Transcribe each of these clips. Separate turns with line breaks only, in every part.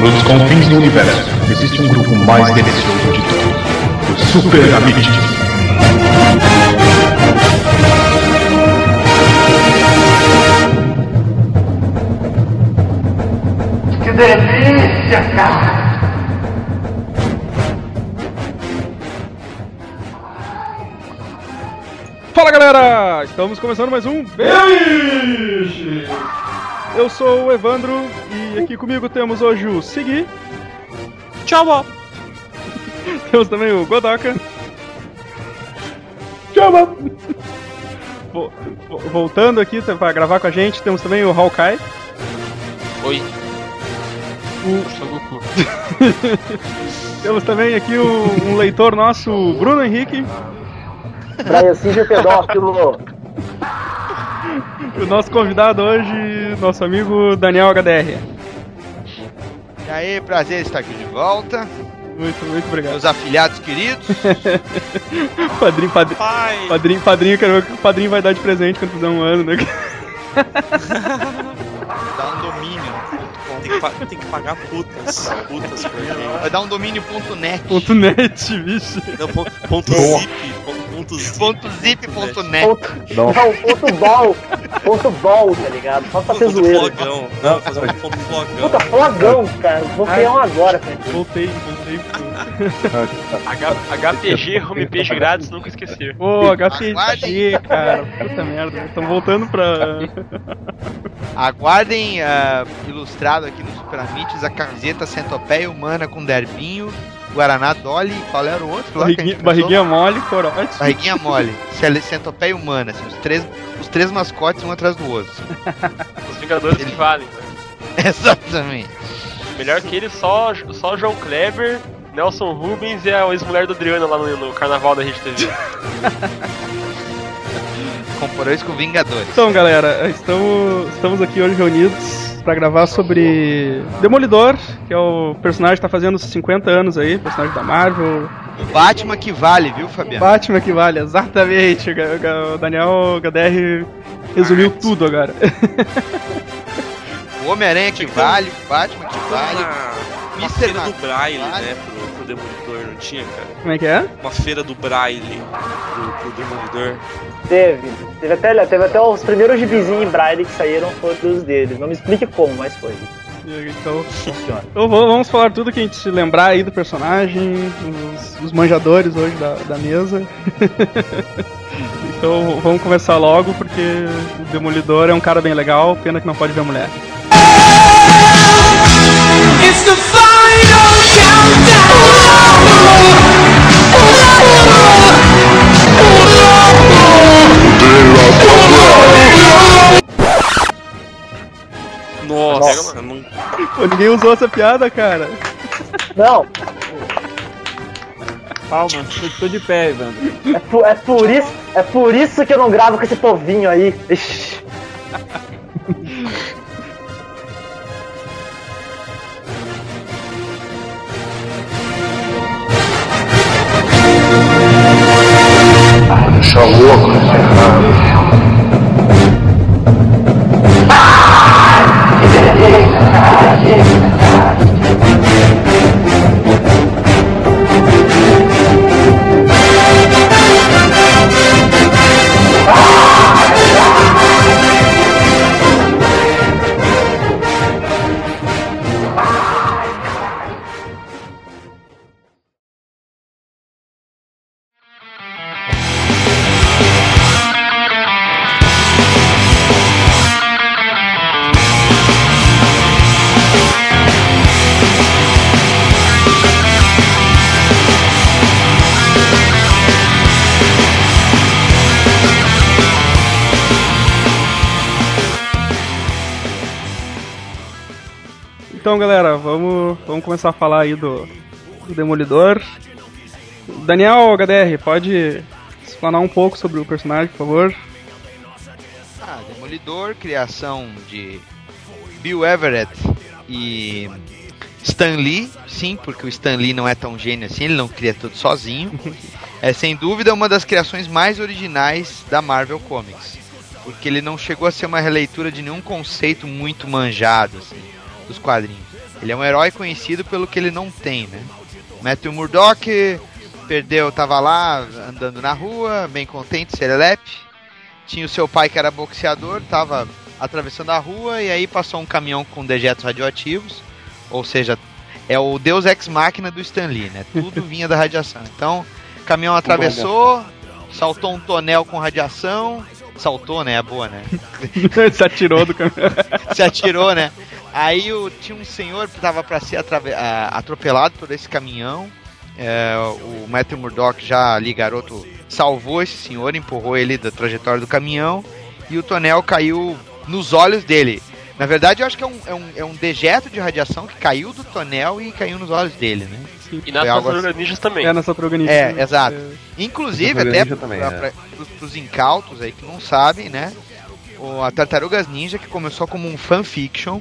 Nos confins do universo, existe um grupo mais delicioso de todos. Os Super Amigos.
Que delícia, cara!
Fala galera! Estamos começando mais um Beliche! Eu sou o Evandro e aqui comigo temos hoje o Segui. Tchau, Bob! temos também o Godoka. Tchau, vo- Voltando aqui para gravar com a gente, temos também o Hawkeye.
Oi,
O- temos também aqui o- um leitor nosso, o Bruno Henrique.
Brian Singer pedófilo.
E o nosso convidado hoje, nosso amigo Daniel HDR.
E aí, prazer estar aqui de volta.
Muito, muito obrigado.
Meus afilhados queridos.
Padrinho, padrinho.
Pai!
Padrinho, padrinho, quero ver o que o padrinho vai dar de presente quando fizer um ano, né?
Dá um domínio.
Tem que, tem que pagar putas. Putas por gente.
Vai dar um domínio.net.
Ponto net, vixe.
Não, ponto, ponto zip. Ponto, ponto zip.
Ponto zip.net.
Ponto, não, ponto bol. Ponto bol, tá ligado? Só pra ser
Ponto
zoeiro.
flogão. Não, fazer um ponto flogão.
Puta, flagão, cara. Vou criar um agora, cara.
Voltei, voltei.
HPG, homepage grátis, nunca esquecer.
Pô, HPG, cara. Puta merda. Estamos voltando pra.
Aguardem ah, ilustrado aqui no Super Amites a camiseta centopeia humana com derbinho, Guaraná Dolly, qual era o outro lá
Barriguinha, mole, corote.
Barriguinha mole. Centopeia humana, assim, os três, os três mascotes um atrás do outro.
Os Vingadores que valem. né?
Exatamente.
Melhor que ele, só, só João Kleber, Nelson Rubens e a ex-mulher do Adriano lá no, no carnaval da Rede TV.
Comparou isso com Vingadores.
Então, galera, estamos, estamos aqui hoje reunidos pra gravar sobre Demolidor, que é o personagem que tá fazendo 50 anos aí, personagem da Marvel.
O Batman que vale, viu, Fabiano?
Batman que vale, exatamente. O Daniel HDR resumiu tudo agora.
O Homem-Aranha que vale, o Batman que vale.
Uma, uma
Mr.
do
Vale.
Braille, né? Demolidor, não tinha, cara?
Como é que é?
Uma feira do Braille pro, pro Demolidor.
Teve. Teve até, teve até os primeiros gibizinhos em Braille que saíram foram dos deles. Não me explique como, mas foi.
Então,
Funciona.
então vamos falar tudo que a gente se lembrar aí do personagem, os, os manjadores hoje da, da mesa. então vamos começar logo, porque o Demolidor é um cara bem legal, pena que não pode ver mulher.
Nossa, não.
Pô, ninguém usou essa piada, cara.
Não,
Palmas, tô, tô de pé, Evandro.
é por, é por isso, é por isso que eu não gravo com esse povinho aí. Ixi.
Deixa louco, Fernando.
Começar a falar aí do, do Demolidor. Daniel HDR, pode explanar um pouco sobre o personagem, por favor?
Ah, Demolidor, criação de Bill Everett e Stan Lee. Sim, porque o Stan Lee não é tão gênio assim, ele não cria tudo sozinho. É sem dúvida uma das criações mais originais da Marvel Comics. Porque ele não chegou a ser uma releitura de nenhum conceito muito manjado assim, dos quadrinhos. Ele é um herói conhecido pelo que ele não tem, né? Matthew Murdock perdeu, tava lá andando na rua, bem contente, serelepe. Tinha o seu pai que era boxeador, tava atravessando a rua e aí passou um caminhão com dejetos radioativos, ou seja, é o Deus Ex Machina do Stan Lee, né? Tudo vinha da radiação. Então, o caminhão atravessou, saltou um tonel com radiação, saltou, né? É boa, né?
Se atirou do caminhão.
Se atirou, né? Aí o, tinha um senhor que tava para ser atropelado por esse caminhão. É, o Matthew Murdock já ali, garoto, salvou esse senhor, empurrou ele da trajetória do caminhão e o tonel caiu nos olhos dele. Na verdade, eu acho que é um, é um, é um dejeto de radiação que caiu do tonel e caiu nos olhos dele, né?
E nas tartarugas ninjas também.
É nessa protagonista.
É, exato. Inclusive,
Tartaruga
até
é.
pros, pros incautos aí que não sabem, né? O, a Tartarugas Ninja, que começou como um fanfiction,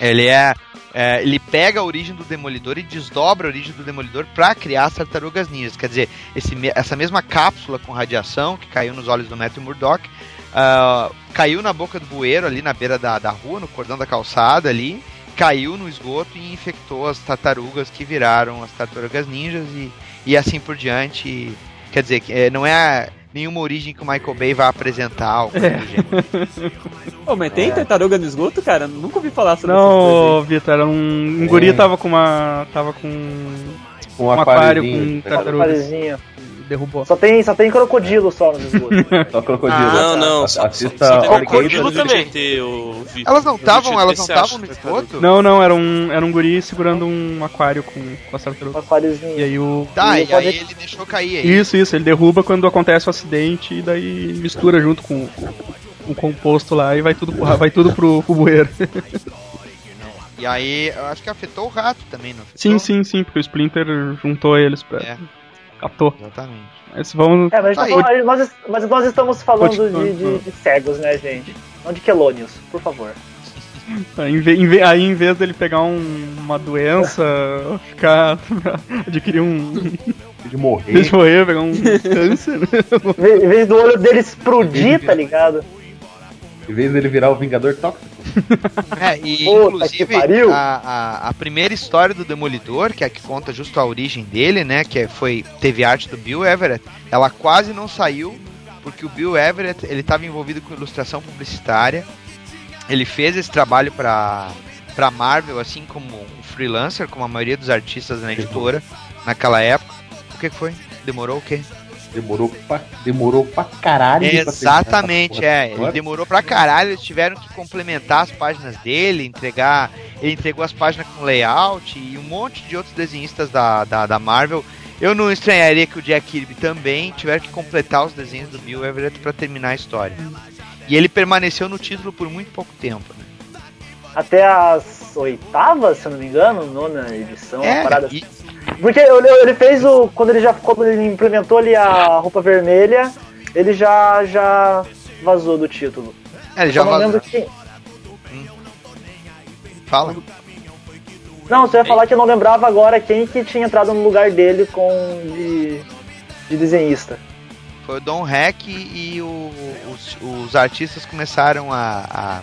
ele é, é, Ele pega a origem do Demolidor e desdobra a origem do Demolidor pra criar as Tartarugas Ninjas. Quer dizer, esse, essa mesma cápsula com radiação que caiu nos olhos do Matthew Murdock ah, caiu na boca do bueiro ali na beira da, da rua, no cordão da calçada ali, caiu no esgoto e infectou as tartarugas que viraram as tartarugas ninjas e, e assim por diante. E, quer dizer, eh, não é nenhuma origem que o Michael Bay vai apresentar. Gênero.
Pô, mas tem tartaruga no esgoto, cara? Nunca ouvi falar sobre
Não, Vitor, era um, um guri
É.
tava com uma. tava com
Com
um aquário com
né?
Derrubou.
Só tem, só tem crocodilo só no esgoto.
Só crocodilo.
Ah, não, não.
Assista
Só, só, só
Alligator
crocodilo também.
Elas não estavam, elas não estavam no esgoto?
Não, não, era um, era um guri segurando um aquário com, com as
Um
tartarugas.
aquáriozinho.
E aí o.
Tá,
E
e aí ele deixou cair aí.
Isso, isso, ele derruba quando acontece o acidente e daí mistura junto com o composto lá e vai tudo, pro- vai tudo pro, pro bueiro.
E aí, eu acho que afetou o rato também, não afetou?
Sim, sim, sim, porque o Splinter juntou eles pra.
É.
Captou.
Exatamente.
Mas vamos.
É, mas, tá falando- nós, mas nós estamos falando de, de- de cegos, né, gente? Não de quelônios, por favor.
Aí, em ve- em aí, em vez dele pegar um- uma doença, ficar. adquirir um.
De morrer.
Eu morrer, pegar um câncer. né?
Em vez do olho dele explodir, tá ligado?
Em vez dele virar o Vingador Tóxico.
É, e
Puta
inclusive
pariu.
a, a, a primeira história do Demolidor, que é a que conta justo a origem dele, né? Que é- foi teve arte do Bill Everett, ela quase não saiu porque o Bill Everett ele estava envolvido com ilustração publicitária. Ele fez esse trabalho para para Marvel, assim como um freelancer, como a maioria dos artistas na editora naquela época. O que que foi? Demorou o quê?
Demorou pra, demorou pra caralho.
Exatamente, é. Ele demorou pra caralho, eles tiveram que complementar as páginas dele, entregar. Ele entregou as páginas com layout e um monte de outros desenhistas da, da, da Marvel. Eu não estranharia que o Jack Kirby também tiveram que completar os desenhos do Bill Everett pra terminar a história. E ele permaneceu no título por muito pouco tempo. né?
Até as oitavas, se eu não me engano, nona edição, uma
É,
parada
e-
Porque ele, fez o. Quando ele já quando ele implementou ali a roupa vermelha, ele já, já vazou do título.
é, ele já
não
vazou.
lembro quem.
Fala.
Não, você ia falar que eu não lembrava agora quem que tinha entrado no lugar dele com de, de desenhista.
Foi o Don Heck e o- os, os artistas começaram a, a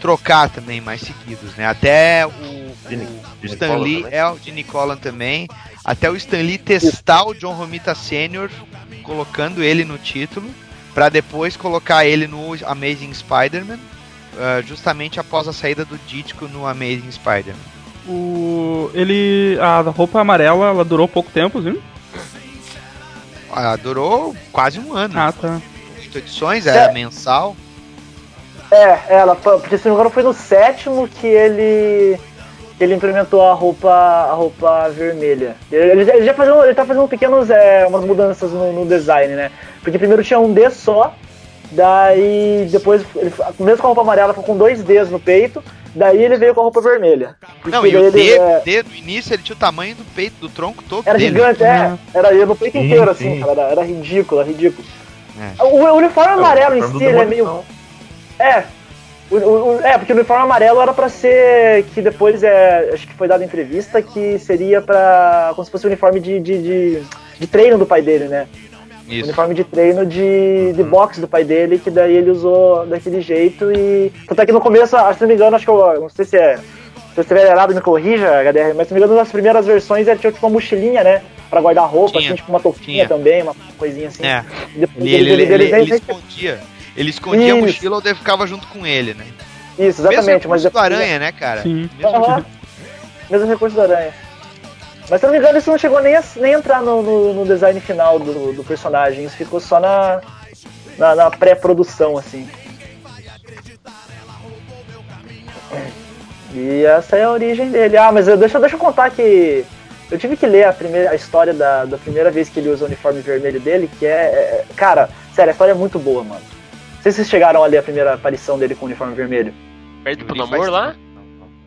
trocar também mais seguidos, né? Até o, O
Gene
Stan Lee,
também.
é o Gene Colan também, até o Stan Lee testar o John Romita Sr., colocando ele no título, para depois colocar ele no Amazing Spider-Man, ah, justamente após a saída do Ditko no Amazing Spider-Man.
O, ele. A roupa amarela, ela durou pouco tempo, viu?
Ah, durou quase um ano.
Ah, tá.
Oito edições, era mensal.
É, ela, foi- porque se não me engano foi no sétimo que ele ele implementou a roupa a roupa vermelha. Ele, ele já- fazendo, ele tá fazendo pequenos é, umas mudanças no, no design, né? Porque primeiro tinha um D só, daí depois ele, mesmo com a roupa amarela ficou com dois Ds no peito, daí ele veio com a roupa vermelha.
Não, e o
ele,
D,
é,
D no início ele tinha o tamanho do peito, do tronco todo
era
dele.
gigante, é, era ele no peito
Sim,
inteiro
sim.
assim, cara, era, era ridículo, era ridículo.
É.
O, o uniforme amarelo em si, ele é meio
Demolidor.
É. O, o- é, porque o uniforme amarelo era pra ser. Que depois é. Acho que foi dada entrevista que seria pra. Como se fosse o uniforme de, de, de, de treino do pai dele, né? O
Isso.
uniforme de treino de, de boxe do pai dele, que daí ele usou daquele jeito e. Tanto é que no começo, se não me engano, acho que eu. Não sei se é. Se eu estiver errado, me corrija, HDR, mas se não me engano, nas primeiras versões ele tinha tipo uma mochilinha, né? Pra guardar roupa,
Tinha.
assim, tipo uma touquinha também, uma coisinha assim.
É.
Depois
Ele, ele, ele, ele,
ele-
escondia. Ele escondia a
Isso.
mochila ou ele ficava junto com ele, né?
Isso,
Mesmo
exatamente. Mas
recurso do
depois-
Aranha, né, cara?
Sim.
Mesmo
Aham. Mesmo recurso do Aranha. Mas se eu não me engano, isso não chegou nem a nem a entrar no, no- no design final do, do personagem. Isso ficou só na, na, na pré-produção, assim. E essa é a origem dele. Ah, mas eu, deixa, deixa eu contar que eu tive que ler a, primeira, a história da, da primeira vez que ele usa o uniforme vermelho dele, que é, é- Cara, sério, a história é muito boa, mano. Não sei se vocês chegaram a ler a primeira aparição dele com o uniforme vermelho.
Perto pro namoro lá?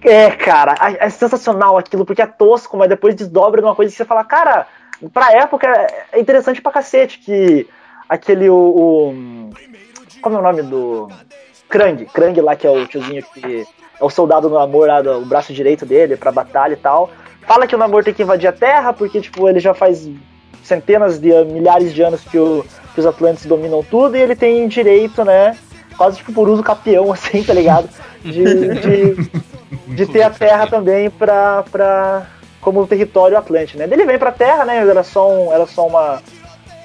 É, cara, é é sensacional aquilo, porque é tosco, mas depois desdobra numa coisa que você fala, cara, pra época é interessante pra cacete que aquele o. o- como é o nome do. Krang, Krang lá, que é o tiozinho que é o soldado no amor lá, do, o braço direito dele pra batalha e tal. Fala que o namoro tem que invadir a Terra, porque, tipo, ele já faz centenas de milhares de anos que, o- que os Atlantes dominam tudo e ele tem direito, né? Quase tipo por uso capião, assim, tá ligado? De, de, de ter a Terra também pra, pra, como território Atlante, né? Ele vem pra Terra, né? Era só um, era só uma,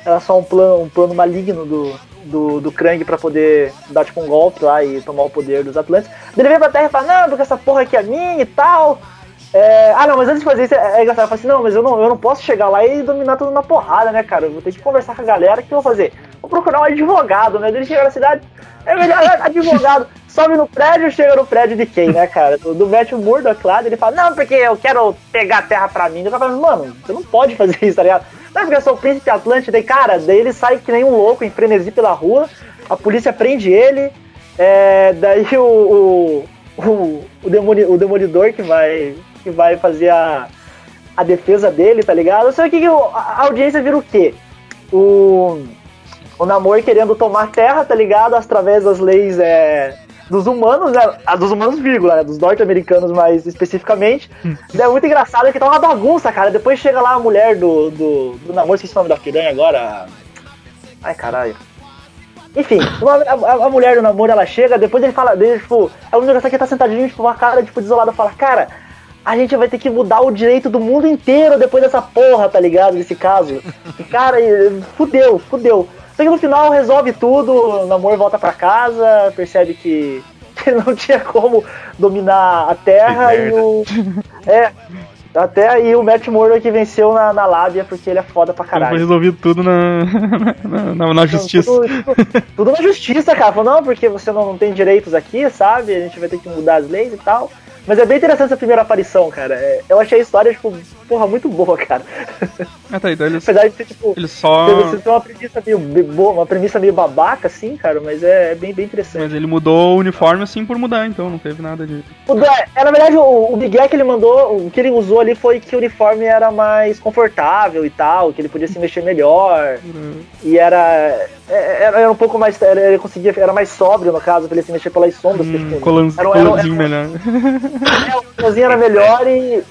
era só um plano, um plano maligno do, do, do Krang pra poder dar tipo um golpe lá e tomar o poder dos Atlantes. Ele vem pra Terra e fala, não, porque essa porra aqui é minha e tal. É, ah, não, mas antes de fazer isso, é, é engraçado. Eu falo assim, não, mas eu não, eu não posso chegar lá e dominar tudo na porrada, né, cara? Eu vou ter que conversar com a galera. O que eu vou fazer? Vou procurar um advogado, né? Ele chega na cidade, é melhor advogado. Sobe no prédio, chega no prédio de quem, né, cara? Do, do Matthew Murdock lá, ele fala, não, porque eu quero pegar a terra pra mim. Eu falo, mano, você não pode fazer isso, tá ligado? Não, porque eu sou o príncipe Atlântida. Daí, cara, daí ele sai que nem um louco, em frenesi pela rua. A polícia prende ele. É, daí o, o, o, o, demoni- o demolidor que vai, que vai fazer a, a defesa dele, tá ligado? Só que a audiência vira o quê? O, o Namor querendo tomar terra, tá ligado? Através das leis é, dos humanos, né? Ah, dos humanos, vírgula, né? Dos norte-americanos mais especificamente. é muito engraçado que tá uma bagunça, cara. Depois chega lá a mulher do, do, do Namor, esqueci o nome da piranha agora. Ai, caralho. Enfim, uma- a, a- mulher do namoro, ela chega, depois ele fala, dele, tipo, é o engraçado que tá sentadinho, tipo, uma cara, tipo, desolada, fala, cara, a gente vai ter que mudar o direito do mundo inteiro depois dessa porra, tá ligado? Desse caso. E, cara, fudeu, fudeu. Só que no final resolve tudo, o namoro volta pra casa, percebe que, que não tinha como dominar a terra
Que
e o. É. Até aí o Matt Murdock venceu na, na lábia porque ele é foda pra
Foi
caralho.
resolvido tudo na, na, na- na justiça.
Tudo, tudo- tudo na justiça, cara. Falou, não, porque você não tem direitos aqui, sabe? A gente vai ter que mudar as leis e tal. Mas é bem interessante essa primeira aparição, cara. É, Eu achei a história, tipo, porra, muito boa, cara.
Ah, tá, então eles,
Apesar de ser, tipo,
eles só.
uma premissa meio boa, uma premissa meio babaca, assim, cara, mas é, é bem, bem interessante.
Mas ele mudou o uniforme assim por mudar, então não teve nada de.
Da- é, na verdade, o, o Miguel que ele mandou, o que ele usou ali foi que o uniforme era mais confortável e tal, que ele podia se mexer melhor. E era, é- era, era um pouco mais. Era, ele conseguia, era mais sóbrio, no caso, pra ele se mexer pelas sombras.
Hum,
tipo,
colan-
era era
colanzinho melhor.
É, o cozinho era melhor e.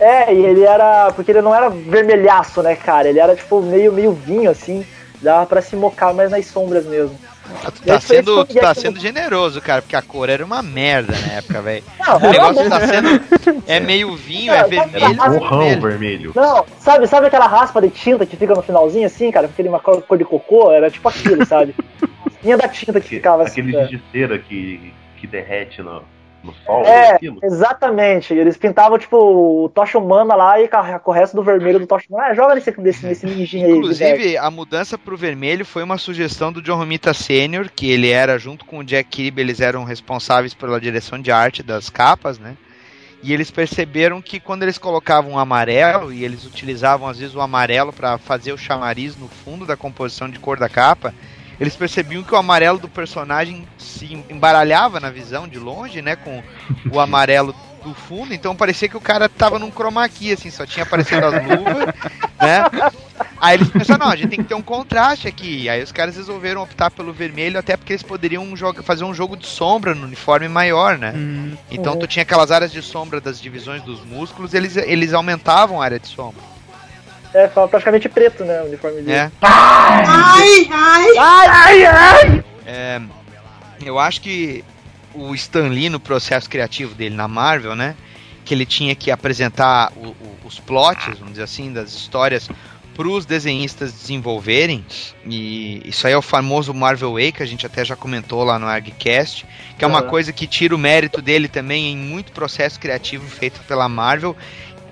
É, e ele era. Porque ele não era vermelhaço, né, cara? Ele era tipo meio, meio vinho, assim. Dava pra se mocar mais nas sombras mesmo.
Ah, tu tá
aí
sendo, tu tá sendo generoso, cara, porque a cor era uma merda na época, velho.
Não,
O negócio tá sendo. É meio vinho, é
Não,
vermelho.
tá-
Borrão
vermelho.
vermelho.
Não, sabe, sabe aquela raspa de tinta que fica no finalzinho, assim, cara? Aquele uma cor, de cocô? Era tipo aquilo, sabe? Tinha da tinta que ficava assim.
Aquele giz de cera que, que derrete no, no sol.
É, exatamente. Eles pintavam, tipo, o tocha humana lá e com o resto do vermelho do tocha humana. Ah, joga nesse, nesse, nesse ninjinho aí.
Inclusive, a mudança pro vermelho foi uma sugestão do John Romita Sr., que ele era, junto com o Jack Kirby, eles eram responsáveis pela direção de arte das capas, né? E eles perceberam que quando eles colocavam o amarelo, e eles utilizavam às vezes o amarelo para fazer o chamariz no fundo da composição de cor da capa, eles percebiam que o amarelo do personagem se embaralhava na visão de longe, né? Com o amarelo do fundo, então parecia que o cara tava num chroma key, assim, só tinha aparecendo as luvas, né? Aí eles pensaram, não, a gente tem que ter um contraste aqui. Aí os caras resolveram optar pelo vermelho, até porque eles poderiam fazer um jogo de sombra no uniforme maior, né?
Hum,
Então
Uhum.
tu tinha aquelas áreas de sombra das divisões dos músculos, eles, eles aumentavam a área de sombra.
É, ficava praticamente preto, né? O uniforme dele.
né?
Ai, ai.
Ai, ai, ai!
É, eu acho que o Stan Lee, no processo criativo dele na Marvel, né? que ele tinha que apresentar o- o- os plots, vamos dizer assim, das histórias para os desenhistas desenvolverem. E isso aí é o famoso Marvel Way, que a gente até já comentou lá no ArgCast, que é uma
Aham.
coisa que tira o mérito dele também em muito processo criativo feito pela Marvel.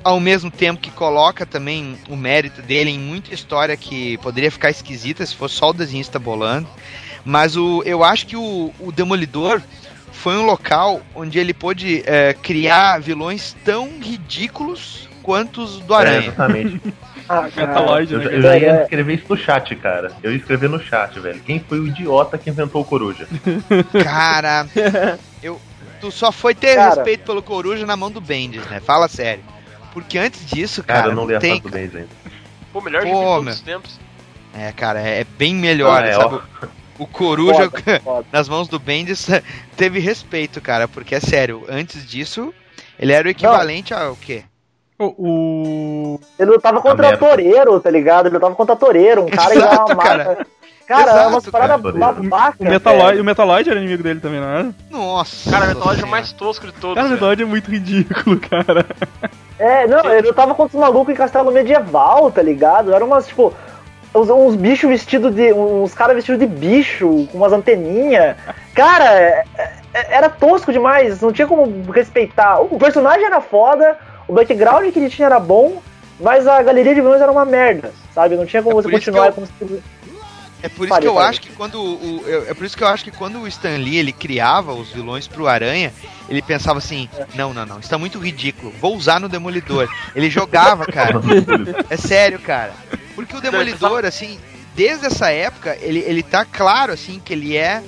Ao mesmo tempo que coloca também o mérito dele em muita história que poderia ficar esquisita se fosse só o desenhista bolando. Mas o, eu acho que o, o Demolidor foi um local onde ele pôde é, criar vilões tão ridículos quanto os do
É,
Aranha.
exatamente.
Ah, cara.
Metaloid,
Eu,
né?
eu já ia
É.
escrever isso no chat, cara. Eu ia escrever no chat, velho. Quem foi o idiota que inventou o Coruja?
Cara, eu, tu só foi ter
Cara.
respeito pelo Coruja na mão do Bendis, né? Fala sério. Porque antes disso, cara,
Cara, eu não li a
tem,
fase do Benz ainda.
Pô, melhor
Pô,
de todos
meu.
os tempos.
É, cara, é, é bem melhor,
Ah, é,
sabe?
ó.
O Coruja
Foda, foda.
nas mãos do Bendis teve respeito, cara, porque é sério, antes disso, ele era o equivalente ao quê?
O, o-
Ele lutava contra
merda.
Toreiro, tá ligado? Ele lutava contra Toreiro, um cara igual
Exato,
uma marca.
cara.
Cara, é
Exato,
umas paradas
cara.
babacas.
o, Metaloid,
velho.
o Metaloid era inimigo dele também, não era?
Nossa.
Cara, o Metalod é o mais tosco de todos.
Cara, o. Metaloid é muito ridículo, cara.
É, não, ele lutava contra os malucos em castelo medieval, tá ligado? Era umas, tipo, uns, uns bichos vestidos de. uns caras vestidos de bicho, com umas anteninhas. Cara, é- é- era tosco demais, não tinha como respeitar. O personagem era foda, o background que ele tinha era bom, mas a galeria de vilões era uma merda, sabe? Não tinha como
É
você continuar
eu-
como se.
É por isso
Fale,
que eu
fale.
acho que quando o, é por isso que eu acho que quando o Stan Lee ele criava os vilões pro Aranha, ele pensava assim: "Não, não, não, isso tá muito ridículo. Vou usar no Demolidor". Ele jogava, cara. É sério, cara. Porque o Demolidor assim, desde essa época, ele ele tá claro assim que ele é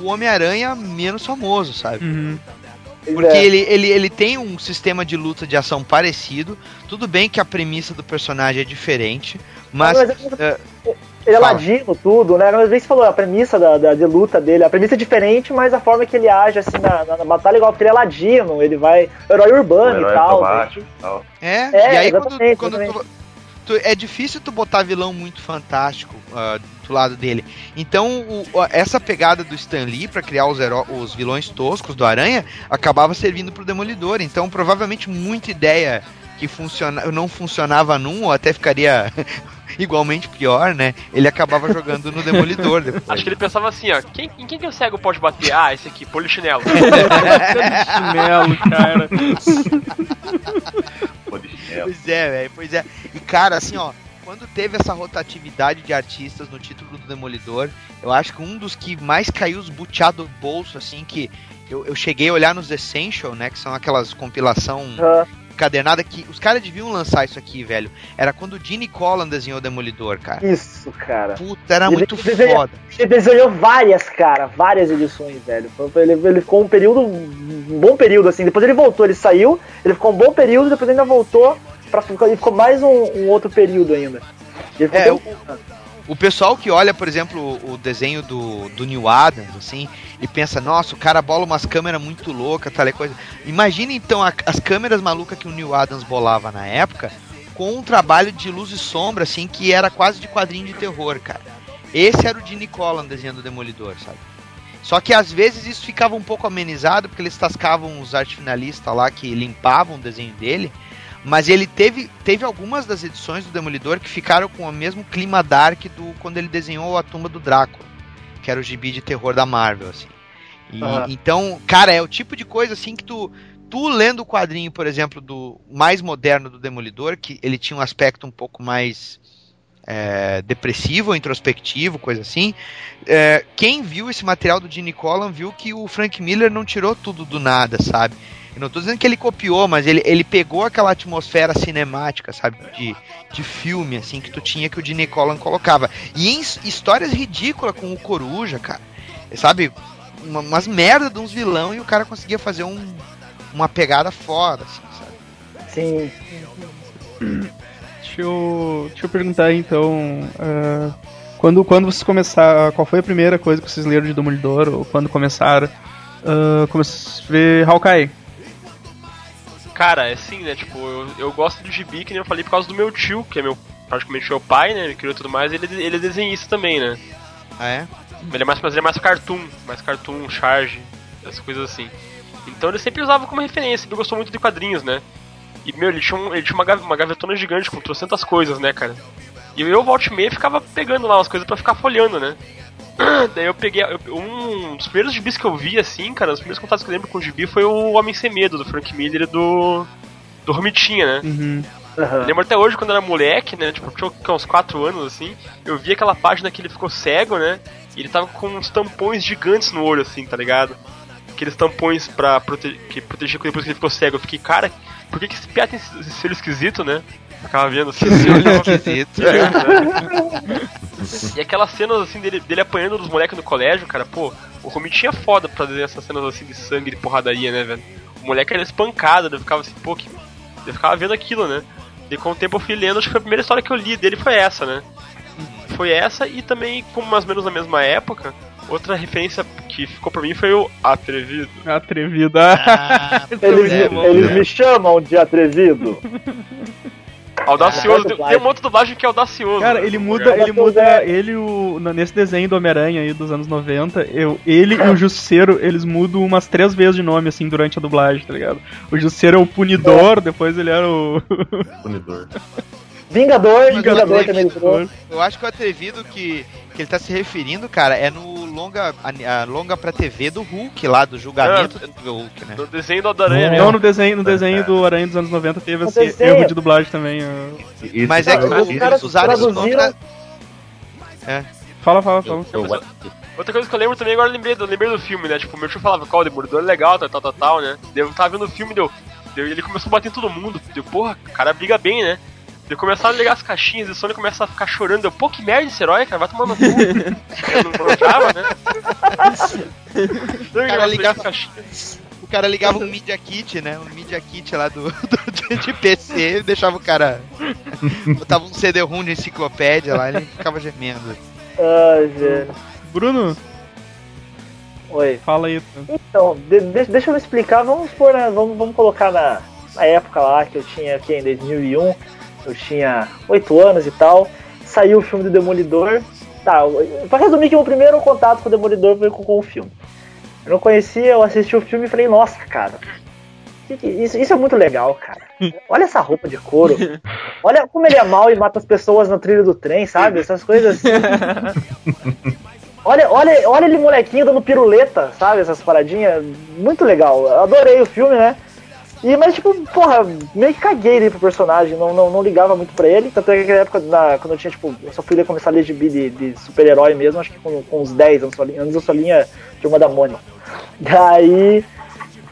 o Homem-Aranha menos famoso, sabe?
Uhum.
Porque
É.
ele, ele, ele tem um sistema de luta de ação parecido. Tudo bem que a premissa do personagem é diferente, mas
Mas é- Ele é
Fala.
ladino, tudo, né? Mas você falou, a premissa da, da- de luta dele, a premissa é diferente, mas a forma que ele age assim na, na- na batalha é igual, porque ele é ladino, ele vai. Herói
O
urbano
herói
e tal.
baixo e tal.
É,
É,
e aí quando,
exatamente,
quando tu,
exatamente.
tu- É difícil tu botar vilão muito fantástico ah, do lado dele. Então, o- essa pegada do Stan Lee pra criar os, heró- os vilões toscos do Aranha acabava servindo pro Demolidor. Então, provavelmente, muita ideia que funciona, não funcionava num, ou até ficaria igualmente pior, né? Ele acabava jogando no Demolidor depois.
Acho que ele pensava assim, ó, quem, em quem que o cego pode bater? Ah, esse aqui, polichinelo.
Chinelo, cara.
Polichinelo.
Pois é, velho, pois é. E cara, assim, ó, quando teve essa rotatividade de artistas no título do Demolidor, eu acho que um dos que mais caiu os buteados do bolso, assim, que eu, eu cheguei a olhar nos Essential, né, que são aquelas compilação
Ah,
encadernada que os caras deviam lançar isso aqui, velho. Era quando o Gene Collan desenhou o Demolidor, cara.
Isso, cara.
Puta, era
Ele-
muito
ele desenha-
foda.
Ele desenhou várias, cara, várias edições, velho. Ele, ele ficou um período, um bom período, assim. Depois ele voltou, ele saiu, ele ficou um bom período, depois ainda voltou pra. Ele ficou mais um, um outro período ainda. Ele ficou
É,
bem-
o- O pessoal que olha, por exemplo, o desenho do, do New Adams, assim, e pensa, nossa, o cara bola umas câmeras muito loucas, tal coisa. Imagina então a- as câmeras malucas que o New Adams bolava na época, com um trabalho de luz e sombra, assim, que era quase de quadrinho de terror, cara. Esse era o Gene Collan desenhando o Demolidor, sabe? Só que às vezes isso ficava um pouco amenizado, porque eles tascavam os arte finalistas lá que limpavam o desenho dele. Mas ele teve, teve algumas das edições do Demolidor que ficaram com o mesmo clima dark do quando ele desenhou a tumba do Drácula, que era o gibi de terror da Marvel, assim. E,
Aham.
Então, cara, é o tipo de coisa assim que tu, tu lendo o quadrinho, por exemplo, do mais moderno do Demolidor, que ele tinha um aspecto um pouco mais é, depressivo, introspectivo, coisa assim. é, quem viu esse material do Gene Collan viu que o Frank Miller não tirou tudo do nada, sabe? Eu não tô dizendo que ele copiou, mas ele, ele pegou aquela atmosfera cinemática, sabe? De, de filme, assim, que tu tinha que o Gene Collan colocava. E em histórias ridículas com o Coruja, cara. Sabe? Uma, umas merda de uns vilão e o cara conseguia fazer um, uma pegada foda, assim, sabe?
Sim.
Deixa eu, deixa eu perguntar aí, então. ah, quando, quando vocês começaram. Qual foi a primeira coisa que vocês leram de Demolidor? Ou quando começaram? Uh, comecei a ver Hawkeye.
Cara, é assim, né? Tipo, eu, eu gosto do gibi, que nem eu falei, por causa do meu tio, que é meu praticamente meu pai, né? Ele criou tudo mais, ele, ele é desenhista também, né?
Ah, é?
Ele é mais, mas ele é mais cartoon, mais cartoon, charge, essas coisas assim. Então ele sempre usava como referência, ele gostou muito de quadrinhos, né? E, meu, ele tinha, um, ele tinha uma, uma gavetona gigante com trocentas coisas, né, cara? E eu, volta e meia, ficava pegando lá umas coisas pra ficar folhando, né? Daí eu peguei. eu- um dos primeiros gibis que eu vi, assim, cara, os primeiros contatos que eu lembro com o gibi foi o Homem Sem Medo, do Frank Miller e do. do Romitinha, né?
Uhum.
Eu lembro até hoje, quando eu era moleque, né? Tipo, tinha tinha uns 4 anos assim. Eu vi aquela página que ele ficou cego, né? E ele tava com uns tampões gigantes no olho, assim, tá ligado? Aqueles tampões pra prote que proteger depois que ele ficou cego. Eu fiquei, cara, por que, que esse piá tem esse esse olho esquisito, né? Ficava vendo assim.
Esse olho esquisito.
e aquelas cenas assim dele, dele apanhando dos moleques no colégio, cara, pô, o Romitinho é foda pra fazer essas cenas assim de sangue, de porradaria, né, velho? O moleque era espancado, eu ficava assim, pô, que... eu ficava vendo aquilo, né? E com o tempo eu fui lendo, acho que a primeira história que eu li dele foi essa, né? Foi essa e também, como mais ou menos na mesma época, outra referência que ficou pra mim foi o Atrevido.
Atrevida.
Ah,
Eles,
é,
me- eles me chamam de atrevido.
Audacioso,
É,
tem, tem uma outra dublagem que é audacioso.
Cara,
né?
ele muda, ele muda, ele o, nesse desenho do Homem-Aranha aí dos anos 90, eu, ele e o Justiceiro, eles mudam umas três vezes de nome, assim, durante a dublagem, tá ligado? O Justiceiro é o Punidor, depois ele era o...
Punidor.
Vingador, Vingador
eu
também.
Eu acho que o atrevido que, que ele tá se referindo, cara, é no longa, a, a longa pra TV do Hulk lá, do julgamento do Hulk, né?
No desenho do Aranha
Não, no desenho, no desenho do Aranha dos anos 90 teve esse
desenho.
erro de dublagem também. ó.
Esse
Mas é que
os caras
usaram esse nome
traduziram-
É.
Fala, fala, fala.
eu- eu-
Outra coisa que eu lembro também, agora eu lembrei, do- eu lembrei do filme, né? Tipo, o meu tio falava, qual, o Demolidor é legal, tal, tal, tal, tal, né? Eu tava vendo o filme, deu, deu, ele começou a bater em todo mundo. Deu, porra, o cara briga bem, né? Deu começaram a ligar as caixinhas e o Sony começa a ficar chorando. Deu, pô, que merda esse herói, cara, vai tomar no cu. eu não manjava, né? Daí,
cara
ligar
ligava-
as caixinhas.
O cara ligava um Media Kit, né? Um Media Kit lá do, do- de PC e deixava o cara. Botava um CD-ROM de enciclopédia lá e ele ficava gemendo.
Ai, velho.
Bruno,
Oi.
fala aí.
Então, de- de- deixa eu explicar, vamos pôr, na- vamos, vamos colocar na, na época lá que eu tinha, aqui em 2001, eu tinha 8 anos e tal, saiu o filme do Demolidor, tá, pra resumir que o meu primeiro contato com o Demolidor foi com, com o filme. Eu não conhecia, eu assisti o filme e falei, nossa, cara, isso, isso é muito legal, cara. Olha essa roupa de couro. Olha como ele é mal e mata as pessoas no trilho do trem, sabe? Essas coisas assim. Olha, olha, olha ele molequinho dando piruleta, sabe? Essas paradinhas. Muito legal. Adorei o filme, né? E, mas, tipo, porra, meio que caguei ali pro personagem, não, não, não ligava muito pra ele. Tanto é que naquela época, na, quando eu tinha, tipo, eu só fui começar a ler gibi de, de super-herói mesmo, acho que com, com uns 10 anos, antes eu só linha Turma da Mônica. Daí.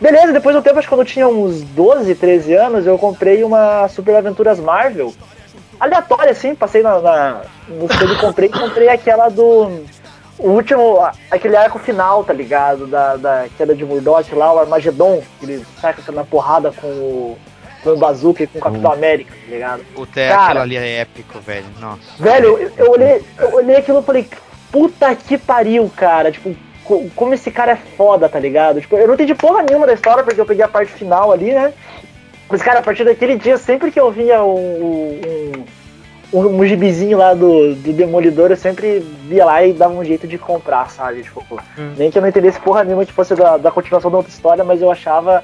Beleza, depois do tempo, acho que quando eu tinha uns 12, 13 anos, eu comprei uma Super Aventuras Marvel. Aleatória, assim, passei na, na, no sebo e comprei, comprei aquela do. O último, aquele arco final, tá ligado? Da, da queda de Murdoch lá, o Armagedon, que ele sai na porrada com o, com o Bazooka e com o Capitão América, tá ligado?
É
Cara.
ali é épico, velho. Nossa.
Velho, eu, eu olhei, eu olhei aquilo e falei, puta que pariu, cara. Tipo, co- como esse cara é foda, tá ligado? Tipo, eu não entendi porra nenhuma da história, porque eu peguei a parte final ali, né? Mas, cara, a partir daquele dia, sempre que eu via um, um, um, gibizinho lá do, do Demolidor, eu sempre via lá e dava um jeito de comprar, sabe? Tipo, nem que eu não entendesse porra nenhuma que fosse da, da continuação da outra história, mas eu achava.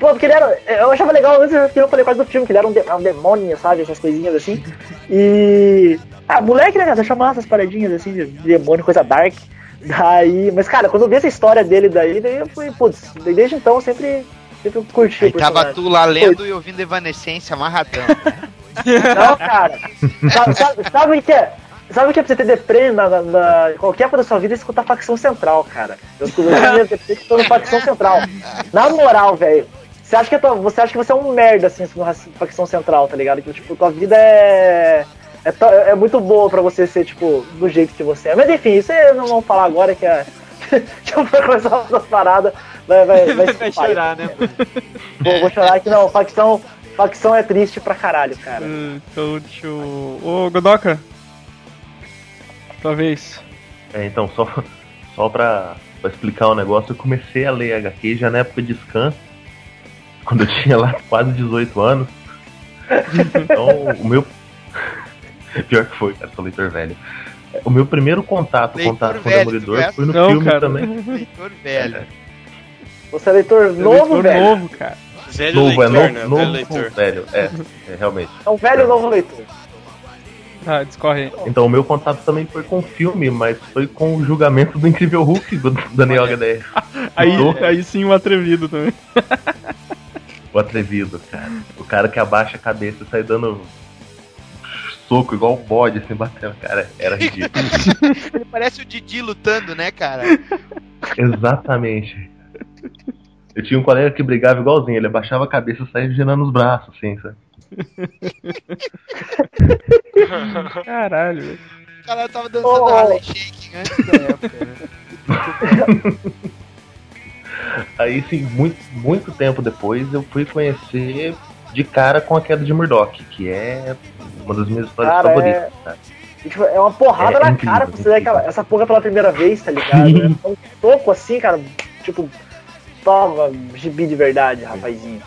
Pô, porque ele era. Eu achava legal antes que eu falei quase do filme, que ele era um, de- um demônio, sabe? Essas coisinhas assim. E. Ah, moleque, né, cara? Deixa massa as paradinhas assim, de demônio, coisa dark. Daí. Mas, cara, quando eu vi essa história dele daí, daí eu fui, putz, desde então eu sempre, sempre curti
Aí tava tu lá lendo e ouvindo Evanescência amarradão.
Não, cara. Sabe, sabe, sabe o que é? Sabe o que é pra você ter deprê na, na, na- qualquer época da sua vida é escutar facção central, cara. Eu escutei minha deprê escutando facção central. Na moral, velho. Você acha, que tua- você acha que você é um merda, assim, raci- facção central, tá ligado? Que, tipo, tua vida é. É, é muito boa pra você ser, tipo, do jeito que você é. Mas enfim, isso aí não vamos falar agora que é. que eu vou começar essas paradas. Vai, vai, vai,
Vai chorar, né?
Vou, vou chorar que não, facção, facção é triste pra caralho, cara.
Uh, Então, deixa eu... Ô, Godoka. Talvez.
É, então, só, só pra, pra explicar o negócio, eu comecei a ler HQ já na época de Scan, quando eu tinha lá quase 18 anos. Então, o meu. Pior que foi, cara, sou leitor velho. O meu primeiro contato,
Leitor
contato com o Demolidor
é?
foi no
Não,
filme
cara.
também.
Leitor velho.
Você é leitor novo,
leitor
velho?
novo, cara.
Velho
Novo, é
leitor,
novo,
né?
novo
Velho leitor.
velho. É, é, realmente.
É um velho novo leitor.
Ah, discorre aí.
Então o meu contato também foi com o filme, mas foi com o julgamento do Incrível Hulk do Daniel HDR.
Aí, aí sim o atrevido também.
O atrevido, cara. O cara que abaixa a cabeça e sai dando soco igual o bode, assim, batendo. Cara, era ridículo.
Ele parece o Didi lutando, né, cara?
Exatamente. Eu tinha um colega que brigava igualzinho, ele abaixava a cabeça e saía girando os braços, assim, sabe?
Caralho, velho.
O cara tava dançando
Oh.
Harlem Shake antes da época, né?
Aí, sim, muito, muito tempo depois, eu fui conhecer de cara com a queda de Murdoch, que é uma das minhas histórias
Cara,
favoritas,
é-
cara.
E, tipo, é uma porrada
É
na
incrível,
cara pra você ver aquela, essa porra pela primeira vez, tá ligado? É um soco assim, cara. Tipo, toma, gibi de verdade, rapazinho.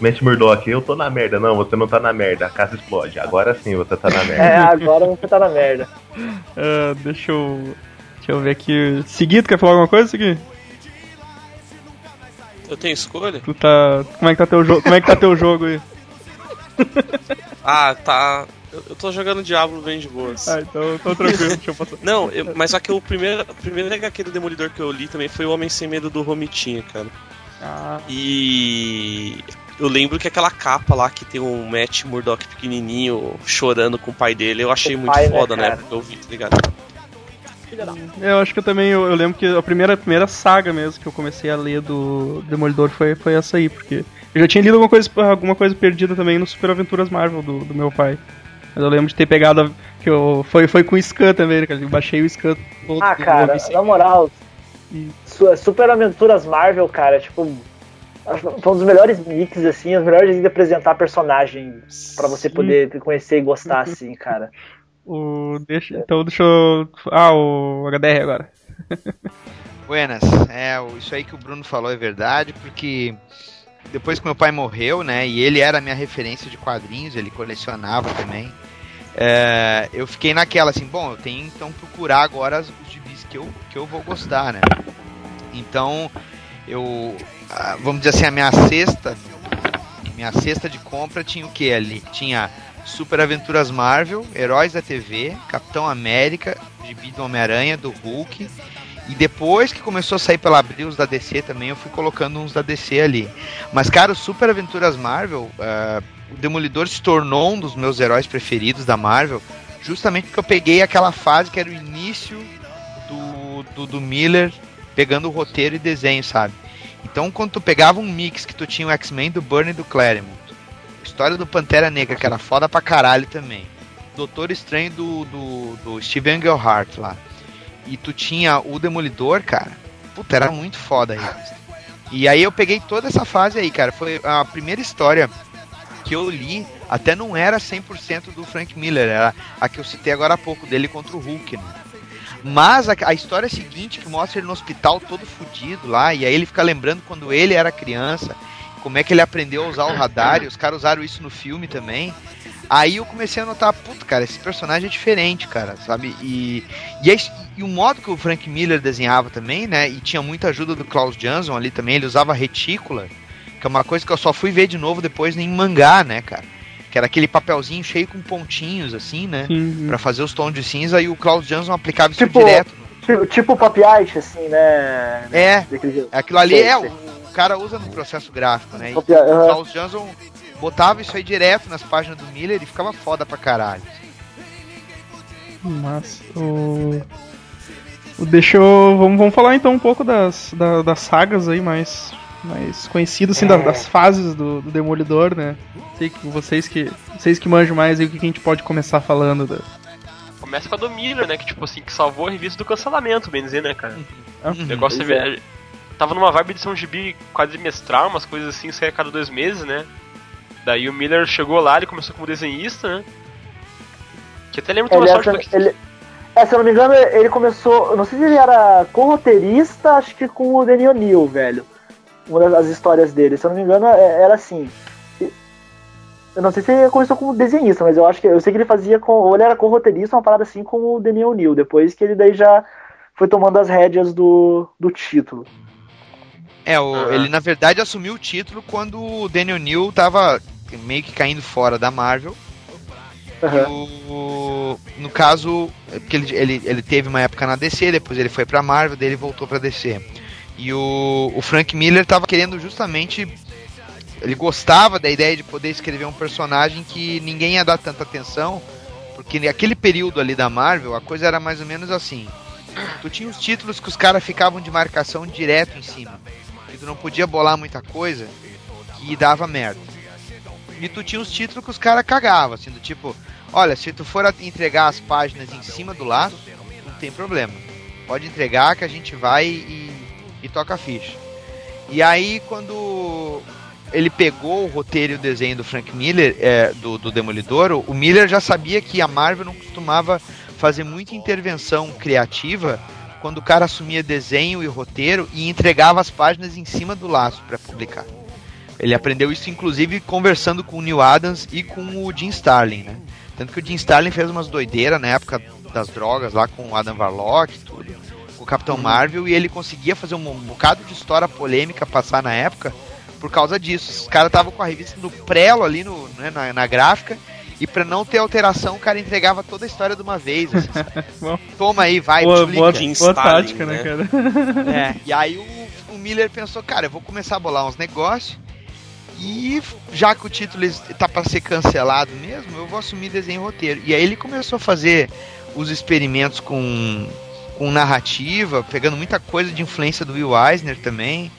Matt Murdock, eu tô na merda. Não, você não tá na merda, a casa explode. Agora sim você tá na merda.
É, agora você tá na merda.
Ah, deixa eu. Deixa eu ver aqui. Seguido, quer falar alguma coisa, Segui?
Eu tenho escolha?
Tu tá. Como é que tá teu jogo? Como é que tá teu jogo aí?
Ah, tá. Eu, eu tô jogando Diablo bem de boas.
Ah, então tô tranquilo, deixa eu passar.
Não, eu- mas só que o primeiro, o primeiro HQ do Demolidor que eu li também foi o Homem Sem Medo do Romitinha, cara.
Ah,
E eu lembro que aquela capa lá que tem um Matt Murdock pequenininho chorando com o pai dele, eu achei
O
muito
pai, né,
foda na
cara?
época que eu vi, tá ligado?
eu acho que eu também. Eu, eu lembro que a primeira, a primeira saga mesmo que eu comecei a ler do Demolidor foi, foi essa aí, porque eu já tinha lido alguma coisa, alguma coisa perdida também no Super Aventuras Marvel do, do meu pai. Mas eu lembro de ter pegado. que eu, foi, foi com o Scan também, né, cara? Eu baixei o Scan todo.
Ah, cara, na moral,
E-
su- Super Aventuras Marvel, cara, tipo, foi um dos melhores mix, assim, os melhores de apresentar personagem pra você
Sim.
poder conhecer e gostar, assim, cara.
O, deixa, então deixa eu. Ah, o HDR agora.
Buenas, é, o- isso aí que o Bruno falou é verdade, porque depois que meu pai morreu, né, e ele era minha referência de quadrinhos, ele colecionava também, é, eu fiquei naquela, assim, bom, eu tenho então procurar agora os gibis que eu, que eu vou gostar, né. Então, eu, vamos dizer assim, a minha cesta, minha cesta de compra tinha o que ali? Tinha Super Aventuras Marvel, Heróis da TV, Capitão América, gibi do Homem-Aranha, do Hulk, e depois que começou a sair pela Abril os da DC também, eu fui colocando uns da DC ali. Mas, cara, o Super Aventuras Marvel, ah, o Demolidor se tornou um dos meus heróis preferidos da Marvel, justamente porque eu peguei aquela fase que era o início do, do, do Miller pegando o roteiro e desenho, sabe? Então, quando tu pegava um mix que tu tinha o X-Men do Burn e do Claremont, história do Pantera Negra, que era foda pra caralho também, Doutor Estranho do, do, do Steven Englehart lá, e tu tinha o Demolidor, cara, puta, era muito foda a revista. E aí eu peguei toda essa fase aí, cara, foi a primeira história que eu li, até não era 100% do Frank Miller, era a que eu citei agora há pouco, dele contra o Hulk, né? Mas a, a história seguinte, que mostra ele no hospital todo fudido lá, e aí ele fica lembrando quando ele era criança, como é que ele aprendeu a usar o radar, e os caras usaram isso no filme também. Aí eu comecei a notar, puta, cara, esse personagem é diferente, cara, sabe? E, e, é- e o modo que o Frank Miller desenhava também, né? E tinha muita ajuda do Klaus Jansson ali também, ele usava retícula, que é uma coisa que eu só fui ver de novo depois em mangá, né, cara? Que era aquele papelzinho cheio com pontinhos, assim, né?
Sim.
Pra fazer os tons de cinza e o Klaus Jansson aplicava isso
Tipo-
direto.
Tipo, tipo pop art, assim, né?
É, aquilo ali é, o, o cara usa no processo gráfico, né? E o. Klaus Jansson botava isso aí direto nas páginas do Miller e ficava foda pra caralho.
Mas o. o deixa eu. Vamos, vamos falar então um pouco das, da- das sagas aí mais, mais conhecidas, assim,
É.
das, das fases do, do Demolidor, né? Sei que vocês que. Vocês que manjam mais aí o que a gente pode começar falando da.
Começa com a do Miller, né? Que tipo assim, que salvou a revista do cancelamento, bem dizer, né, cara?
Ah,
O negócio
Pois
é. Tava numa vibe de ser um gibi quadrimestral, umas coisas assim, saia a cada dois meses, né? Daí o Miller chegou lá, ele começou como desenhista, né? Que até lembro de uma
Ele,
sorte
essa-
porque
ele- é, se eu não me engano, ele começou. eu Não sei se ele era co-roteirista, acho que com o Danny O'Neill, velho. Uma das histórias dele. Se eu não me engano, é- era assim. Eu não sei se ele começou como desenhista, mas eu acho que. Eu sei que ele fazia com. Ou ele era co-roteirista, uma parada assim com o Danny O'Neill. Depois que ele daí já foi tomando as rédeas do, do título.
É, o- ele na verdade assumiu o título quando o Daniel New tava meio que caindo fora da Marvel. E o- no caso, é porque ele, ele, ele teve uma época na DC, depois ele foi pra Marvel, daí ele voltou pra DC. E o, o Frank Miller tava querendo justamente. Ele gostava da ideia de poder escrever um personagem que ninguém ia dar tanta atenção, porque naquele período ali da Marvel a coisa era mais ou menos assim. Tu tinha os títulos que os caras ficavam de marcação direto em cima, que tu não podia bolar muita coisa, que dava merda. E tu tinha os títulos que os caras cagavam, assim, do tipo, olha, se tu for entregar as páginas em cima do laço, não tem problema. Pode entregar que a gente vai e, e toca a ficha. E aí, quando ele pegou o roteiro e o desenho do Frank Miller, é, do, do Demolidor, o Miller já sabia que a Marvel não costumava fazer muita intervenção criativa quando o cara assumia desenho e roteiro e entregava as páginas em cima do laço para publicar. Ele aprendeu isso, inclusive, conversando com o Neil Adams e com o Jim Starlin, né? Tanto que o Jim Starlin fez umas doideiras na época das drogas lá com o Adam Warlock e tudo, com o Capitão Marvel, e ele conseguia fazer um bocado de história polêmica passar na época por causa disso. Os caras estavam com a revista no prelo ali no, né, na, na gráfica, e pra não ter alteração, o cara entregava toda a história de uma vez. assim. Toma aí, vai,
Boa,
explica.
boa, tática, né,
né?
cara?
É, e aí o, o Miller pensou, cara, eu vou começar a bolar uns negócios e já que o título tá pra ser cancelado mesmo, eu vou assumir desenho e roteiro. E aí ele começou a fazer os experimentos com, com narrativa, pegando muita coisa de influência do Will Eisner também.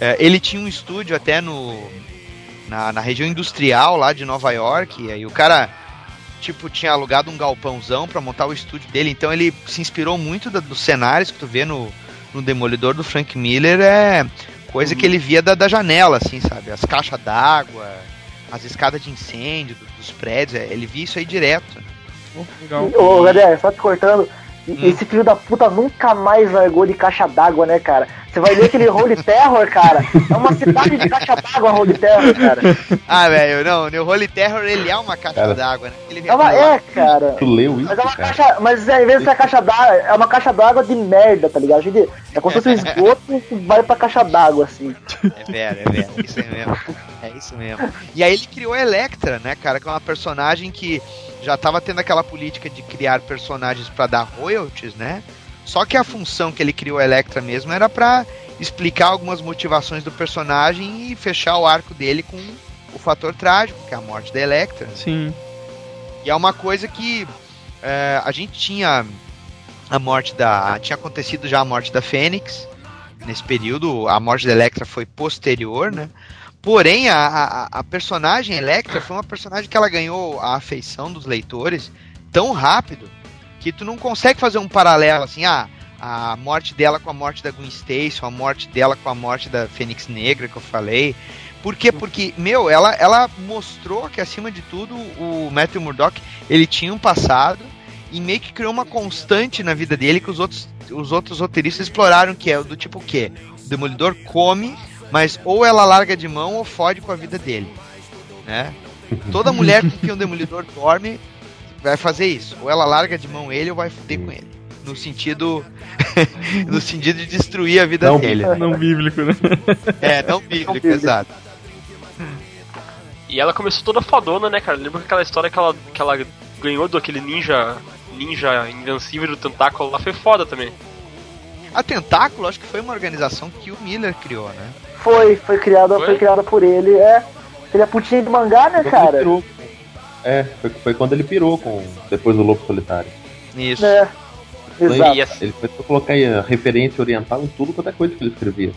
É, ele tinha um estúdio até no na, na região industrial lá de Nova York, e aí o cara tipo tinha alugado um galpãozão pra montar o estúdio dele, então ele se inspirou muito da- dos cenários que tu vê no, no Demolidor do Frank Miller, é coisa que ele via da, da janela, assim, sabe? As caixas d'água, as escadas de incêndio do- dos prédios, é, ele via isso aí direto.
Legal.
Ô, Gadé, só te cortando.
Hum.
Esse filho da puta nunca mais largou de caixa d'água, né, cara? Você vai ler aquele Holy Terror, cara. É uma cidade de caixa d'água, Holy Terror, cara.
Ah, velho, não, o Holy Terror ele é uma caixa d'água, né? Ele
É, uma, é, cara.
Tu leu isso,
Mas é uma
cara?
caixa. Mas é, em vez de ser a caixa d'água, é uma caixa d'água de merda, tá ligado? Gente, É como se fosse um esgoto que vai pra caixa d'água, assim.
É velho, é velho, é isso aí mesmo. É isso mesmo. E aí ele criou a Electra, né, cara, que é uma personagem que já tava tendo aquela política de criar personagens pra dar royalties, né? Só que a função que ele criou a Electra mesmo era pra explicar algumas motivações do personagem e fechar o arco dele com o fator trágico, que é a morte da Electra.
Sim.
E é uma coisa que é, a gente tinha a morte da. Tinha acontecido já a morte da Fênix. Nesse período, a morte da Electra foi posterior, né? Porém, a, a, a personagem Electra foi uma personagem que ela ganhou a afeição dos leitores tão rápido que tu não consegue fazer um paralelo assim, ah, a morte dela com a morte da Gwen Stacy, a morte dela com a morte da Fênix Negra que eu falei. Por quê? Porque, meu, ela, ela mostrou que, acima de tudo, o Matthew Murdock, ele tinha um passado e meio que criou uma constante na vida dele que os outros, os outros roteiristas exploraram, que é do tipo o quê? O Demolidor come, mas ou ela larga de mão ou fode com a vida dele, né? Toda mulher com quem o Demolidor dorme vai fazer isso. Ou ela larga de mão ele ou vai foder com ele. No sentido. no sentido de destruir a vida
Não
dele. né?
Não bíblico, né?
É, não bíblico,
bíblico.
exato.
E ela começou toda fodona, né, cara? Lembra aquela história que ela, que ela ganhou do aquele ninja ninja invencível do tentáculo lá? Foi foda também.
A Tentáculo, acho que foi uma organização que o Miller criou, né?
Foi, foi criada,
Foi?
foi criada por ele. É. Ele é putinha de mangá, né,
ele
cara?
É, foi, foi quando ele pirou com, depois do Lobo Solitário.
Isso.
É. Exato.
Essa-
Ele começou a colocar aí a referência oriental em tudo quanto é coisa que ele escrevia.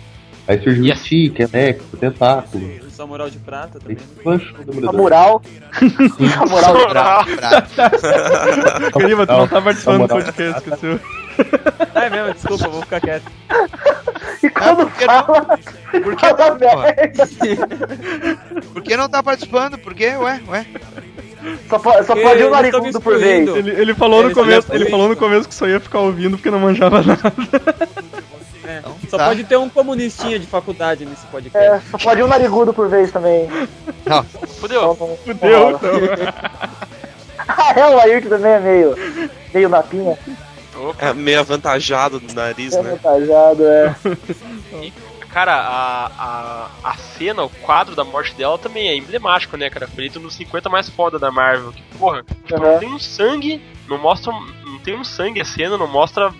Aí surgiu
E
o
essa-
Stick, Electro, Tentáculo.
Samurai de prata também.
lançou o
A
Demolidor.
moral. A moral.
Pra- pra-
Gariba, tu não tá participando do
moral.
podcast, esqueceu.
Ah, é mesmo, desculpa, vou ficar quieto.
E quando
por que não?
fala.
Por que
fala
não,
merda,
Por que não tá participando? Por quê? Ué, ué.
Só, po- só pode um narigudo por vez.
Ele, ele falou no
Ele
começo, ele falou no começo que só ia ficar ouvindo porque não manjava nada.
É,
Então,
Só
tá.
pode ter um comunistinha de faculdade nesse
É,
podcast.
só pode um narigudo por vez também.
Não,
Fudeu.
Então, não-
Fudeu,
rola.
então.
Ah, é, o Ayrton também é meio. meio napinha.
É meio avantajado do nariz,
É
né?
vantajado, é.
Cara, a, a, a cena, o quadro da morte dela também é emblemático, né, cara? Feito nos 50 mais foda da Marvel. Que, porra,
Uhum.
não tem um sangue, não mostra. Não tem um sangue a cena, não mostra.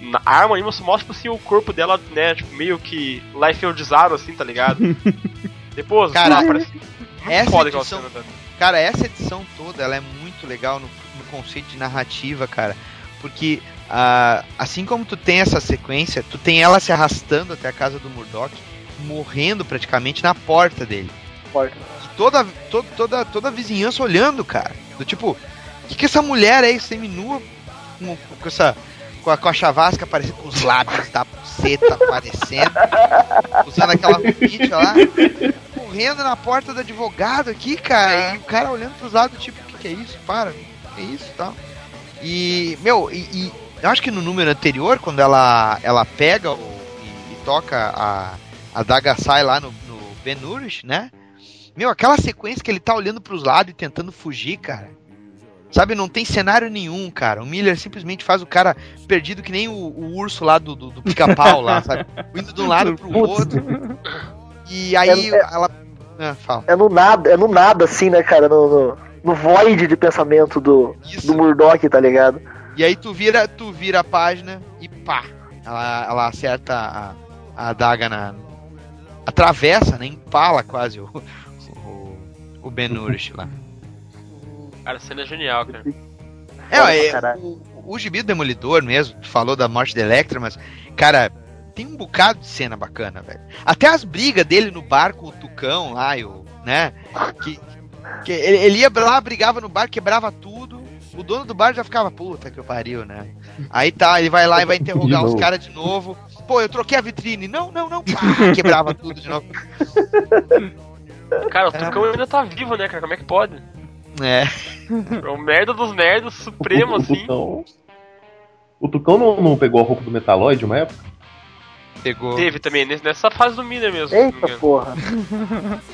Na arma nenhuma, só mostra tipo, assim, o corpo dela, né, tipo, meio que life eldizado, assim, tá ligado? Depois,
Cara,
parece
essa
foda
edição-
cena, velho.
Cara, essa edição toda ela é muito legal no, no conceito de narrativa, cara. Porque ah, assim como tu tem essa sequência, tu tem ela se arrastando até a casa do Murdoch, morrendo praticamente na porta dele.
Porta.
Toda, to- toda, toda a vizinhança olhando, cara. Do tipo, o que, que essa mulher aí, seminua, com, com essa. Com a, com a chavasca aparecendo com os lábios da buceta aparecendo, usando aquela roupinha lá, correndo na porta do advogado aqui, cara, e o cara olhando pros lados, tipo, o que, que é isso? Para, o que é isso e tal. E, meu, e, e eu acho que no número anterior, quando ela, ela pega o- e, e toca a, a daga sai lá no, no Ben Urich, né? Meu, aquela sequência que ele tá olhando pros lados e tentando fugir, cara. Sabe, não tem cenário nenhum, cara. O Miller simplesmente faz o cara perdido que nem o, o urso lá do, do, do pica-pau lá, sabe? Indo de um lado pro outro. E aí
É- é-
ela. Ah, fala.
É no nada, é no nada, assim, né, cara? No, no, no void de pensamento do,
Isso.
do Murdoch, tá ligado?
E aí tu vira, tu vira a página e pá. Ela, ela acerta a, a adaga na. Atravessa, né? Empala quase o, o, o Ben Urich lá.
Cara, a cena é genial, cara.
É, é, o, o gibi do Demolidor mesmo, tu falou da morte da Electra, mas, cara, tem um bocado de cena bacana, velho. Até as brigas dele no bar com o Tucão lá, e o, né? Que, que ele, ele ia lá, brigava no bar, quebrava tudo. O dono do bar já ficava, puta que eu pariu, né? Aí tá, ele vai lá e vai interrogar os caras de novo. Pô, eu troquei a vitrine. Não, não, não. Pá, quebrava tudo de novo.
Cara, o Tucão ainda tá vivo, né, cara? Como é que pode?
É.
É o merda dos merdas supremo,
o, o
assim.
Tucão, o Tucão não, não pegou a roupa do Metaloid uma época?
Pegou.
Teve também, nessa fase do Miller mesmo. me
Eita porra.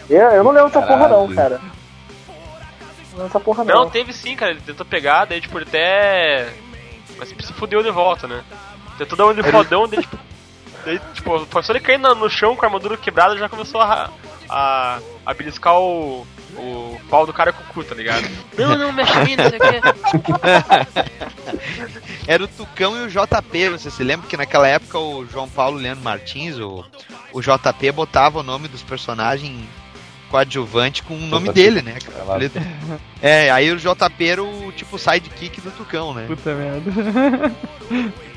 Eu, eu não lembro dessa porra, não, cara. Dessa porra,
Não,
não.
teve sim, cara. Ele tentou pegar, daí, tipo, ele até. Mas se fudeu de volta, né? Tentou dar um de fodão, daí, tipo. Daí, tipo, foi só ele cair no, chão com a armadura quebrada já começou a. a, a beliscar o. o pau do cara com o cu, tá ligado? Não, não, mexe em mim, não sei o quê.
Era o Tucão e o JP. Você se lembra que naquela época o João Paulo Leandro Martins, o, o JP, botava o nome dos personagens coadjuvante com o nome dele, né?
É.
É, aí o JP era o tipo sidekick do Tucão, né?
Puta merda.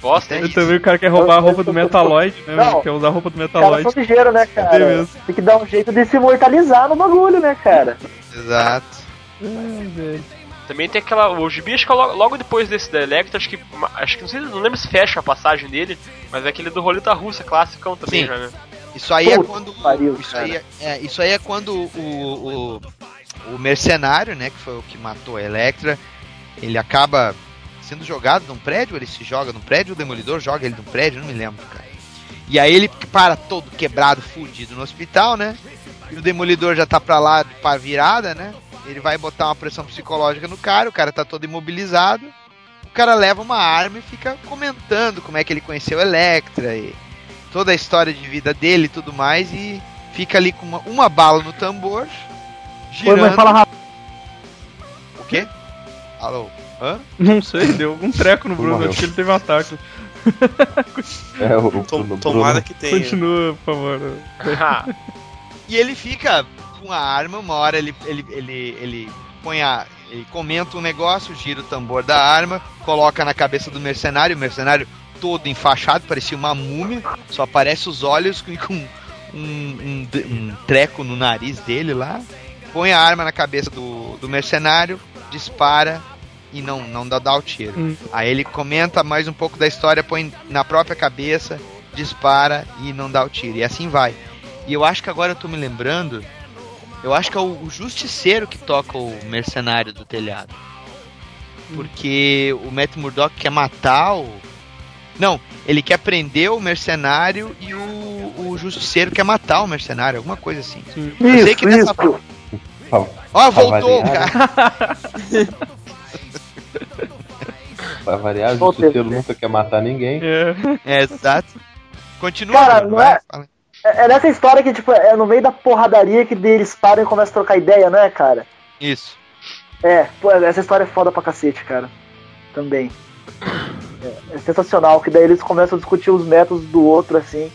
Bosta,
É?
Eu também o cara quer roubar a roupa do Metaloid, né?
Não.
Quer usar a roupa do Metaloid.
né,
É
cara?
mesmo.
Tem que dar um jeito de se imortalizar no bagulho, né, cara?
Exato.
Ai.
Também tem aquela. O Gibi, acho que é logo, logo depois desse da Electra, acho que. Acho que não sei, não lembro se fecha a passagem dele, mas é aquele do Roleta Russa clássico também
Sim.
já, né?
Isso aí é
Puta
quando.
que pariu,
isso,
cara.
aí é, é, isso aí é quando o, o, o mercenário, né, que foi o que matou a Electra, ele acaba sendo jogado num prédio, ele se joga num prédio, o Demolidor joga ele num prédio, não me lembro, cara. E aí ele para todo quebrado, fudido no hospital, né? E o Demolidor já tá pra lá pá virada, né? Ele vai botar uma pressão psicológica no cara, o cara tá todo imobilizado. O cara leva uma arma e fica comentando como é que ele conheceu a Electra e toda a história de vida dele e tudo mais e fica ali com uma, uma bala no tambor, girando.
mas fala rápido.
O quê? Alô? Hã?
Não sei, deu um treco no Bruno, acho que ele teve um ataque.
É, o, o,
Tom-
Bruno-
tomara que tenha.
Continua, por favor.
E ele fica com a arma, uma hora ele, ele, ele, ele põe a. Ele comenta um negócio, gira o tambor da arma, coloca na cabeça do mercenário, o mercenário todo enfaixado, parecia uma múmia, só aparece os olhos com, um, um, um treco no nariz dele lá. Põe a arma na cabeça do, do mercenário, dispara e não, não dá, dá o tiro.
Hum.
Aí ele comenta mais um pouco da história, põe na própria cabeça, dispara e não dá o tiro. E assim vai. E eu acho que agora eu tô me lembrando. Eu acho que é o, o justiceiro que toca o mercenário do telhado. Porque o Matt Murdock quer matar o. Não, ele quer prender o mercenário e o, o justiceiro quer matar o mercenário, alguma coisa assim. Eu sei que
Isso,
nessa.
isso.
Ó, voltou,
variar,
cara.
pra variar, o justiceiro nunca quer matar ninguém.
É.
É, exato. Continua.
Cara, não
vai,
é-. É, é nessa história que, tipo, é no meio da porradaria que eles param e começam a trocar ideia, né, cara?
Isso.
É, pô, essa história é foda pra cacete, cara. Também. É, é sensacional, que daí eles começam a discutir os métodos do outro, assim.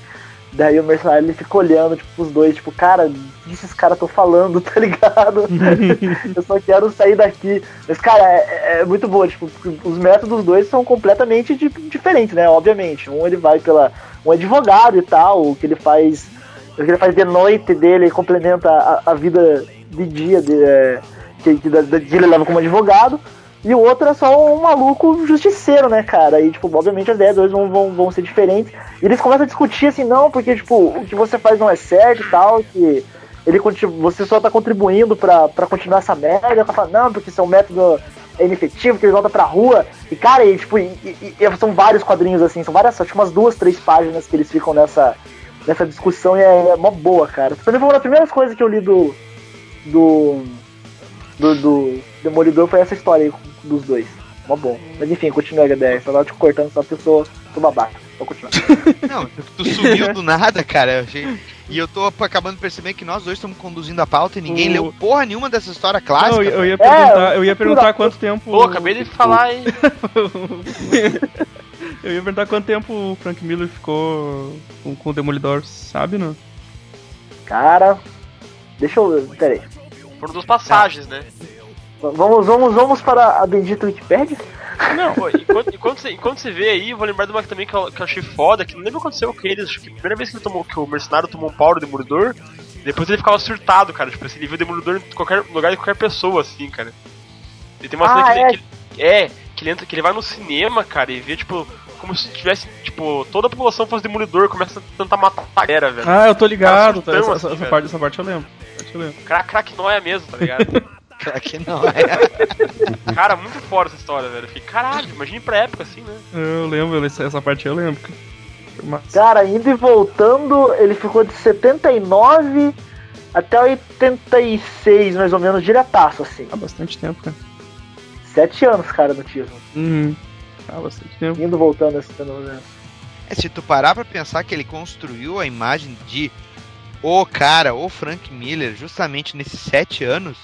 Daí o mercenário ele fica olhando, tipo, os dois, tipo, cara, o que esses caras estão falando, tá ligado? eu só quero sair daqui. Mas, cara, é, é muito boa, tipo, os métodos dos dois são completamente di- diferentes, né? Obviamente. Um ele vai pela. Um advogado e tal, o que ele faz. O que ele faz de noite dele complementa a, a vida de dia de, é, que, que, que ele leva como advogado. E o outro é só um maluco justiceiro, né, cara? E, tipo, obviamente as ideias dois vão, vão, ser diferentes. E eles começam a discutir assim, não, porque, tipo, o que você faz não é certo e tal, que ele você só tá contribuindo pra, pra continuar essa merda. Ela fala, não, porque seu método é inefetivo, que ele volta pra rua. E, cara, e, tipo, e, e- e são vários quadrinhos, assim, são várias, acho que umas duas, três páginas que eles ficam nessa, nessa discussão e é, é mó boa, cara. Por exemplo, uma das primeiras coisas que eu li do. do. do, do Demolidor foi essa história aí dos dois. Mó bom. Mas enfim, continua a ideia. Só tava te cortando, só pessoa. Tô babaca. Vou continuar.
Não, tu sumiu do nada, cara. eu achei- E eu tô acabando percebendo que nós dois estamos conduzindo a pauta e ninguém
O-
leu porra nenhuma dessa história clássica.
Não, eu, eu ia
É,
perguntar, eu ia
eu-
perguntar quanto tempo.
Pô, acabei de falar, hein?
eu ia perguntar quanto tempo o Frank Miller ficou com, com o Demolidor, sabe, não?
Cara. Deixa eu. Pera aí.
Foram duas passagens, né?
Vamos, vamos, vamos para a bendita Wikipedia?
Não,
Pô, enquanto, enquanto, você, enquanto você vê aí, eu vou lembrar de uma que também que eu, que eu achei foda, que não lembro o que aconteceu com eles. Acho que a primeira vez que, ele tomou, que o mercenário tomou um pau do Demolidor, depois ele ficava surtado, cara. Tipo assim, ele viu o Demolidor em qualquer lugar de qualquer pessoa, assim, cara. E tem uma
Ah,
cena que,
é.
ele, que ele- é, que ele entra, que ele vai no cinema, cara, e vê, tipo, como se tivesse, tipo, toda a população fosse Demolidor, começa a tentar matar a galera, velho.
Ah, eu tô ligado.
Cara,
essa,
surtão,
essa-
assim,
essa parte, essa parte eu lembro. Parte eu lembro.
Crack, crack nóia mesmo, tá ligado?
Será que não é?
cara, muito fora essa história, velho. Eu fiquei, caralho, imagine pra época, assim, né?
Eu lembro, essa, parte eu lembro. massa.
Cara, indo e voltando, ele ficou de 79 até 86, mais ou menos, diretaço, assim.
Há bastante tempo, cara.
Sete anos, cara, no título.
Uhum. Há bastante tempo.
Indo e voltando, assim, pelo menos.
É, se tu parar pra pensar que ele construiu a imagem de o cara, o Frank Miller, justamente nesses sete anos,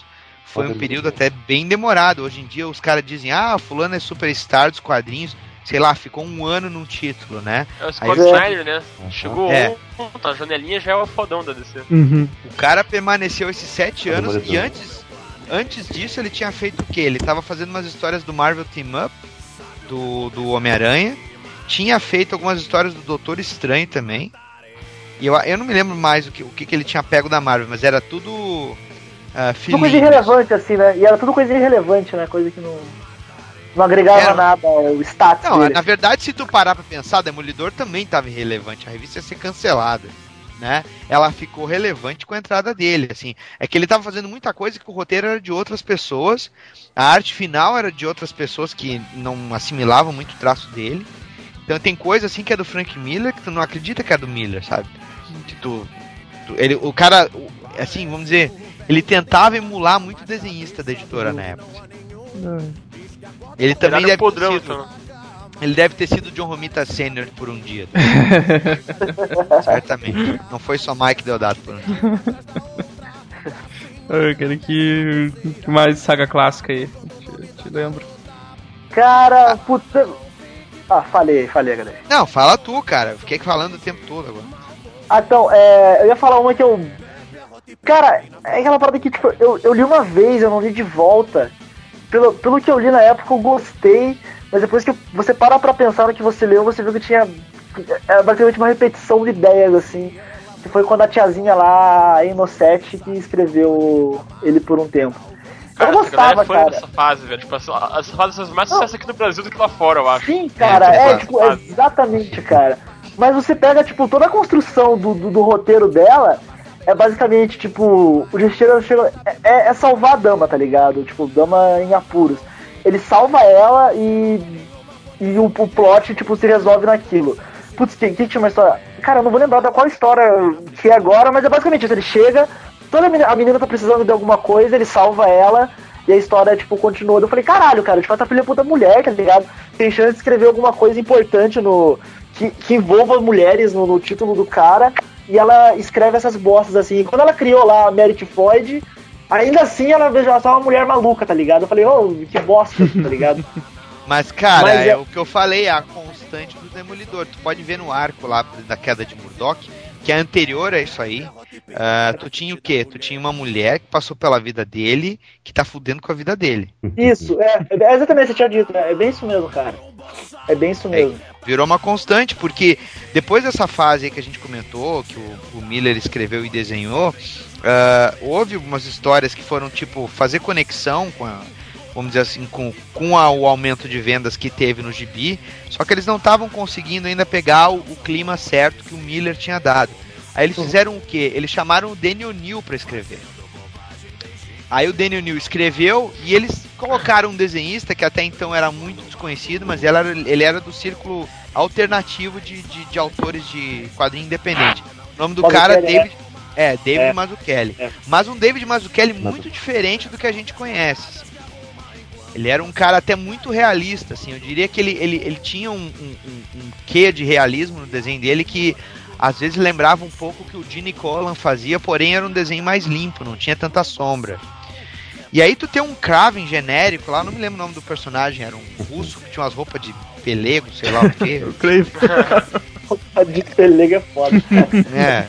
foi um período até bem demorado. Hoje em dia os caras dizem, ah, fulano é superstar dos quadrinhos, sei lá, ficou um ano num título, né?
É o Scott Snyder, né? Chegou
É.
ontem, a janelinha já é o fodão da DC.
Uhum.
O cara permaneceu esses sete
Tá
anos e antes, antes disso ele tinha feito o quê? Ele tava fazendo umas histórias do Marvel Team Up, do, do Homem-Aranha, tinha feito algumas histórias do Doutor Estranho também. E eu, eu não me lembro mais o que, o que, que ele tinha pego da Marvel, mas era tudo. Uh,
Tudo coisa irrelevante, assim, né? E era tudo coisa irrelevante, né? Coisa que não. Não agregava
Era.
nada ao status
Não,
dele.
na verdade, se tu parar pra pensar, Demolidor também tava irrelevante. A revista ia ser cancelada, né? Ela ficou relevante com a entrada dele, assim. É que ele tava fazendo muita coisa que o roteiro era de outras pessoas, a arte final era de outras pessoas que não assimilavam muito o traço dele. Então tem coisa assim que é do Frank Miller que tu não acredita que é do Miller, sabe? Que tu, tu- ele, o cara, assim, vamos dizer, ele tentava emular muito desenhista da editora na época. Ele também
Era
deve ter
podrão,
sido-
então.
ele deve ter sido John Romita Senior por um dia. Certamente. Não foi só Mike Deodato por um dia.
Ah, cara, que, que mais saga clássica aí? Te, te lembro.
Cara, puta. Ah, falei, falei, galera.
Não, fala tu, cara. Eu Fiquei falando o tempo todo agora.
Ah, então, é, eu ia falar uma que eu. Cara, é aquela parada que, tipo, eu, eu li uma vez, eu não li de volta. Pelo, pelo que eu li na época, eu gostei, mas depois que você para pra pensar no que você leu, você viu que tinha. Era basicamente uma repetição de ideias, assim. Que foi quando a tiazinha lá, a Inocete, que escreveu ele por um tempo.
Cara,
eu
essa
gostava,
foi
cara.
nessa fase, velho. Tipo, essa, essa fase fez mais sucesso aqui no Brasil do que lá fora, eu acho.
Sim, cara,
É,
é,
claro,
tipo, exatamente, cara. Mas você pega, tipo, toda a construção do, do, do roteiro dela é basicamente, tipo, o Justiceiro chega- é, é- salvar a dama, tá ligado? Tipo, dama em apuros. Ele salva ela e. E o, o plot, tipo, se resolve naquilo. Putz, que, que tinha uma história. Cara, eu não vou lembrar da qual história que é agora, mas é basicamente isso. Ele chega, toda a menina, a menina tá precisando de alguma coisa, ele salva ela, e a história, tipo, continua. Eu falei, caralho, cara, de fato a filha é puta mulher, tá ligado? Tem chance de escrever alguma coisa importante no. Que, que envolva mulheres no, no título do cara. E ela escreve essas bostas assim. E quando ela criou lá a Merit Floyd, ainda assim ela veio só uma mulher maluca, tá ligado? Eu falei, ô, que bosta, tá ligado?
Mas, cara,
Mas
é...
é-
o que eu falei, a constante do Demolidor. Tu pode ver no arco lá da queda de Murdoch, que é anterior a isso aí. ah, tu tinha o quê? Tu tinha uma mulher que passou pela vida dele, que tá fudendo com a vida dele.
Isso, é, é exatamente você tinha dito, né? É bem isso mesmo, cara. É bem isso mesmo.
Virou uma constante, porque depois dessa fase aí que a gente comentou, que o, o Miller escreveu e desenhou, ah, houve algumas histórias que foram, tipo, fazer conexão com a, vamos dizer assim, com, com a- o aumento de vendas que teve no gibi, só que eles não estavam conseguindo ainda pegar o, o clima certo que o Miller tinha dado. Aí eles fizeram o quê? Eles chamaram o Daniel New para escrever. Aí o Daniel New escreveu e eles colocaram um desenhista que até então era muito desconhecido, mas ele era, ele era do círculo alternativo de, de, de autores de quadrinho independente. O nome do cara é David. É, David
É.
Mazzucchelli. Mas um David Mazzucchelli muito diferente do que a gente conhece. Ele era um cara até muito realista, assim. Eu diria que ele, ele, ele tinha um, um, um- um quê de realismo no desenho dele que às vezes lembrava um pouco o que o Gene Colan fazia, porém era um desenho mais limpo, não tinha tanta sombra. E aí tu tem um Kraven genérico lá, não me lembro o nome do personagem, era um russo que tinha umas roupas de pelego, sei lá o quê.
O Clay.
A de pelega é foda.
É.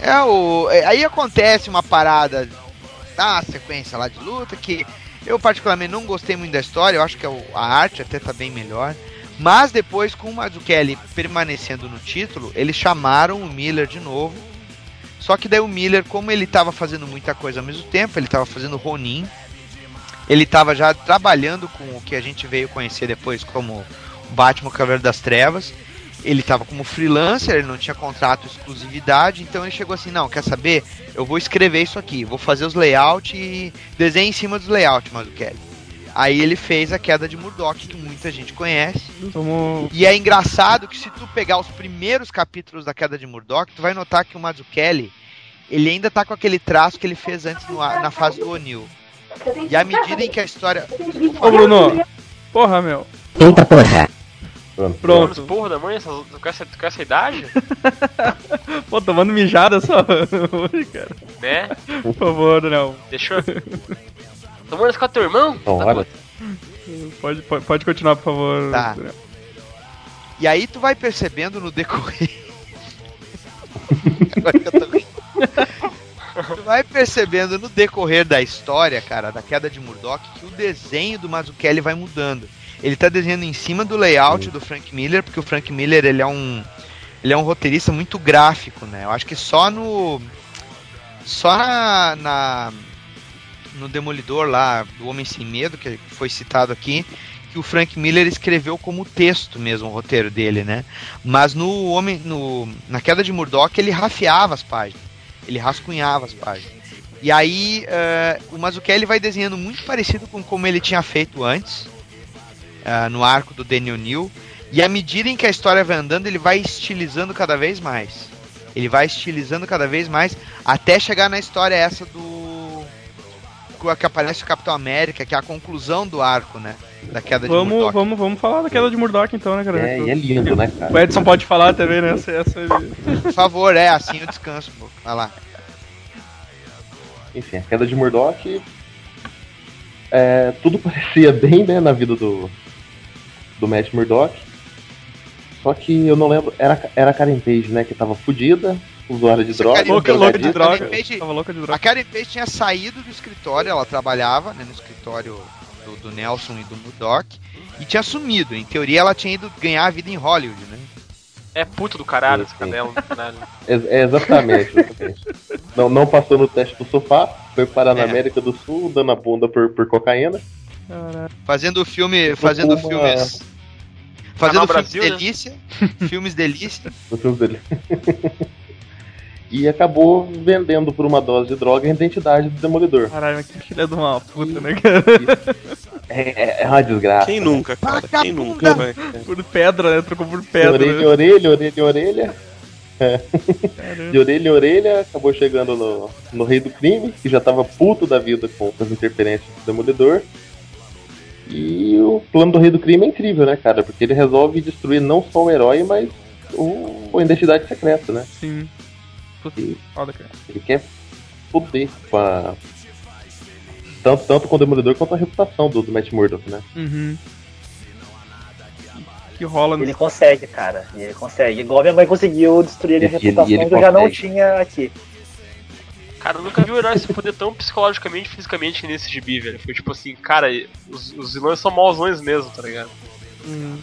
É o. é, Aí acontece uma parada da sequência lá de luta que eu particularmente não gostei muito da história, eu acho que é a arte até tá bem melhor. Mas depois, com o Mazzucchelli permanecendo no título, eles chamaram o Miller de novo. Só que daí o Miller, como ele tava fazendo muita coisa ao mesmo tempo, ele tava fazendo Ronin, ele tava já trabalhando com o que a gente veio conhecer depois como Batman Cavaleiro das Trevas. Ele tava como freelancer, ele não tinha contrato exclusividade, então ele chegou assim, não, quer saber? Eu vou escrever isso aqui, vou fazer os layouts e desenho em cima dos layouts, Mazzucchelli. Aí ele fez a queda de Murdoch, que muita gente conhece.
Vamos.
E é engraçado que se tu pegar os primeiros capítulos da queda de Murdoch, tu vai notar que o Mazzucchelli, ele ainda tá com aquele traço que ele fez antes no na fase do O'Neill. E à medida em que a história...
Ô, Bruno. Porra, meu.
Eita porra.
Pronto.
Pronto.
Porra da mãe, essa, com, essa, com essa idade?
Pô, tomando mijada só. Oi, cara.
né?
Por favor, Daniel.
Deixa eu. Tomando esse com teu irmão? Tá
olha,
Pode, pode, pode continuar, por favor.
Tá.
Daniel.
E aí tu vai percebendo no decorrer. Agora que eu tô. Tu vai percebendo no decorrer da história, cara, da queda de Murdoch, que o desenho do Mazzucchelli vai mudando. Ele tá desenhando em cima do layout do Frank Miller, porque o Frank Miller ele é um ele é um roteirista muito gráfico, né? Eu acho que só no só na, na no Demolidor lá do Homem Sem Medo que foi citado aqui, que o Frank Miller escreveu como texto mesmo o roteiro dele, né? Mas no homem no na queda de Murdoch ele rafiava as páginas, ele rascunhava as páginas. E aí eh, o Mazzucchelli vai desenhando muito parecido com como ele tinha feito antes ah, no arco do Daniel New. E à medida em que a história vai andando, ele vai estilizando cada vez mais. Ele vai estilizando cada vez mais até chegar na história essa do que aparece o Capitão América, que é a conclusão do arco, né? Da queda de
Vamos,
Murdoch.
vamos, vamos falar da queda de Murdoch então, né, cara?
é, e é lindo, né, cara?
O Edson pode falar também, né? Essa, essa...
Por favor, é assim eu descanso um pouco. Vai lá.
Enfim, a queda de Murdoch. É, tudo parecia bem, né, na vida do, do Matt Murdock. Só que eu não lembro. Era, era a Karen Page, né, que tava fudida, usuária de droga.
Karen
Louca, louca de droga.
Page-
Tava louca de
A
droga.
Karen Page tinha saído do escritório, ela trabalhava né, no escritório do, do Nelson e do Murdoch, e tinha sumido. Em teoria, ela tinha ido ganhar a vida em Hollywood, né?
É puto do caralho
Sim,
esse caralho.
É, é exatamente, exatamente. não, não passou no teste do sofá, foi parar na
É.
América do Sul, dando a bunda por, por cocaína.
Fazendo filme, fazendo
uma-
filmes. Fazendo filmes
Brasil, né?
delícia. filmes delícia.
no filme dele. e acabou vendendo por uma dose de droga a identidade do Demolidor.
Caralho, mas que filha de uma puta, né, cara?
É, é- é uma desgraça.
Quem nunca, cara? Quem nunca, vai?
Por pedra, né? Trocou por
De
pedra.
orelha em
né?
orelha, orelha em orelha. É. De orelha orelha, acabou chegando no, no Rei do Crime, que já tava puto da vida com as interferências do Demolidor. E o plano do Rei do Crime é incrível, né, cara? Porque ele resolve destruir não só o herói, mas o, a identidade secreta, né?
Sim.
E
Foda, cara.
ele quer foder com a. Tanto, tanto com o Demolidor quanto a reputação do, do Matt Murdock, né?
Uhum. Que rola
Ele consegue, cara. Ele consegue. Igual minha mãe conseguiu destruir a
Ele-
reputação
ele
que eu já não tinha aqui.
Cara, eu nunca vi o herói se foder tão psicologicamente e fisicamente que nesse gibi, velho. Foi tipo assim, cara, os, os vilões são mauzões mesmo, tá ligado?
Uhum.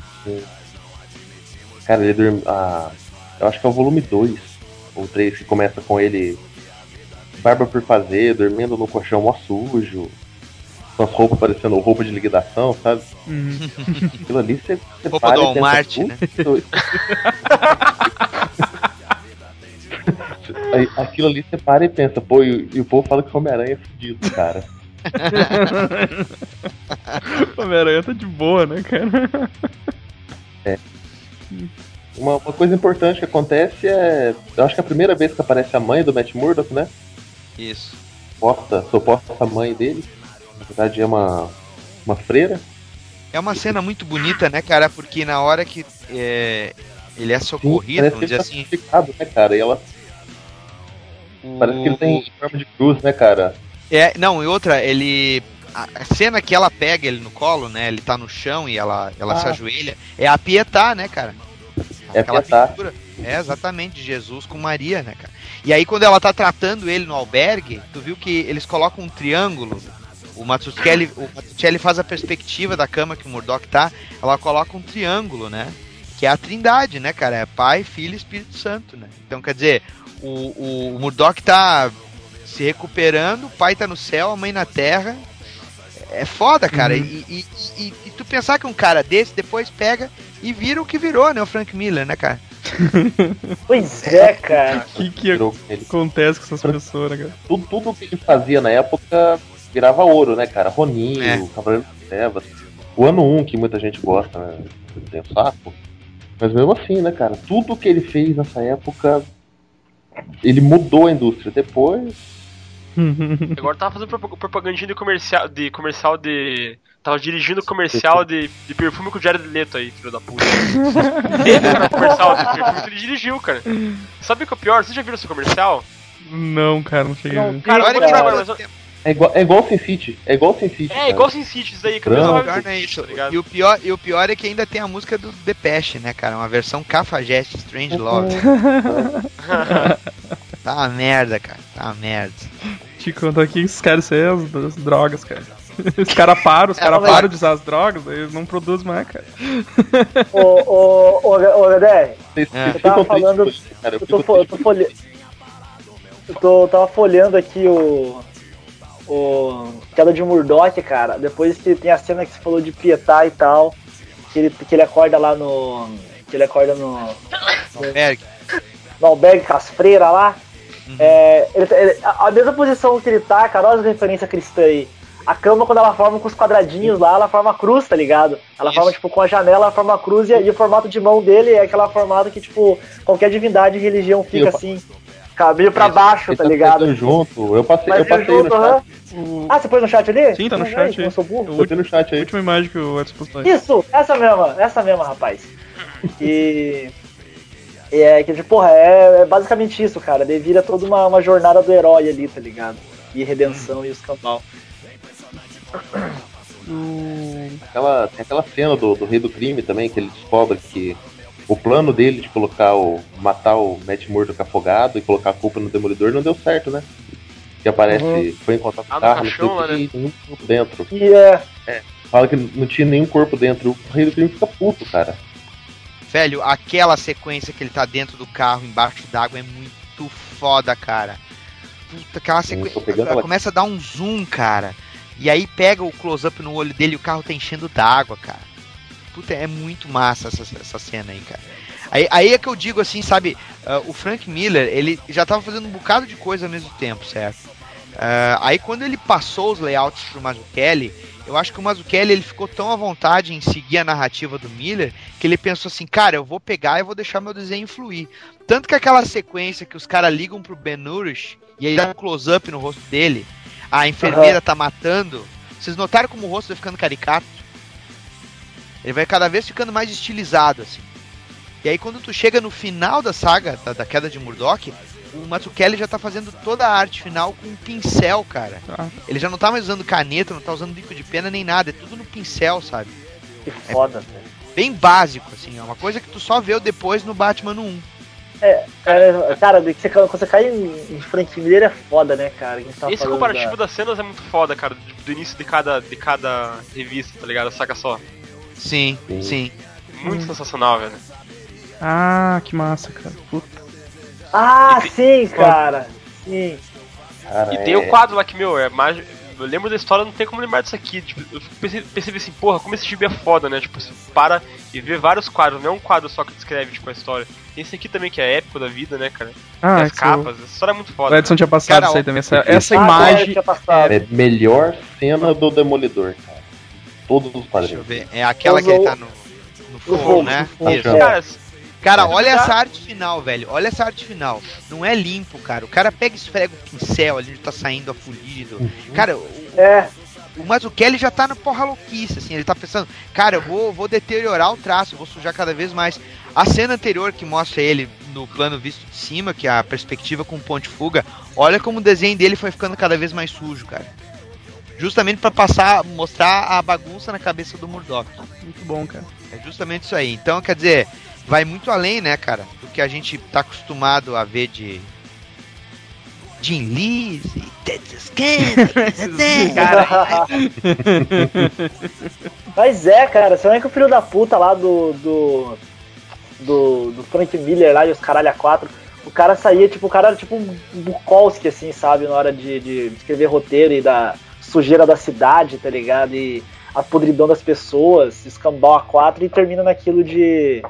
Cara, ele dorme. Ah, eu acho que é o volume 2 ou 3 que começa com ele. Barba por fazer, dormindo no colchão mó sujo. Com as roupas parecendo roupa de liquidação, sabe?
Uhum.
Aquilo ali você.
Roupa do
pensa,
Walmart, né?
"Putz, Aí, Aquilo ali você para e pensa, pô, e, e o povo fala que o Homem-Aranha é fudido, cara.
Homem-Aranha tá de boa, né, cara?
Uma, uma coisa importante que acontece é. Eu acho que é a primeira vez que aparece a mãe do Matt Murdock, né?
Isso.
Suposta, suposta mãe dele. Na verdade é uma. uma freira.
É uma cena muito bonita, né, cara? Porque na hora que é, ele é
Sim,
socorrido,
parece
vamos dizer
ele tá
assim.
né, cara? E ela. Parece que ele tem forma de cruz, né, cara?
É, não, e outra, ele. A cena que ela pega ele no colo, né? Ele tá no chão e ela, ela se
Ah.
ajoelha. É a Pietá, né, cara?
É
Aquela
Pietá.
pintura. É, exatamente, de Jesus com Maria, né, cara? E aí, quando ela tá tratando ele no albergue, tu viu que eles colocam um triângulo. O Mazzucchelli, o Mazzucchelli faz a perspectiva da cama que o Murdoch tá. Ela coloca um triângulo, né? Que é a trindade, né, cara? É Pai, Filho e Espírito Santo, né? Então, quer dizer, o, o, o Murdoch tá se recuperando, o pai tá no céu, a mãe na terra. É foda, cara.
Uhum.
E, e- e- e tu pensar que um cara desse depois pega e vira o que virou, né? O Frank Miller, né, cara?
Pois é, cara.
O que, que acontece com essas pessoas, né, cara?
Tudo, tudo que ele fazia na época virava ouro, né, cara? Roninho,
É.
Cavaleiro das Trevas. O ano 1, que muita gente gosta, né? Tem o saco. Mas mesmo assim, né, cara? Tudo que ele fez nessa época. Ele mudou a indústria. Depois.
Agora tava fazendo prop- propagandinha de comercial de. comercial de. Tava dirigindo comercial de, de perfume com o Jared Leto aí, filho da puta. Ele era comercial de perfume que ele dirigiu, cara. Sabe o que é o pior? Vocês já viram esse comercial?
Não, cara, não cheguei a
Não,
ver.
Cara, vou
que
lembrar
cara.
É igual, é igual Sin City. É igual Sin City.
É,
cara.
igual Sin City, isso daí, que
Branco.
O
eu
pior
não
não é isso.
tá?
E o, pior, e o pior é que ainda tem a música do Depeche, né, cara? Uma versão cafajeste, Strange Love. tá uma merda, cara. Tá uma merda.
Te contar aqui, esses caras, aí é as, as drogas, cara. Os caras param, os
É,
caras
mas-
param de usar as drogas, aí eles não produzem mais, cara.
Ô, ô, ô, ô, Dedé,
Vocês
É.
Eu tava falando-.
Eu
tô, eu tô folhe... Eu tô, tava folheando aqui o. O. Queda de Murdoch, cara. Depois que tem a cena que você falou de Pietá e tal. Que ele, que ele acorda lá no. Que ele acorda no. No albergue com as freiras lá.
Uhum.
É, ele- ele- a, mesma posição que ele tá, cara, olha as referências cristã aí. A cama, quando ela forma com os quadradinhos lá, ela forma cruz, tá ligado? Ela
Isso.
forma, tipo, com a janela, ela forma cruz e, e o formato de mão dele é aquela formato que, tipo, qualquer divindade e religião fica assim, caminho pra
Isso.
baixo,
Ele
tá ligado?
junto. Eu passei, eu
Mas
passei
junto,
no chat.
O,
Ah, você pôs no chat ali?
Sim, tá no
Ai,
chat aí.
Eu sou burro.
Botei no chat aí.
última imagem que o Edson postou aí.
Isso, essa mesma, essa mesma, rapaz. E. e É que, tipo, porra, é, é basicamente isso, cara. Daí vira toda uma, uma jornada do herói ali, tá ligado? E redenção e os cambal.
Aquela, tem aquela cena do, do Rei do Crime também, que ele descobre que o plano dele de colocar o. matar o Matt Murdock afogado e colocar a culpa no Demolidor não deu certo, né? Que aparece,
Uhum.
foi encontrar com
Ah,
o
no
carro,
caixão
não sei o que, e nenhum corpo dentro.
E é.
Fala que não tinha nenhum corpo dentro. O Rei do Crime fica puto, cara.
Velho, aquela sequência que ele tá dentro do carro, embaixo d'água, é muito foda, cara. Puta, aquela sequência. Começa a dar um zoom, cara. E aí pega o close-up no olho dele e o carro tá enchendo d'água, cara. Puta, é muito massa essa, essa cena aí, cara. Aí, aí é que eu digo assim, sabe? ah, o Frank Miller, ele já tava fazendo um bocado de coisa ao mesmo tempo, certo? Ah, aí quando ele passou os layouts pro Mazzucchelli, eu acho que o Mazzucchelli ele ficou tão à vontade em seguir a narrativa do Miller que ele pensou assim, cara, eu vou pegar e vou deixar meu desenho fluir. Tanto que aquela sequência que os caras ligam pro Ben Nourish e aí dá um close-up no rosto dele, a enfermeira tá matando. Vocês notaram como o rosto vai ficando caricato? Ele vai cada vez ficando mais estilizado, assim. E aí quando tu chega no final da saga, da, da queda de Murdoch, o Mazzucchelli já tá fazendo toda a arte final com um pincel, cara.
Ah.
Ele já não tá mais usando caneta, não tá usando bico de pena nem nada, é tudo no pincel, sabe?
Que foda, velho.
Bem básico, assim, é uma coisa que tu só vê depois no Batman no 1.
É, é, cara, você, quando você cai em, em Frank Miller é foda, né, cara? Que a gente tava
Esse comparativo
da-
das cenas é muito foda, cara. Tipo, do início de cada, de cada revista, tá ligado? Saca só.
Sim,
Sim.
sim.
Muito sensacional, velho.
Ah, que massa, cara. Puta.
Ah,
E
sim, cara. Sim.
Cara,
E
é...
tem o quadro lá que, meu, é mais. Eu lembro da história, não tem como lembrar disso aqui. Tipo, eu pensei, pensei assim, porra, como esse gibi é foda, né? Tipo, você para e vê vários quadros, não é um quadro só que descreve, tipo, a história. Tem esse aqui também que é épico da vida, né, cara?
Ah,
Tem as
isso-
capas, essa história é muito
O
foda.
Edson tinha passado
Cara,
isso aí também. Essa, essa imagem.
É melhor cena do Demolidor, cara. Todos os
Deixa eu
quadrinhos.
ver. É aquela que ele tá no, no fogo,
fogo,
né? Isso.
é.
Cara,
Cara,
Mas
olha essa arte final, velho. Olha essa arte final. Não é limpo, cara. O cara pega e esfrega o pincel ali onde tá saindo a fulido. Cara, o,
É,
o Mazzucchelli já tá na porra louquice, assim. Ele tá pensando, cara, eu vou, vou deteriorar o traço, vou sujar cada vez mais. A cena anterior que mostra ele no plano visto de cima, que é a perspectiva com ponte fuga, olha como o desenho dele foi ficando cada vez mais sujo, cara. Justamente pra passar, mostrar a bagunça na cabeça do Murdoch.
Muito bom, cara.
É justamente isso aí. Então, quer dizer, vai muito além, né, cara, do que a gente tá acostumado a ver de Jim Lee e né?
Cara,
mas é, cara. Você não é que o filho da puta lá do. do. do, do Frank Miller lá e os caralho a quatro. O cara saía, tipo, o cara era tipo um Bukowski, assim, sabe, na hora de, de escrever roteiro e da sujeira da cidade, tá ligado? E a podridão das pessoas, escambau a quatro e termina naquilo de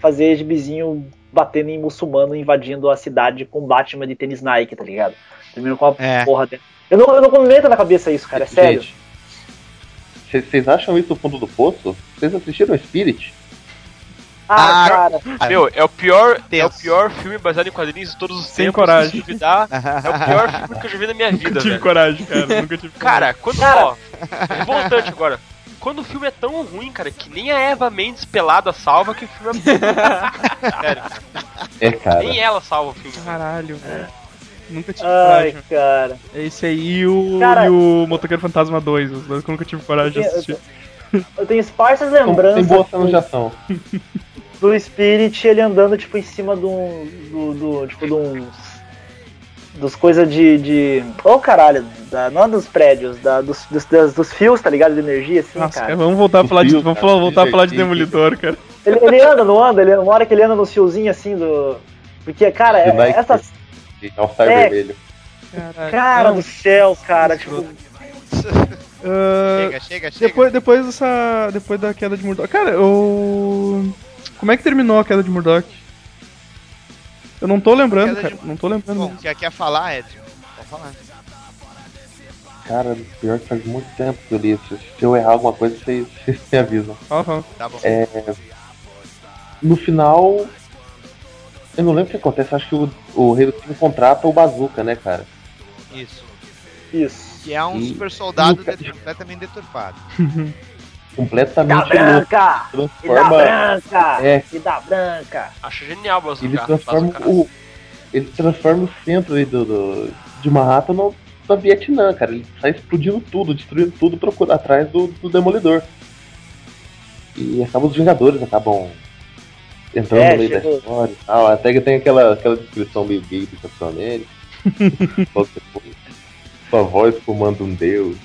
fazer gibizinho batendo em muçulmano, invadindo a cidade com Batman de tênis Nike, tá ligado? Termina com a
É.
porra dentro. Eu não, eu não me entra na cabeça isso, cara, é sério.
Gente, Vocês vocês acham isso no fundo do poço? Vocês assistiram Spirit?
Ah,
Ah,
cara.
Meu, é o pior, é o pior filme baseado em quadrinhos de todos os
Sem
tempos.
coragem.
Se duvidar, é o pior filme que eu já vi na minha vida,
Nunca tive
velho.
coragem, cara. Nunca tive
Cara, quando.
Cara.
Ó, revoltante agora. Quando o filme é tão ruim, cara, que nem a Eva Mendes pelada salva, que o filme é. Sério, cara.
É, cara.
Nem ela salva o filme.
Caralho, velho. Nunca tive
Ai,
coragem.
cara.
É esse aí e o,
Cara-
e o Motoqueiro Fantasma 2. Os dois que eu nunca tive coragem de
Eu-
assistir.
Eu tenho esparsas
Tem
lembranças
boa cenas de ação.
do Spirit ele andando tipo em cima de um. do. do- tipo de uns. Dos coisas de. de. Ô caralho, da, não dos prédios, da, dos, dos, dos fios, tá ligado? De energia, assim,
Nossa,
cara.
vamos voltar a falar de.
fio,
Vamos
cara,
falar- voltar a falar de Demolidor, cara.
Ele, ele anda, não anda? Ele, uma hora que ele anda nos fiozinhos assim do. Porque, cara,
De
é,
Nike.
essa.
All-Star
É.
vermelho.
Caralho.
Cara
Não,
do céu, cara, tipo.
ah,
Chega, chega, chega.
depois, depois dessa. Depois da queda de Murdoch. Cara, eu. Como é que terminou a queda de Murdoch? Eu não tô lembrando, cara.
de-
Não tô lembrando.
Bom,
mesmo.
quer, quer falar, Edson? Pode falar.
Cara, pior que faz muito tempo que eu li isso. Se eu errar alguma coisa, vocês, vocês me avisam.
Fala, fala.
Tá bom.
É, no final. Eu não lembro o que acontece, acho que o, o Rei do Crime contrata o Bazooka, né, cara?
Isso.
Isso.
Que é um
E-
super soldado
e
completamente deturpado.
Da
Completamente louco.
branca! E da
Transforma.
branca!
É.
E da branca!
Acho genial o
Ele
Bazooka.
transforma
Bazooka.
o. Ele transforma o centro aí do, do, de Manhattan no, no Vietnã, cara. Ele sai explodindo tudo, destruindo tudo, procura atrás do, do Demolidor. E acaba os Vingadores acabam entrando
É,
no meio
chegou.
da história e tal. Até que tem aquela, aquela descrição meio gay do Capitão América. Depois, Sua voz comanda um deus.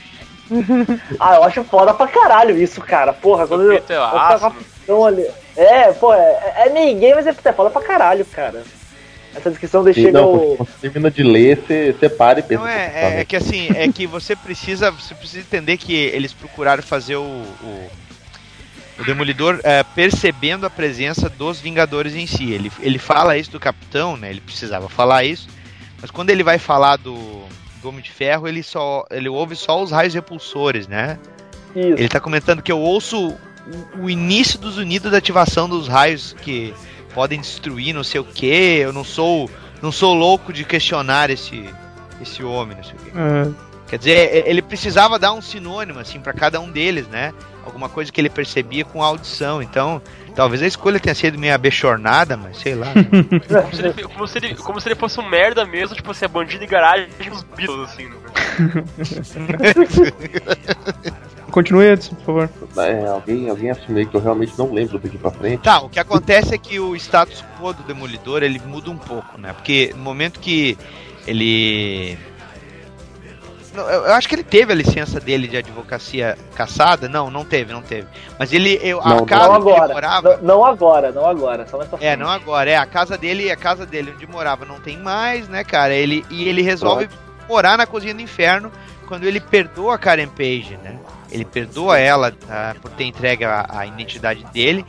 Ah, eu acho foda pra caralho isso, cara. Porra, quando eu.
Peter
eu
Aço,
tava tão ali. É, pô, é, é ninguém, mas é é foda pra caralho, cara. Essa descrição de
E,
chega
não,
o.
quando você termina de ler, você, você para e pensa.
Não é,
"Puta,
é, é que assim, é que você precisa, você precisa entender que eles procuraram fazer o, o, o Demolidor é, percebendo a presença dos Vingadores em si. Ele, ele fala isso do Capitão, né? Ele precisava falar isso, mas quando ele vai falar do, Homem de Ferro, ele só, ele ouve só os raios repulsores, né?
Isso.
Ele tá comentando que eu ouço o, o início dos unidos da ativação dos raios que podem destruir não sei o que. Eu não sou não sou louco de questionar esse esse homem, não sei o quê.
Aham.
Quer dizer, e- ele precisava dar um sinônimo, assim, pra cada um deles, né? Alguma coisa que ele percebia com a audição. Então, talvez a escolha tenha sido meio abechornada, mas sei lá.
Como se, ele, como, se ele, como se ele fosse um merda mesmo, tipo assim, a bandido de garagem dos Beatles, assim. né?
Continue, Edson, por favor.
É, alguém, alguém assumiu que eu realmente não lembro daqui pra frente.
Tá, o que acontece é que o status quo do Demolidor ele muda um pouco, né? Porque no momento que ele. Eu eu acho que ele teve a licença dele de advocacia caçada. Não, não teve, não teve. Mas ele. Eu, a
Não,
casa
não
onde ele
agora.
morava.
Não, não agora, não agora. Só mais pra
É,
frente.
não agora, é. A casa dele, a casa dele onde morava não tem mais, né, cara? Ele, e ele resolve morar na cozinha do inferno quando ele perdoa a Karen Page, né? Ele perdoa ela tá, por ter entregue a, a identidade dele.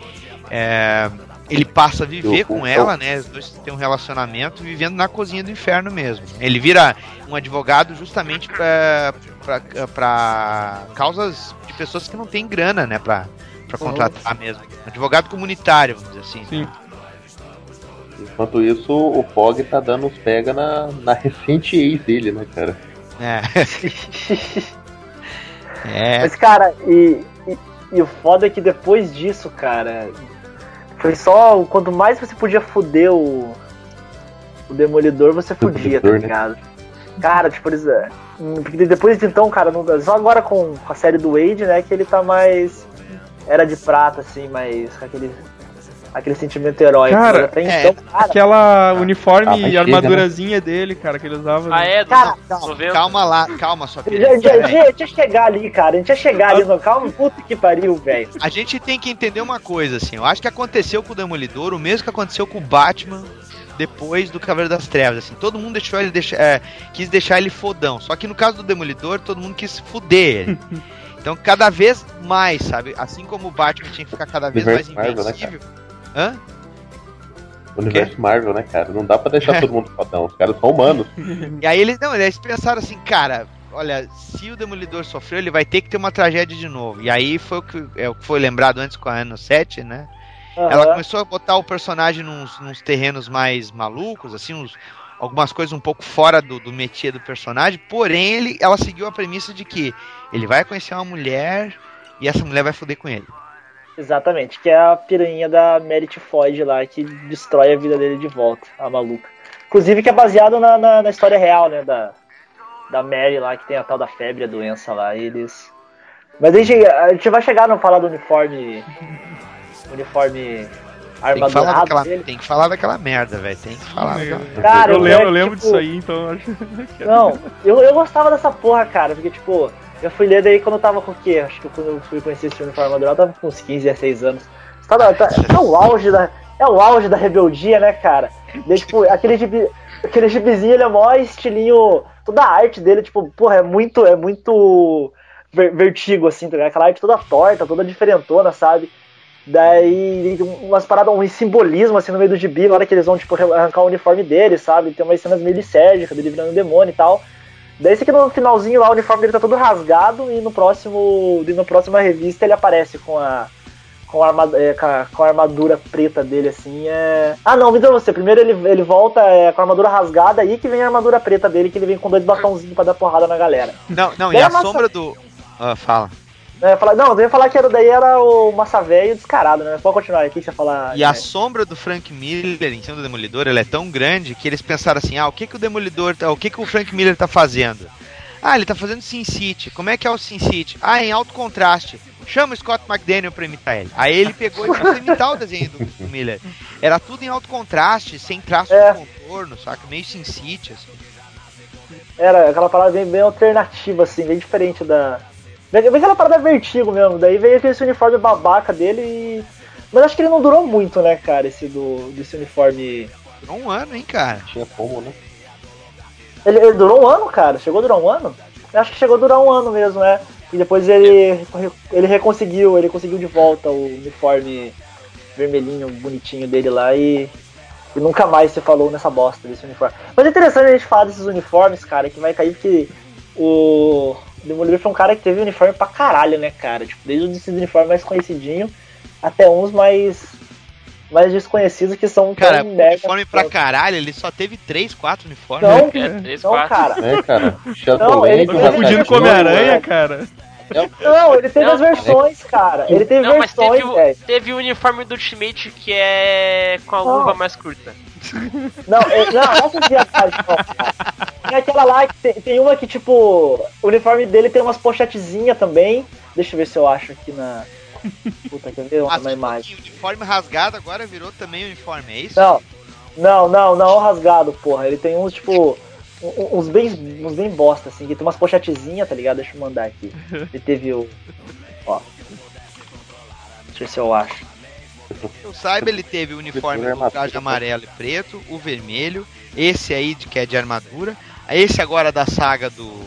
É, ele passa a viver
Eu-
com
eu-
ela, né? Os dois têm um relacionamento vivendo na cozinha do inferno mesmo. Ele vira um advogado justamente pra, pra, pra causas de pessoas que não têm grana, né? Pra, pra contratar mesmo. Advogado comunitário, vamos dizer assim.
Sim.
Enquanto isso, o Fog tá dando uns pega na, na recente ex dele, né, cara?
É. é.
Mas, cara, e, e, e o foda é que depois disso, cara, foi só. Quanto mais você podia fuder o. O Demolidor, você fudia, tá
né?
ligado? Cara, tipo, eles. é, Porque depois de então, cara, não, só agora com, a série do Wade, né, que ele tá mais. Era de prata, assim, mais. com aquele. Aquele sentimento heróico.
Cara,
até
é,
então, cara.
Aquela
Ah,
uniforme e
chega,
armadurazinha dele, cara, que ele usava.
Ah,
né?
é? Dos
Cara,
90?
Calma lá, calma, só
A
que
gente, a gente- ia chegar ali, cara. A gente ia chegar ali no calma, puta que pariu, velho.
A gente tem que entender uma coisa, assim. Eu acho que aconteceu com o Demolidor o mesmo que aconteceu com o Batman depois do Cavaleiro das Trevas. Assim, todo mundo deixou ele deixar, é, quis deixar ele fodão. Só que no caso do Demolidor, todo mundo quis fuder ele. Então, cada vez mais, sabe? Assim como o Batman tinha que ficar cada vez mais
né,
invencível. Hã?
Universo Marvel, né, cara? Não dá pra deixar
É.
todo mundo fodão. Os caras são humanos.
E aí eles, não, eles pensaram assim, cara, olha, se o Demolidor sofreu, ele vai ter que ter uma tragédia de novo. E aí foi o que, é o que foi lembrado antes com a Ano 7, né? Ela
Aham.
começou a botar o personagem nos, nos terrenos mais malucos, assim, uns- algumas coisas um pouco fora do, do métier do personagem, porém ele, ela seguiu a premissa de que ele vai conhecer uma mulher e essa mulher vai foder com ele.
Exatamente, que é a piranha da Merit Floyd lá, que destrói a vida dele de volta, a maluca. Inclusive que é baseado na, na, na história real, né, da, da Mary lá, que tem a tal da febre, a doença lá, e eles... Mas a gente, a gente vai chegar no falar do uniforme... Uniforme
Tem que, daquela, tem que falar daquela merda, velho. Tem que falar daquela
Cara,
eu
eu
lembro,
é,
eu lembro
tipo-
disso aí, então eu acho.
Não, eu, eu gostava dessa porra, cara, porque, tipo, eu fui ler daí quando eu tava com o quê? Acho que quando eu fui conhecer esse uniforme armadurado, eu tava com uns 15, 16 anos. Tá, tá, tá- é o auge da. É o auge da rebeldia, né, cara? Daí, tipo, aquele gibi, aquele gibizinho, ele é mó estilinho. Toda a arte dele, tipo, porra, é muito. É muito ver- vertigo, assim, tá ligado? Aquela arte toda torta, toda diferentona, sabe? Daí, umas paradas, um simbolismo assim no meio do gibi, na hora que eles vão, tipo, arrancar o uniforme dele, sabe? Tem umas cenas meio lisérgicas dele virando demônio e tal. Daí esse aqui no finalzinho lá, o uniforme dele tá todo rasgado e no próximo. E na próxima revista ele aparece com a. Com a, arma- é, com, a, armadura preta dele, assim, é. Ah não, me você. Primeiro ele, ele volta é, com a armadura rasgada, aí que vem a armadura preta dele, que ele vem com dois bastãozinhos pra dar porrada na galera.
Não, não, e
Daí
a
a massa-
sombra do. Ah, fala.
É, falar, não, eu ia falar que era, daí era o Massa Velho descarado, né? Pode continuar aqui que você falar.
E a
né?
sombra do Frank Miller em cima do Demolidor, ela é tão grande que eles pensaram assim: ah, o que que o Demolidor, tá- o que que o Frank Miller tá fazendo? Ah, ele tá fazendo Sin City. Como é que é o Sin City? Ah, em alto contraste. Chama o Scott McDaniel pra imitar ele. Aí ele pegou e começou a imitar o desenho do, do Miller. Era tudo em alto contraste, sem traço
É.
de contorno, saca? Meio Sin City, assim.
Era aquela parada bem, bem alternativa, assim, bem diferente da. Bem aquela parada vertigo mesmo. Daí veio aquele esse uniforme babaca dele e. Mas acho que ele não durou muito, né, cara, esse do desse uniforme.
Durou um ano, hein, cara.
Tinha como, né?
Ele, ele durou um ano, cara? Chegou a durar um ano? Eu acho que chegou a durar um ano mesmo, né? E depois ele, ele reconseguiu, ele conseguiu de volta o uniforme vermelhinho, bonitinho dele lá e, e nunca mais se falou nessa bosta desse uniforme. Mas é interessante a gente falar desses uniformes, cara, que vai cair porque o Demolidor foi um cara que teve uniforme pra caralho, né, cara? Tipo, desde esses uniformes mais conhecidinho até uns mais mais desconhecidos que são
Cara,
tão
uniforme pra caralho, ele só teve 3, 4 uniformes.
Não,
É, três,
não,
quatro.
cara.
É, cara.
Não,
Shadowland,
ele-
Tá
ele-
confundindo com Homem-Aranha, cara.
Não, ele teve
Não,
as versões, cara. Ele teve
Não, mas
versões,
teve, o-
velho.
teve o uniforme do Ultimate que é com a
Não.
luva mais curta.
Não, é- não, essas viagens não, cara. Tem aquela lá que tem, tem uma que, tipo, o uniforme dele tem umas pochetezinhas também. Deixa eu ver se eu acho aqui na. Puta, quer ver?
Ah,
Uma imagem.
o uniforme rasgado agora virou também uniforme, é isso?
Não, não, não, não, rasgado, porra. Ele tem uns, tipo, uns bem, uns bem bosta, assim, que tem umas pochetezinhas, tá ligado? Deixa eu mandar aqui. Ele teve o. Ó. Deixa eu ver se eu acho.
Que eu saiba, ele teve o uniforme do traje amarelo e preto, o vermelho, esse aí de que é de armadura, esse agora da saga do.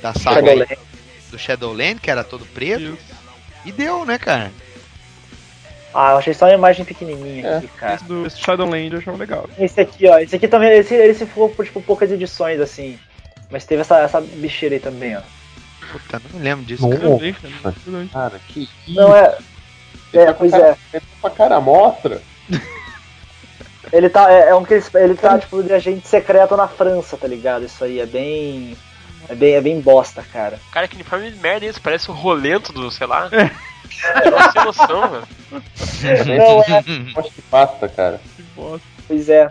Da saga aí,
Shadowland.
do Shadowland, que era todo preto. E deu, né, cara?
Ah, eu achei só uma imagem pequenininha aqui, cara.
Esse do esse Shadowland eu achava legal.
Esse aqui, ó. Esse aqui também, esse, esse ficou por tipo, poucas edições, assim. Mas teve essa, essa bicheira aí também, ó.
Puta, não me lembro disso.
Não.
cara.
Cara.
Que
Não é.
Ele
É,
tá
pois
cara-
é.
Ele tá com a cara mostra.
Ele tá. É, é um que ele, ele tá, tipo, de agente secreto na França, tá ligado? Isso aí é bem. É bem, é bem bosta, cara.
Cara, que uniforme de merda é esse? Parece o rolento do, sei lá. Eu sem noção, velho.
Não, é.
Acho que pasta, cara.
Que bosta.
Pois é.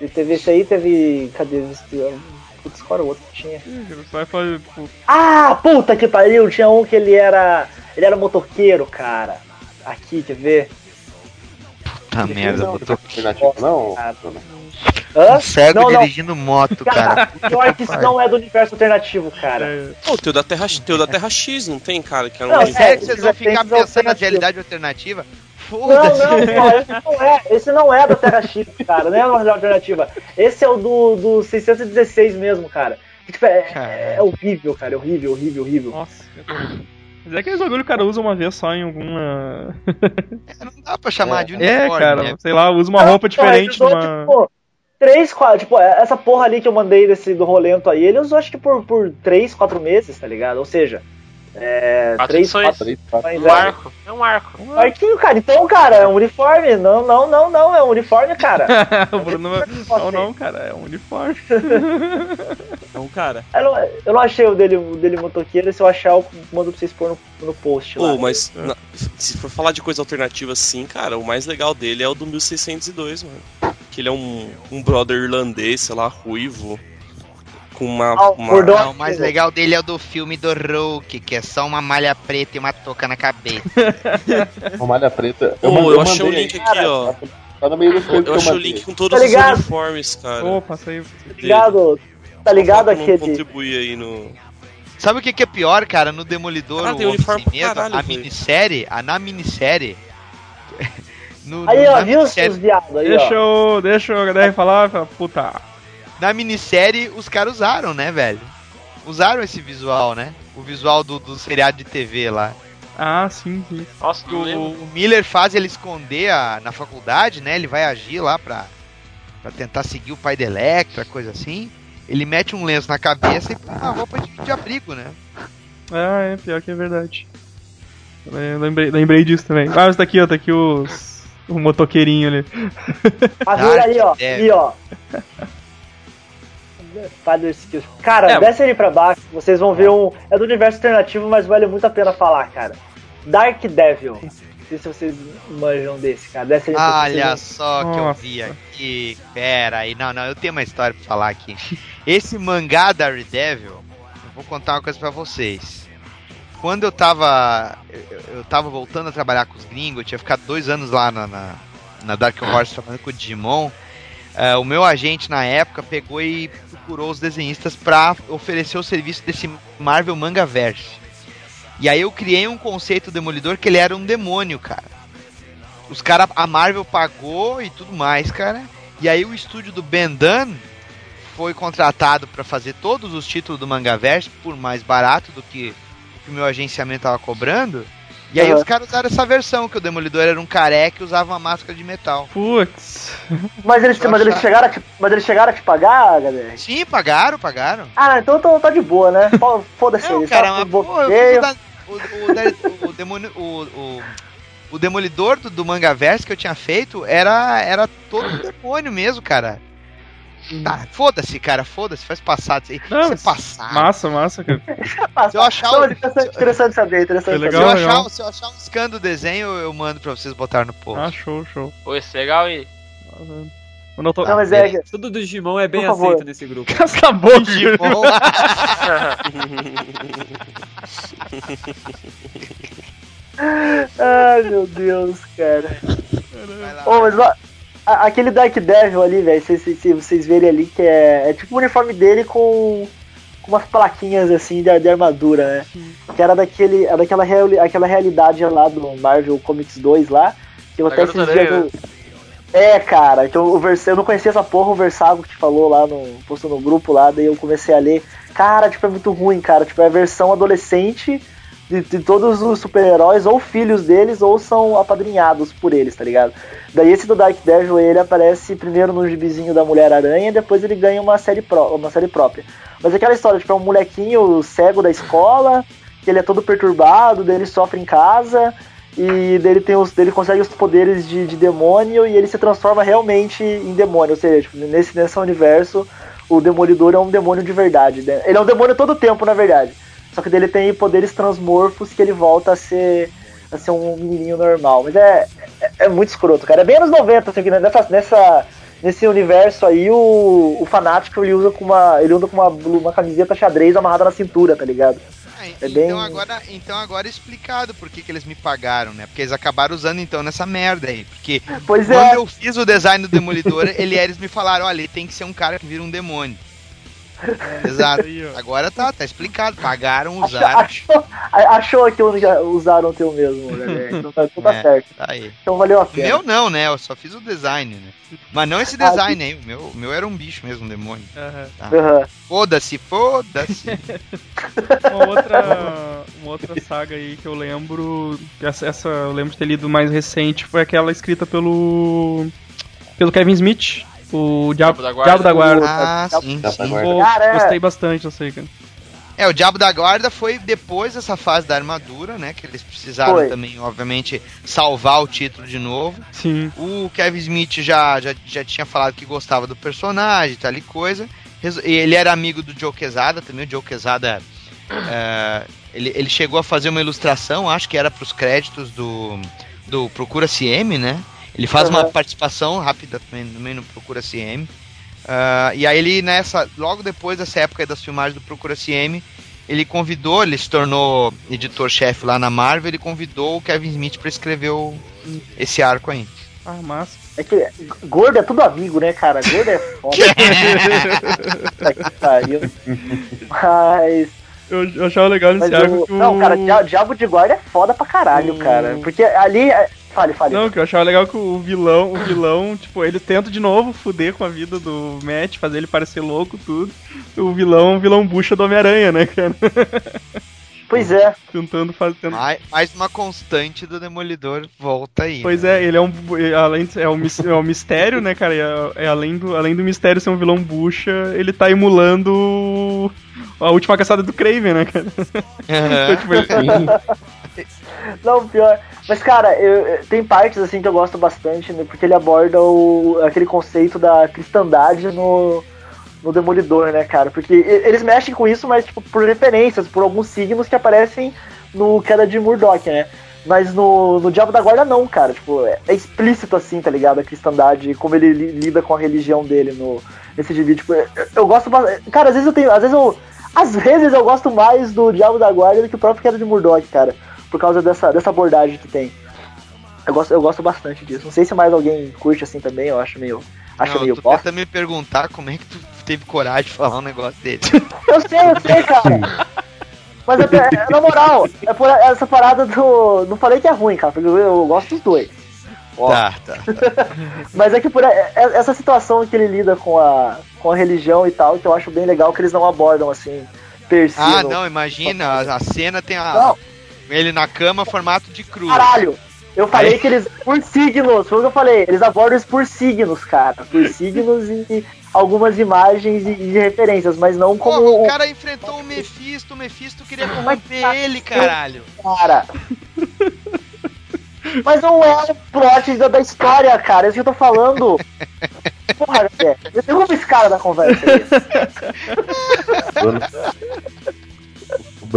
E teve esse aí, teve. Cadê? Esse- Putz, qual era o outro que tinha?
Ih, Você vai fazer, tipo,
Ah, puta que pariu! Tinha um que ele era. Ele era motoqueiro, cara. Aqui, quer ver?
Puta merda,
não,
botou
alternativo, não?
Cara. Hã?
um cego
Não, não.
dirigindo moto, cara.
Cara, pior que isso não é do universo alternativo, cara.
é,
Pô, tem o da Terra, tem o da Terra X, não tem, cara? Que é um
Não,
É que vocês vão ficar pensando na realidade alternativa?
Não,
Foda-se.
não, pô, esse não é. Esse não é da Terra X, cara. Não é uma alternativa. Esse é o do, do 616 mesmo, cara. Que, tipo, é, é, é horrível, cara. É horrível, horrível, horrível.
Nossa, é. Mas é aqueles bagulho que o cara usa uma vez só em alguma.
Não dá pra chamar de uniforme,
É, cara,
né?
sei lá, usa uma roupa diferente de
Não, ele
uma.
usou, tipo, três, quatro. Tipo, essa porra ali que eu mandei desse do rolento aí, ele usou acho que por, por três, quatro meses, tá ligado? Ou seja, é.
Quatro
três,
edições.
quatro.
Três, quatro.
Um
é,
arco. É um arco.
Marquinho, cara. Então, cara, é um uniforme. Não, não, não, não. É um uniforme, cara.
o Bruno vai... Não, não, cara, é um uniforme.
Então, cara,
Eu não, eu não achei o dele, o dele motoqueiro. Se eu achar, eu mando pra vocês pôr no, no post lá.
Mas na- se for falar de coisa alternativa assim, cara, o mais legal dele é o do 1602, mano. Que ele é um, um brother irlandês, sei lá, ruivo. Com uma.
Ah, o
uma-
Não, o mais legal dele é o do filme do Hulk, que é só uma malha preta e uma touca na cabeça.
Uma malha preta.
Pô,
mandei-
eu achei o
mandei
link aqui, ó.
Tá no meio que
Eu
eu
achei o link com todos
Tá
os uniformes, cara.
Pô, passa aí.
Tá ligado? Tá ligado aquele.
contribuir aí no.
Sabe o que, que é pior, cara? No Demolidor,
Ah,
o Homem Sem Medo,
caralho,
a minissérie, a na minissérie. No,
Aí,
no-
ó, viu os viados aí,
Deixa
ó.
eu. Deixa o HDR falar, fala, puta.
Na minissérie, os caras usaram, né, velho? Usaram esse visual, né? O visual do, do seriado de TV lá.
Ah, sim, sim.
Nossa,
O, o Miller faz ele esconder a- na faculdade, né? Ele vai agir lá pra, pra tentar seguir o pai da Electra, coisa assim. Ele mete um lenço na cabeça e põe uma roupa de, de abrigo, né?
Ah, é, pior que é verdade. Eu lembrei, lembrei disso também. Ah, mas tá aqui, ó, tá aqui os. O motoqueirinho ali.
Mas olha ali, ó.
Dark
Ali, ó. Father Skills. Cara,
É.
desce ali pra baixo, vocês vão ver um. É do universo alternativo, mas vale muito a pena falar, cara. Dark Devil. Não sei se vocês manjam desse, cara. Desce ali pra
Olha
vocês
só que eu
Nossa.
vi aqui. Pera aí, não, não, eu tenho uma história pra falar aqui. Esse mangá da Daredevil, eu vou contar uma coisa pra vocês. Quando eu tava. Eu, eu tava voltando a trabalhar com os gringos, eu tinha ficado dois anos lá na, na, na Dark Horse trabalhando com o Digimon. eh, o meu agente na época pegou e procurou os desenhistas pra oferecer o serviço desse Marvel Mangaverse. E aí eu criei um conceito demolidor que ele era um demônio, cara. Os caras, a Marvel pagou e tudo mais, cara. E aí o estúdio do Ben Dunn foi contratado pra fazer todos os títulos do Mangaverse por mais barato do que que o meu agenciamento tava cobrando. E aí
Aham.
os caras usaram essa versão, que o Demolidor era um careca e usava uma máscara de metal.
Putz.
Mas eles, mas eles, chegaram, a te, mas eles chegaram a te pagar, galera?
Sim, pagaram, pagaram.
Ah, então tô, tô de boa, né? Foda-se
Não,
eles.
cara,
tá
mas, pô, eu o, da- o, o, Dare- o demônio. O, o o Demolidor do, do Mangaverse que eu tinha feito era, era todo um demônio mesmo, cara. Tá, foda-se, cara, foda-se, faz passado isso aí.
Não,
Isso é passado.
Massa, massa, cara.
Se eu achar
Não,
o-
interessante, interessante saber, interessante
Foi
Se
legal,
eu,
saber.
achar, se eu achar um scan do desenho, eu mando pra vocês botar no post.
Ah, show, show.
Pô, isso é legal?
Quando eu tô...
Não, mas é.
Tudo do Digimon é bem
Por favor.
aceito nesse grupo.
Acabou,
Digimon.
Ai, meu Deus, cara.
Vai lá.
Ô, mas ó, a- aquele Dark Devil ali, velho, se, se, se vocês verem ali, que é, é tipo o uniforme dele com, com umas plaquinhas assim de, de armadura, né? Que era daquele, era daquela reali- aquela realidade lá do Marvel Comics 2 lá. Que eu até esses dias. Eu... É, cara, que eu, o Vers- eu não conhecia essa porra, o Versago que falou lá no. postou no grupo lá, daí eu comecei a ler. Cara, tipo, é muito ruim, cara. Tipo, é a versão adolescente de, de todos os super-heróis, ou filhos deles, ou são apadrinhados por eles, tá ligado? Daí esse do Dark Devil, ele aparece primeiro no gibizinho da Mulher-Aranha, depois ele ganha uma série, uma série própria. Mas aquela história, tipo, é um molequinho cego da escola, que ele é todo perturbado, daí ele sofre em casa, e dele tem os, dele consegue os poderes de, de demônio, e ele se transforma realmente em demônio, ou seja, tipo, nesse, nesse universo, o Demolidor é um demônio de verdade. né? Ele é um demônio todo o tempo, na verdade. Só que dele tem poderes transmorfos que ele volta a ser, a ser um menininho normal. Mas é, é, é muito escroto, cara. É bem anos 90, assim, que nessa, nessa, nesse universo aí, o, o fanático ele usa com uma. Ele usa com uma, uma camiseta xadrez amarrada na cintura, tá ligado?
Ah,
É
então,
bem-
agora, então agora é explicado por que, que eles me pagaram, né? Porque eles acabaram usando então nessa merda aí. Porque
Pois
quando
é.
eu fiz o design do Demolidor, ele, eles me falaram, olha, ele tem que ser um cara que vira um demônio. Exato.
Aí, ó.
Agora tá, tá explicado. Pagaram,
Achou,
usaram.
achou, achou que eu já usaram o teu mesmo, né? Então tá, então tá
É.
certo.
Tá aí.
Então valeu a pena.
meu não, né? Eu só fiz o design, né? Mas não esse design aí. O meu, meu era um bicho mesmo, um demônio.
Aham.
Aham.
Foda-se, foda-se.
Uma outra, uma outra saga aí que eu lembro, essa, essa eu lembro de ter lido mais recente, foi aquela escrita pelo pelo Kevin Smith, o Diabo,
Diabo da Guarda.
Diabo da Guarda.
ah, sim, sim.
Cara,
gostei bastante, eu sei, cara.
É, o Diabo da Guarda foi depois dessa fase da armadura, né? Que eles precisaram
Foi.
também, obviamente, salvar o título de novo.
Sim.
O Kevin Smith já, já, já tinha falado que gostava do personagem, tal e coisa. E Ele era amigo do Joe Quesada também. O Joe Quesada. é, ele, ele chegou a fazer uma ilustração, acho que era pros créditos do, do Procura CM, né? Ele faz uma
Aham.
participação rápida também, também no Procura CM. Ah, e aí ele nessa, logo depois dessa época das filmagens do Procura CM, ele convidou, ele se tornou editor-chefe lá na Marvel, ele convidou o Kevin Smith para escrever o- esse arco aí.
Ah, massa.
É que gordo é tudo amigo, né, cara? Gordo é foda. Que pariu. Mas.
Eu, eu achava legal nesse
mas
arco
o-
que o...
Não, cara, Dia- Diabo de Guarda é foda pra caralho,
O-
cara. Porque ali. Fale, fale.
Não, que eu achava legal que o vilão, o vilão, tipo, ele tenta de novo fuder com a vida do Matt, fazer ele parecer louco, tudo. O vilão, o vilão bucha do Homem-Aranha, né, cara?
Pois é.
Tentando fazer.
Mais, mais uma constante do Demolidor volta aí.
Pois
né?
é, ele é um. é, Além de, é, um, é um mistério, né, cara? É, é além, do, além do mistério ser um vilão bucha, ele tá emulando a última caçada do Craven, né, cara? Então, tipo, ele-
Não, pior. Mas, cara, eu- tem partes assim que eu gosto bastante, né? Porque ele aborda o, aquele conceito da cristandade no, no Demolidor, né, cara? Porque eles mexem com isso, mas tipo, por referências, por alguns signos que aparecem no Queda de Murdoch, né? Mas no, no Diabo da Guarda não, cara. Tipo, é, é explícito assim, tá ligado? A cristandade, como ele li- lida com a religião dele no, nesse gibi. Tipo, eu, eu gosto bastante. Cara, às vezes eu tenho. Às vezes eu. Às vezes eu gosto mais do Diabo da Guarda do que o próprio Queda de Murdoch, cara. Por causa dessa, dessa abordagem que tem. Eu gosto, eu gosto bastante disso. Não sei se mais alguém curte assim também, eu acho meio. Acho
Não,
meio
tu
bosta.
tenta me perguntar como é que tu teve coragem de falar um negócio dele.
Eu sei, eu sei, cara. Mas até, é, na moral, é por essa parada do. Não falei que é ruim, cara, porque eu, eu gosto dos dois. Ó.
Tá, tá.
Mas é que por é- é- essa situação que ele lida com a, com a religião e tal, que eu acho bem legal que eles não abordam assim, per si.
Ah, não, imagina, a, a cena tem a,
Não.
Ele na cama formato de cruz.
Caralho! Eu falei
Aí-
que eles, por signos, foi o que eu falei, eles abordam isso por signos, cara. Por signos e algumas imagens e, e referências, mas não como
Porra, o
o
cara enfrentou o Mephisto, o Mephisto queria
Mas,
corromper
cara,
ele, caralho.
cara. Mas não é o plot da, da história, cara. É isso que eu tô falando. Porra, é. Derruba esse cara da conversa.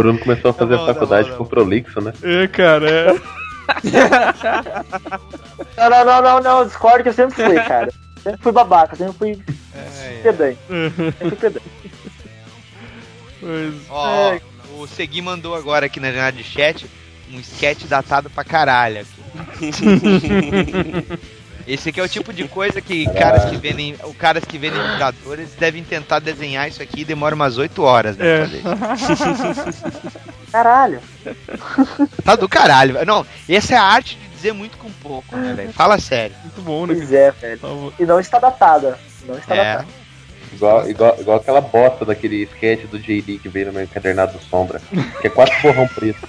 Bruno, o Bruno começou a fazer
bom, tá
faculdade
bom, tá
com prolixo, né?
É, cara, é.
Não, não, não, não, não. Discord que eu sempre fui, cara. Sempre fui babaca, sempre fui
É,
pedante. Sempre fui pedante.
Pois.
Ó, o Segui mandou agora aqui na janela de chat um sketch datado pra caralho. Esse aqui é o tipo de coisa que caras que vendem, o caras que vendem Vingadores devem tentar desenhar isso aqui e demora umas 8 horas, né?
É.
Caralho.
Tá do caralho. velho. Não, essa é a arte de dizer muito com pouco, né, velho? Fala sério.
Muito bom, né?
Pois é, velho. E não está datada. Não está
É.
datada.
Igual, igual, igual aquela bosta daquele sketch do JD que veio no meu encadernado do Sombra, que é quatro borrão preto.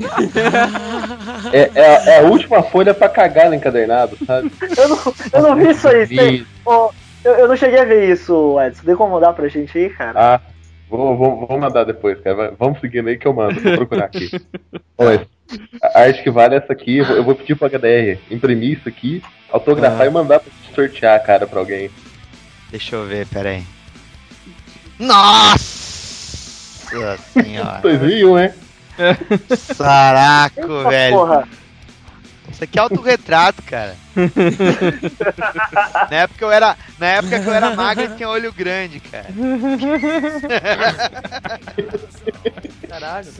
é, é, a- é a última folha pra cagar no encadernado, sabe?
Eu não, eu não vi isso aí. Tem, Ô, eu, eu não cheguei a ver isso, Edson. Tem como mandar pra gente aí, cara?
Ah, vou, vou, vou mandar depois, cara. Vamos seguindo aí que eu mando, vou procurar aqui. Mas a arte que vale é essa aqui, eu vou, pedir pro HDR imprimir isso aqui, autografar
Ah.
e mandar pra sortear, cara, pra alguém.
Deixa eu ver, pera aí. Nossa senhora.
2001, hein?
Saraco,
Eita
velho.
porra.
Isso aqui é autorretrato, cara. na época eu era, na época que eu era magro e tinha olho grande, cara.
Caralho.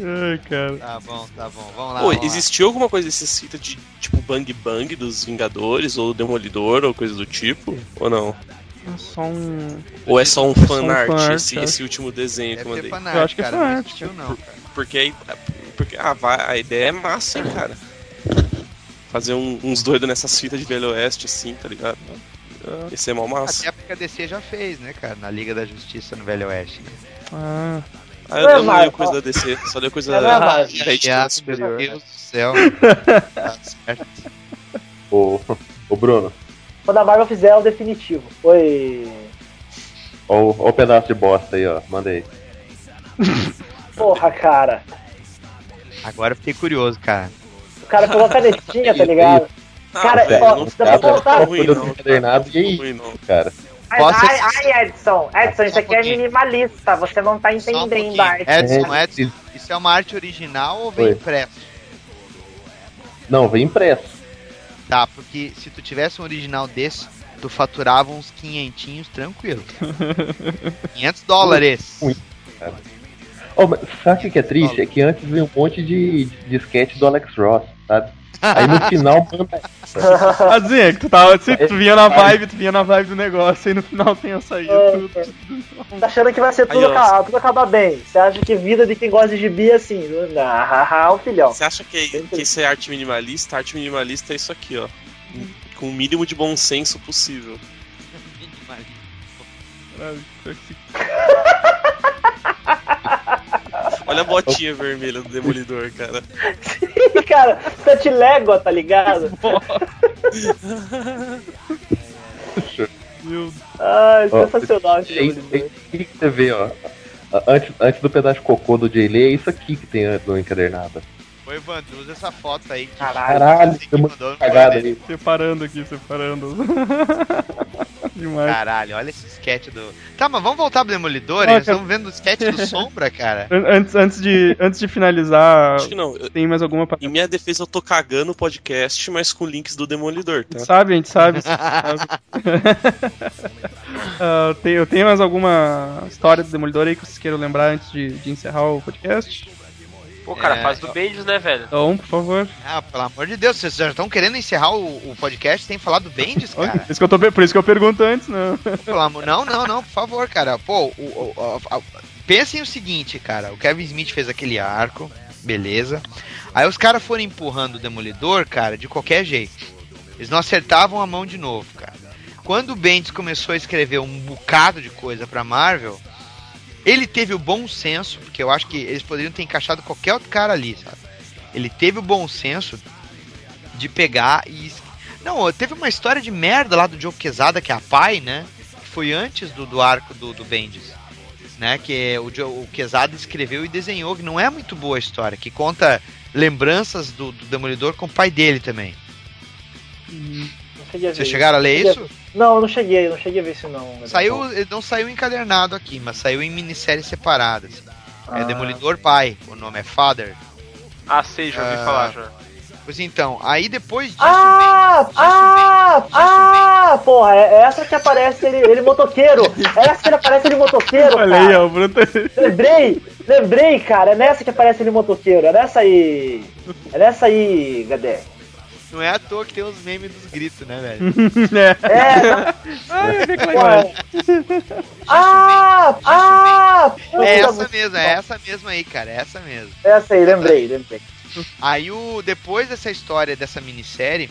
Ai, cara.
Tá bom, tá bom. Vamos lá.
Pô,
vamos lá.
existiu alguma coisa desse cita de tipo Bang Bang dos Vingadores ou Demolidor ou coisa do tipo? Ou não?
É só um.
Ou é só um
um
fanart
fanart,
esse,
acho.
esse último desenho que eu
Deve
mandei?
fanart,
Eu acho que é fanart,
não existiu não, cara.
Porque aí. Porque ah, vai, a ideia é massa, hein, cara. Fazer um- uns doidos nessas fitas de Velho Oeste, assim, tá ligado? Esse é mó massa.
Até porque a DC já fez, né, cara? Na Liga da Justiça no Velho Oeste.
Ah,
Ah, eu,
Não é
eu não leio coisa da DC, só leio coisa
Não é
da,
Ah,
superior.
Meu Deus do céu. tá certo.
Ô, ô Bruno,
Quando a Marvel fizer é o definitivo. Oi.
ó, o- pedaço de bosta aí, ó. Manda aí.
Porra, cara.
Agora eu fiquei curioso, cara.
O cara pegou a canetinha, tá ligado?
Ah,
Cara,
velho,
ó,
não
dá pra
Dá pra
voltar?
folha
não.
do encadernado e aí,
ruim, não.
cara.
Ai,
Posso-
ai, ai, Edson. Edson, isso
um
aqui é minimalista. Você não tá
um
entendendo
pouquinho.
a arte.
Edson,
É,
Edson, isso é uma arte original ou vem
Oi.
impresso?
Não, vem impresso.
Tá, porque se tu tivesse um original desse, tu faturava uns quinhentinhos tranquilo. 500 dólares.
Ui. Ó, mas sabe o que é triste? É que antes veio um monte de, de sketch do Alex Ross, sabe? Aí no final
assim, é que tu tava. Se tu vinha na vibe, tu vinha na vibe do negócio, aí no final tenha saído tudo.
Tá achando que vai ser tudo,
Aí,
acabar, tudo acabar bem. Você acha que vida de quem gosta de gibi é assim? Ah, o filhão.
Você acha que, que isso é arte minimalista? Arte minimalista é isso aqui, ó. Com o mínimo de bom senso possível. Olha a botinha vermelha do Demolidor, cara.
cara, sete légua, tá ligado?
Meu
Ai,
Ó,
sensacional Demolidor.
aí, aí que você vê, ó. Antes, antes do pedaço de cocô do Jay Lee, é isso aqui que tem no encadernado.
Ô, Evandro, usa essa foto aí.
Caralho.
Caralho, tem
correio.
aí.
Separando aqui, separando. Demais.
Caralho, olha esse sketch do. Tá, mas vamos voltar pro Demolidor? Nós estamos vendo o sketch do Sombra, cara.
An- Antes, antes, de, antes de finalizar,
Acho que não.
tem mais alguma?
Em minha defesa, eu tô cagando o podcast, mas com links do Demolidor, tá?
Sabe, a gente sabe. sabe. Ah, tem- eu tenho mais alguma história do Demolidor aí que vocês queiram lembrar antes de, de encerrar o podcast?
Pô, cara,
É.
faz do Bendis, né, velho?
Então, por favor.
Ah, pelo amor de Deus, vocês já estão querendo encerrar o, o podcast sem falar do Bendis, cara?
isso que eu tô, por isso que eu pergunto antes, né?
Pelo amor... Não, não, não, por favor, cara. Pô, o, o- o- a- pensem o seguinte, cara. O Kevin Smith fez aquele arco, beleza. Aí os caras foram empurrando o Demolidor, cara, de qualquer jeito. Eles não acertavam a mão de novo, cara. Quando o Bendis começou a escrever um bocado de coisa pra Marvel, ele teve o bom senso, porque eu acho que eles poderiam ter encaixado qualquer outro cara ali, sabe? Ele teve o bom senso de pegar e. Não, teve uma história de merda lá do Joe Quesada, que é a pai, né? Que foi antes do, do arco do, do Bendis. né? Que o, Jo- o Quesada escreveu e desenhou, que não é muito boa a história, que conta lembranças do, do Demolidor com o pai dele também.
Não cheguei a ver
Vocês chegaram a ler isso?
Não, eu não cheguei, não cheguei a ver isso não.
Saiu, não saiu encadernado aqui, mas saiu em minisséries separadas. É
Ah.
Demolidor Pai, o nome é Father.
Ah, sei, já ouvi
Ah,
falar já.
Pois então, aí depois disso
Ah,
vem-
ah,
disso
ah, porra, é essa que aparece ele, ele motoqueiro. É essa que ele aparece ele motoqueiro,
Olha aí,
cara.
ó, o Bruno tá...
Lembrei, lembrei, cara, é nessa que aparece ele motoqueiro, é nessa aí. É nessa aí, Gadé.
Não é à toa que tem os memes dos gritos, né, velho?
é.
É,
Ai, legal.
porra. Ah, ah, puta,
É essa mesmo, é essa mesmo aí, cara, é essa mesmo.
Essa aí, lembrei, lembrei.
Aí o depois dessa história dessa minissérie,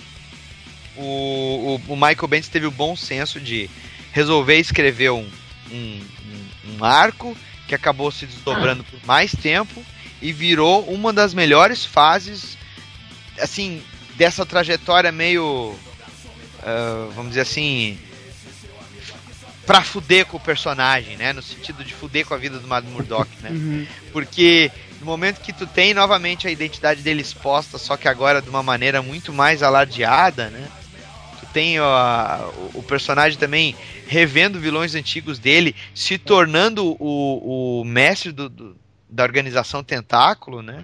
o, o, o Michael Bendis teve o bom senso de resolver escrever um, um, um- um arco que acabou se desdobrando por mais tempo e virou uma das melhores fases, assim, dessa trajetória meio, ah, vamos dizer assim, pra fuder com o personagem, né? No sentido de fuder com a vida do Matt Murdock, né?
Uhum.
Porque no momento que tu tem novamente a identidade dele exposta, só que agora de uma maneira muito mais alardeada, né? Tu tem ó, o, o personagem também revendo vilões antigos dele, se tornando o, o mestre do, do- da organização Tentáculo, né?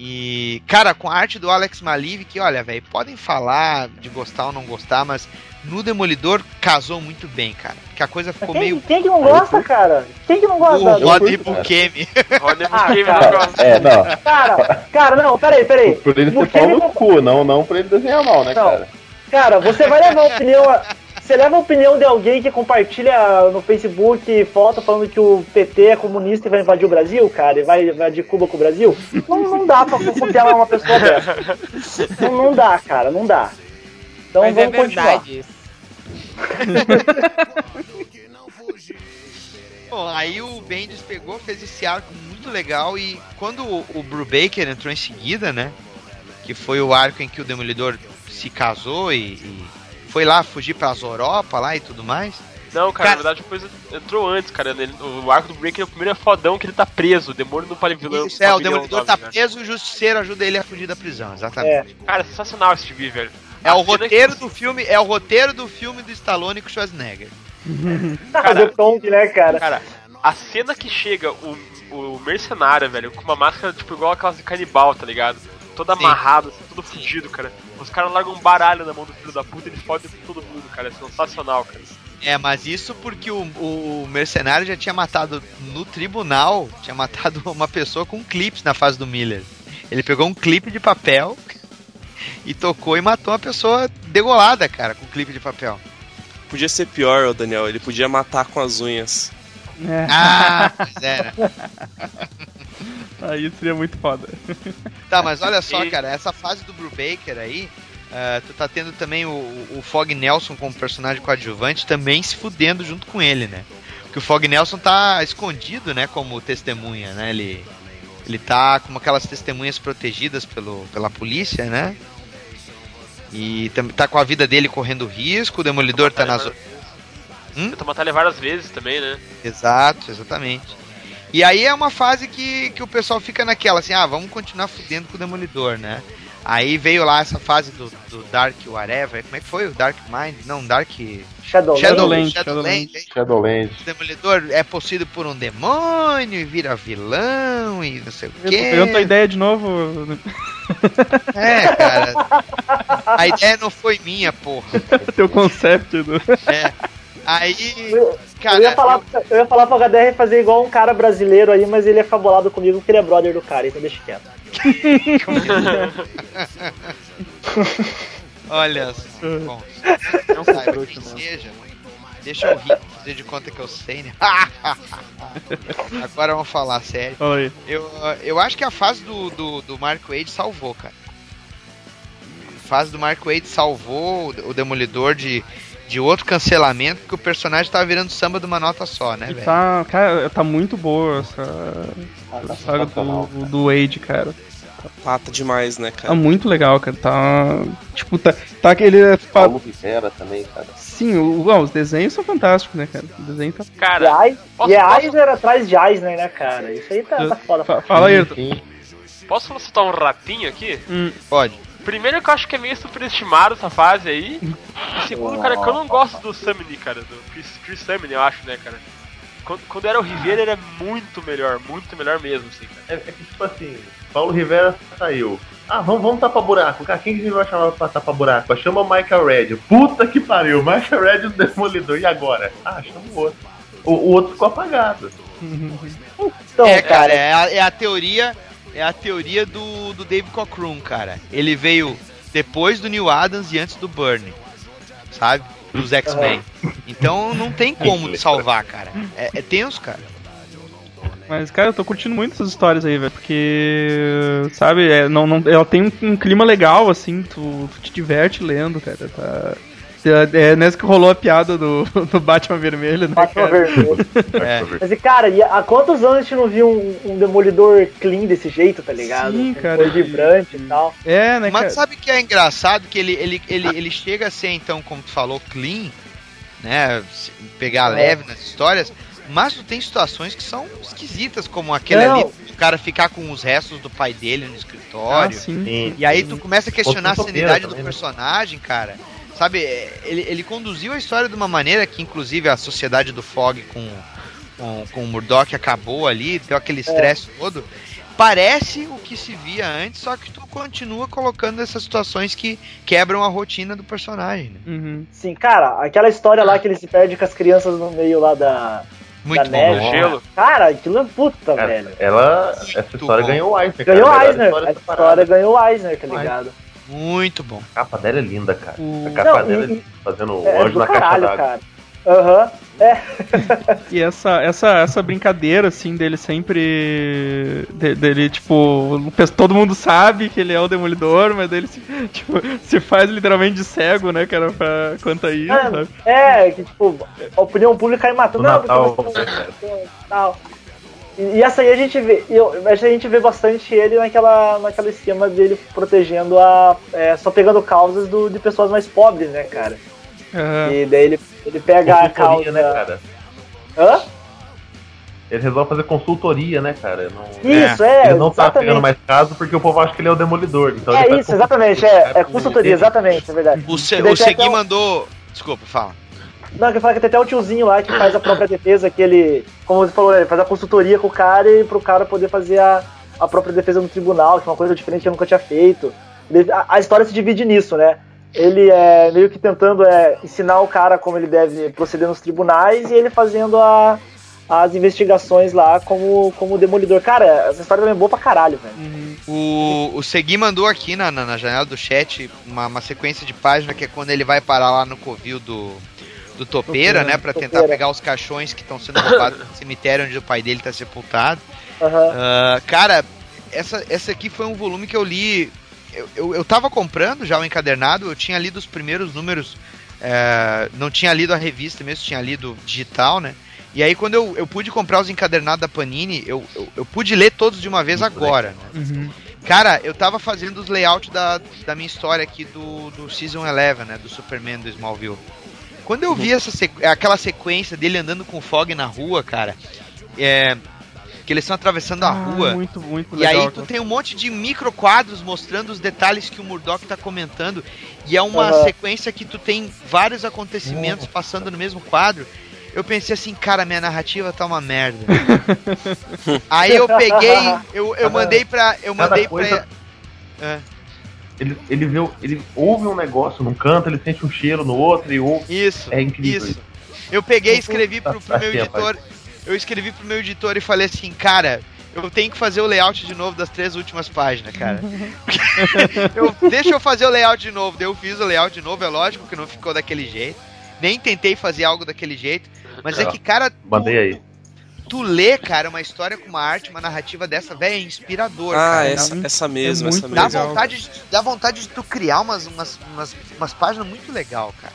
E, cara, com a arte do Alex Maliv, que olha, velho, podem falar de gostar ou não gostar, mas no Demolidor casou muito bem, cara. Porque a coisa ficou
Quem,
meio.
quem que não gosta, cara? Quem que não gosta?
O Rodney. Bukemi.
Rodney
Ah,
Buscemi
cara.
não gosta.
É, não.
Cara, cara, não, peraí, peraí.
Por ele ser pau no cu, não, não pra ele desenhar mal, né,
Não.
cara?
Cara, você vai levar a opinião. Você leva a opinião de alguém que compartilha no Facebook foto falando que o PT é comunista e vai invadir o Brasil, cara, e vai invadir Cuba com o Brasil? Não, não dá pra confiar numa pessoa dessa. Não, não dá, cara, não dá. Então
Mas é
vamos continuar.
verdade isso.
Bom, aí o Bendis pegou, fez esse arco muito legal e quando o, o Brubaker entrou em seguida, né? Que foi o arco em que o Demolidor se casou e, e foi lá fugir pra Europa lá e tudo mais.
Não, cara,
Cara-
na verdade a coisa entrou antes, cara. Ele- o arco do Breaker, o primeiro é fodão que ele tá preso. O demônio não pode vilão.
Isso, é, o
pavilhão
Demolidor
nove,
tá
né?
preso e o Justiceiro ajuda ele a fugir da prisão, exatamente.
Cara, sensacional esse gibi, velho.
É,
A
o roteiro
que-
do filme, é o roteiro do filme do Stallone com o Schwarzenegger.
Cara, do Kong, né, cara?
Cara, a cena que chega o, o mercenário, velho, com uma máscara, tipo, igual aquelas de canibal, tá ligado? Todo
Sim.
amarrado, assim, tudo fudido, cara. Os caras largam um baralho na mão do filho da puta e ele fode com todo mundo, cara. É sensacional, cara.
É, mas isso porque o, o mercenário já tinha matado no tribunal, tinha matado uma pessoa com clips na fase do Miller. Ele pegou um clipe de papel e tocou e matou uma pessoa degolada, cara, com clipe de papel.
Podia ser pior, ô Daniel. Ele podia matar com as unhas.
É.
Ah, pois era.
Aí seria muito foda.
Tá, mas olha só,
E-
cara, essa fase do Brubaker aí, ah, tu tá tendo também o, o Fog Nelson como personagem coadjuvante também se fudendo junto com ele, né? Porque o Fog Nelson tá escondido, né, como testemunha, né? Ele, ele tá como aquelas testemunhas protegidas pelo, pela polícia, né? E tam- tá com a vida dele correndo risco, o Demolidor tá nas... Hum?
Tenta matar ele várias vezes também, né?
Exato, exatamente. E aí é uma fase que, que o pessoal fica naquela, assim, ah, vamos continuar fudendo com o Demolidor, né? Aí veio lá essa fase do, do Dark Whatever, como é que foi? O Dark Mind? Não, Dark...
Shadowland.
Shadowland.
Shadowland,
Shadowland.
Shadowland.
O Demolidor é possuído por um demônio e vira vilão e não sei o
Eu tô
quê.
pegando tua ideia de novo.
É, cara. A ideia não foi minha, porra.
Teu concept do.
É. Aí,
Eu,
cara,
eu ia falar, eu ia falar pro HDR fazer igual um cara brasileiro aí, mas ele é fabulado comigo porque ele é brother do cara, então deixa quieto.
Olha só. Bom, saiba quem
mano.
seja. Deixa eu rir, fazer de conta que eu sei, né? Agora vamos falar sério.
Aí.
Eu, eu acho que a fase do, do, do Mark Wade salvou, cara. A fase do Mark Wade salvou o Demolidor de, de outro cancelamento, porque o personagem tava virando samba de uma nota só, né,
E
velho?
tá, cara, tá muito boa essa,
Ah, tá
essa saga do, do Wade, cara.
Pata demais, né,
Tá
cara?
muito legal, cara. Tá. Tipo, tá, tá aquele.
Paulo Rivera também, cara.
Sim, o, bom, os desenhos são fantásticos, né, cara? O desenho tá.
E,
Cara,
Eis-
posso-
e é
posso-
Eisner atrás de Eisner, né, cara? Isso aí tá, tá foda.
Fa- Fala aí.
Sim.
posso soltar um rapinho aqui?
Hum,
Pode.
Primeiro que eu acho que é meio superestimado essa fase aí. E segundo, cara, que eu não gosto do Sammy, cara, do Chris, Chris Sammy, eu acho, né, cara? Quando, quando era o Rivera, era muito melhor, muito melhor mesmo, assim, cara.
É, é que tipo assim, Paulo Rivera saiu. Ah, vamos, vamos tapar buraco. Cara, quem que a gente vai chamar pra tapar buraco? Chama o Michael Red. Puta que pariu, Michael Red o Demolidor. E agora? Ah, chama o outro. O, o outro ficou apagado.
Então,
é, cara, é a, é a teoria. É a teoria do, do Dave Cockrum, cara. Ele veio depois do Neil Adams e antes do Burnie. Sabe? Dos X-Men. Então não tem como salvar, cara. É, é tenso, cara.
Mas, cara, eu tô curtindo muito essas histórias aí, velho. Porque, sabe, é, não, não, ela tem um, um clima legal, assim, tu, tu te diverte lendo, cara. Tá... É, é nessa que rolou a piada do, do Batman Vermelho, né?
Batman
cara?
Vermelho.
É.
Mas, e, cara, e há quantos anos a gente não viu um, um demolidor clean desse jeito, tá ligado?
Sim, cara.
Cor vibrante e tal.
É, né, cara?
Mas sabe o que é engraçado? Que ele, ele, ele, ele chega a ser, então, como tu falou, clean, né? Pegar
É.
leve nas histórias, mas tu tem situações que são esquisitas, como aquele
Não.
ali, o cara ficar com os restos do pai dele no
Ah,
escritório.
sim.
Sim.
E aí tu começa a questionar a sanidade do
também, né?
personagem, cara. Sabe, é, ele, ele conduziu a história de uma maneira que, inclusive, a sociedade do Fog com, com, com o Murdoch acabou ali, deu aquele estresse todo. Parece o que se via antes, só que tu continua colocando essas situações que quebram a rotina do personagem. Né?
Uhum.
Sim, cara, aquela história lá que ele se perde com as crianças no meio lá da.
Muito
da
bom.
neve.
Gelo.
Cara, aquilo é puta,
Cara,
velho.
ela. Essa história
bom.
ganhou o Eisner.
Ganhou o Eisner.
história
A
da parada.
história ganhou o Eisner, tá ligado?
Muito bom.
A capa dela é linda, cara.
O-
A capa
Não,
dela
e-
é fazendo o
É
anjo na caixa
caralho,
d'água.
cara. Aham.
E essa, essa, essa brincadeira, assim, dele sempre. de- dele, tipo. Todo mundo sabe que ele é o demolidor, mas dele se, tipo, se faz literalmente de cego, né, cara, pra, quanto a isso, sabe?
É, é, que tipo, a opinião pública aí matando.
No
Não,
Natal,
porque
né,
tal. E, essa aí a gente vê. Eu, essa a gente vê bastante ele naquela, naquela esquema dele protegendo a. é, só pegando causas do, de pessoas mais pobres, né, cara?
Aham.
E daí ele, ele pega a causa.
Né, cara?
Hã?
Ele resolve fazer consultoria, né, cara? Não,
Isso, é,
ele não tá
exatamente.
pegando mais caso porque o povo acha que ele é o demolidor. Então
É isso, exatamente, é, é consultoria, exatamente, é verdade.
O, Se, o Segui
até
mandou. Desculpa, fala.
Não, que fala que tem até o tiozinho lá que faz a própria defesa, que ele, como você falou, ele faz a consultoria com o cara e pro cara poder fazer a, a própria defesa no tribunal, que é uma coisa diferente que eu nunca tinha feito. A, a história se divide nisso, né? Ele é meio que tentando é, ensinar o cara como ele deve proceder nos tribunais e ele fazendo a- as investigações lá como, como demolidor. Cara, essa história também é boa pra caralho, velho.
O, o Segui mandou aqui na, na, na janela do chat uma, uma sequência de página que é quando ele vai parar lá no covil do, do Topeira, né? Pra tentar
Topeira.
pegar os caixões que estão sendo roubados no cemitério onde o pai dele tá sepultado.
Aham.
Ah, cara, essa, essa aqui foi um volume que eu li. Eu, eu, eu tava comprando já o encadernado, eu tinha lido os primeiros números, é, não tinha lido a revista mesmo, tinha lido digital, né? E aí quando eu, eu pude comprar os encadernados da Panini, eu, eu, eu pude ler todos de uma vez agora, né?
Uhum.
Cara, eu tava fazendo os layouts da, da minha história aqui do, do Season 11, né? Do Superman do Smallville. Quando eu vi essa sequ- aquela sequência dele andando com o Fog na rua, cara, é, que eles estão atravessando a
Ah,
rua.
Muito, muito
E
legal.
aí tu tem um monte de micro quadros mostrando os detalhes que o Murdoch tá comentando. E é uma
Aham.
sequência que tu tem vários acontecimentos passando no mesmo quadro. Eu pensei assim, cara, minha narrativa tá uma merda. aí eu peguei, eu, eu mandei pra. Eu mandei
coisa-
pra. É,
Ele, ele, vê, ele ouve um negócio num canto, ele sente um cheiro no outro e ouve.
isso.
É incrível
Isso. Eu peguei e escrevi pro, pro meu editor. Eu escrevi pro meu editor e falei assim, cara, eu tenho que fazer o layout de novo das três últimas páginas, cara. Eu- deixa eu fazer o layout de novo. Daí eu fiz o layout de novo, é lógico que não ficou daquele jeito. Nem tentei fazer algo daquele jeito. Mas é,
É,
que, cara,
Mandei aí.
Tu lê, cara, uma história com uma arte, uma narrativa dessa, velho, é inspirador,
Ah,
cara.
essa,
muito-
essa mesmo,
é
essa
Dá
mesmo.
legal.
vontade, de, dá vontade de tu criar umas, umas, umas, umas páginas muito legal, cara.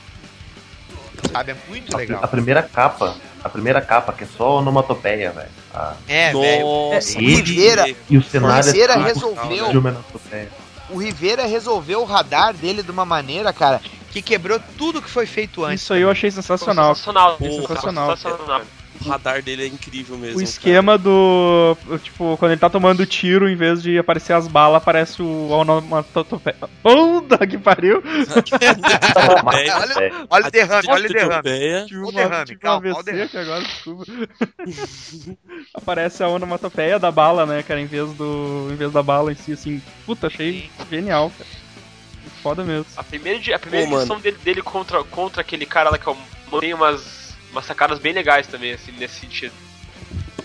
Sabe, é muito
A,
legal.
a primeira capa a primeira capa, que é só onomatopeia, velho. Ah,
É, velho.
É,
o Rivera-
E o cenário
Rivera
é
resolveu.
de onomatopeia.
O Rivera resolveu o radar dele de uma maneira, cara, que quebrou tudo que foi feito antes.
Isso aí eu achei sensacional.
Sensacional.
Porra, sensacional.
sensacional.
O radar dele é incrível mesmo.
O esquema do. Tipo, quando ele tá tomando tiro, em vez de aparecer as balas, aparece o onomatopeia. Puta que pariu!
Cara.
olha,
É.
olha o derrame, olha o derrame. Ó o derrame, calma, o derrame.
aqui agora, desculpa. Aparece a onomatopeia da bala, né, cara, em vez do. em vez da bala em si, assim. Puta, achei genial, cara. Foda mesmo.
A primeira, a primeira
Pô,
edição dele, dele contra, contra aquele cara lá que eu tem umas, umas sacadas bem legais também, assim, nesse sentido.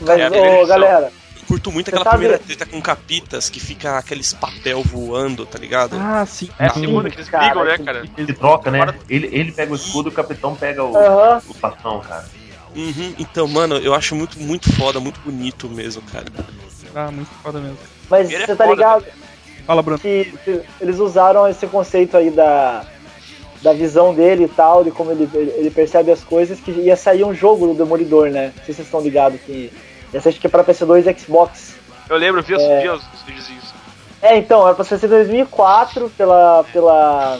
Mas,
É
ô, galera,
Curto muito aquela primeira treta com capitas que fica aqueles papel voando, tá ligado?
Ah, sim.
É a segunda que eles
cara,
brigam, né, cara?
Se troca, né? Ele, ele pega o escudo e o capitão pega o,
aham.
o bastão, cara.
Uhum, então, mano, eu acho muito, muito foda, muito bonito mesmo, cara.
Ah, muito foda mesmo.
Mas
Ele é
você tá
foda,
ligado
Fala, Bruno.
que que eles usaram esse conceito aí da, da visão dele e tal, de como ele, ele percebe as coisas, que ia sair um jogo do Demolidor, né? Não sei se vocês estão ligados que ia ser acho que é pra PC2 e Xbox.
Eu lembro, vi, os-
É.
vi os, os videozinhos.
É, então, era pra ser em 2004 pela, pela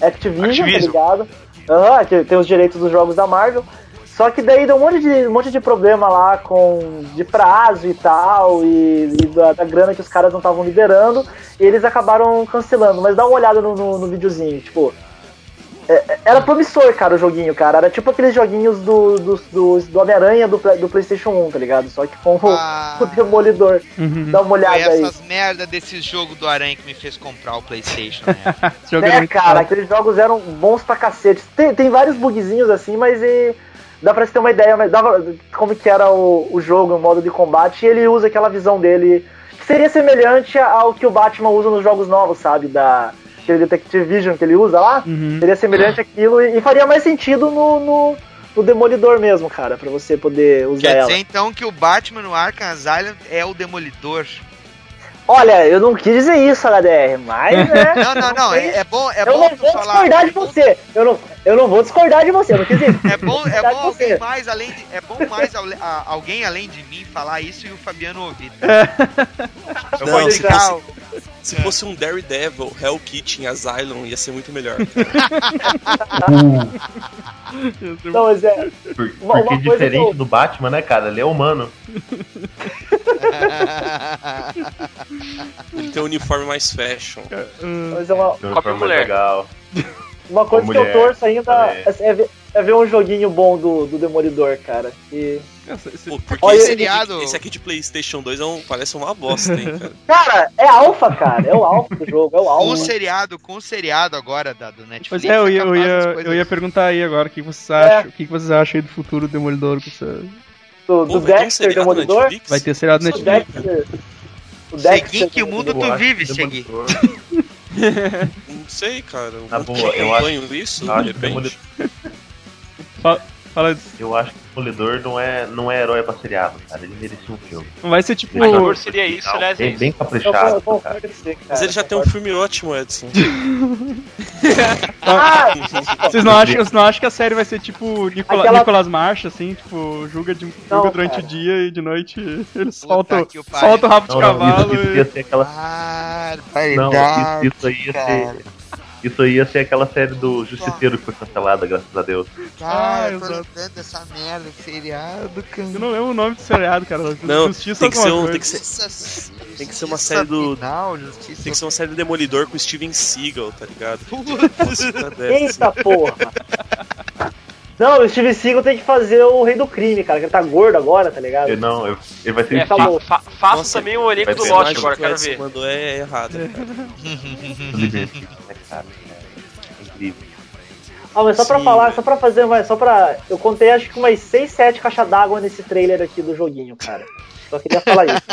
Activision,
Activision.
tá ligado? Aham, que tem os direitos dos jogos da Marvel. Só que daí deu um monte de, um monte de problema lá com de prazo e tal, e, e da, da grana que os caras não estavam liberando, e eles acabaram cancelando. Mas dá uma olhada no, no, no videozinho, tipo. É- era promissor, cara, o joguinho, cara. Era tipo aqueles joguinhos do, do, do, do Homem-Aranha do, do PlayStation 1, tá ligado? Só que com o-
Ah.
o Demolidor.
Uhum.
Dá uma
Foi
olhada aí.
essas merda desse jogo do Aranha que me fez comprar o Playstation, né?
Esse jogo é,
É, cara, aqueles jogos eram bons pra cacete. Tem, tem vários bugzinhos assim, mas e, dá pra você ter uma ideia mas dava, como que era o, o jogo, o modo de combate, e ele usa aquela visão dele, que seria semelhante ao que o Batman usa nos jogos novos, sabe? Da aquele Detective Vision que ele usa lá.
Uhum.
Seria semelhante àquilo e, e faria mais sentido no, no, no Demolidor mesmo, cara, pra você poder usar
Quer
ela.
dizer então que o Batman no Arkham Asylum é o Demolidor.
Olha, eu não quis dizer isso, HDR, mas né.
Não, não, não, é, é bom, é
eu
bom
não vou
falar.
discordar de você. Eu não, eu não vou discordar de você, eu não quis dizer.
É bom, é bom alguém
você.
mais além de, é bom mais a- alguém além de mim falar isso e o Fabiano ouvir. Eu
Não,
vou
se
indicar
fosse- Se fosse um Daredevil, Hell Kitchen, Asylum, ia ser muito melhor.
Não, mas é.
Por-
Uma-
porque
uma coisa
diferente
eu-
do Batman, né, cara? Ele é humano.
Ele tem um uniforme mais fashion.
Mas é uma,
um uniforme
mulher.
legal.
uma coisa que eu torço ainda
também.
é, ver, é ver um joguinho bom do, do Demolidor, cara. E,
Esse-
porque
Olha,
esse,
seriado-
aqui, esse aqui de Playstation 2 é um- parece uma bosta, hein, cara.
cara, é alfa, cara. É o alfa do jogo, é o
com o
alfa.
seriado, com o seriado agora da, do Netflix.
Pois é, eu ia, eu, ia, eu ia perguntar aí agora o que vocês
É.
acham, o que vocês acham aí do futuro do Demolidor. que você-
Do, do
Pô, vai ter um
Dexter
seriado na
Demolidor.
Netflix?
Vai ter seriado
O
Netflix.
Dexter. O
Segui, que mundo tu
acho
vive, Segui?
Não sei, cara. Eu
Na boa, eu
acompanho isso,
acho
de repente.
Fala, fala disso.
Eu acho que o Demolidor não é, não é herói pra seriado, cara. Ele merecia um filme.
Não vai ser tipo.
O Demolidor seria isso, aliás, é
Bem,
isso.
bem
Eu
caprichado,
você, cara.
Mas ele já tem um filme ótimo, Edson.
Ah,
Vocês não, acham, vocês não acham que a série vai ser tipo Nicola,
Aquela-
Nicolas Marcha, assim, tipo, julga, de, julga
Não,
durante
cara.
o dia e de noite ele solta,
o
solta o rabo de
Não, não,
cavalo
isso, isso
e...
ia ser aquela.
Ah,
Não,
verdade,
isso, isso aí ia ser. Isso aí ia ser aquela série do Justiceiro que foi cancelada, graças a Deus.
Cara,
Ah,
eu tô lembrando dessa merda, seriado, cara.
Eu não lembro o nome do seriado, cara.
Não,
Justiça
tem que ser um- tem que ser-
Justiça-
tem que ser uma
Justiça
série do-
Final, justiça
Tem que ser uma série do Demolidor com Steven Seagal, tá ligado? Dessa.
Eita porra! Não, o Steve Seagal tem que fazer o Rei do Crime, cara, que ele tá gordo agora, tá ligado?
Eu não, eu- ele vai ser
É,
Tá
fa
bom.
fa faça
Nossa,
também o elenco do Lost agora,
que o
quero ver.
mandou é errado, cara.
cara? É incrível.
Ah, mas só pra
Sim,
falar,
velho.
só pra fazer, mas só pra. Eu contei acho que umas 6, 7 caixas d'água nesse trailer aqui do joguinho, cara. Só queria falar isso.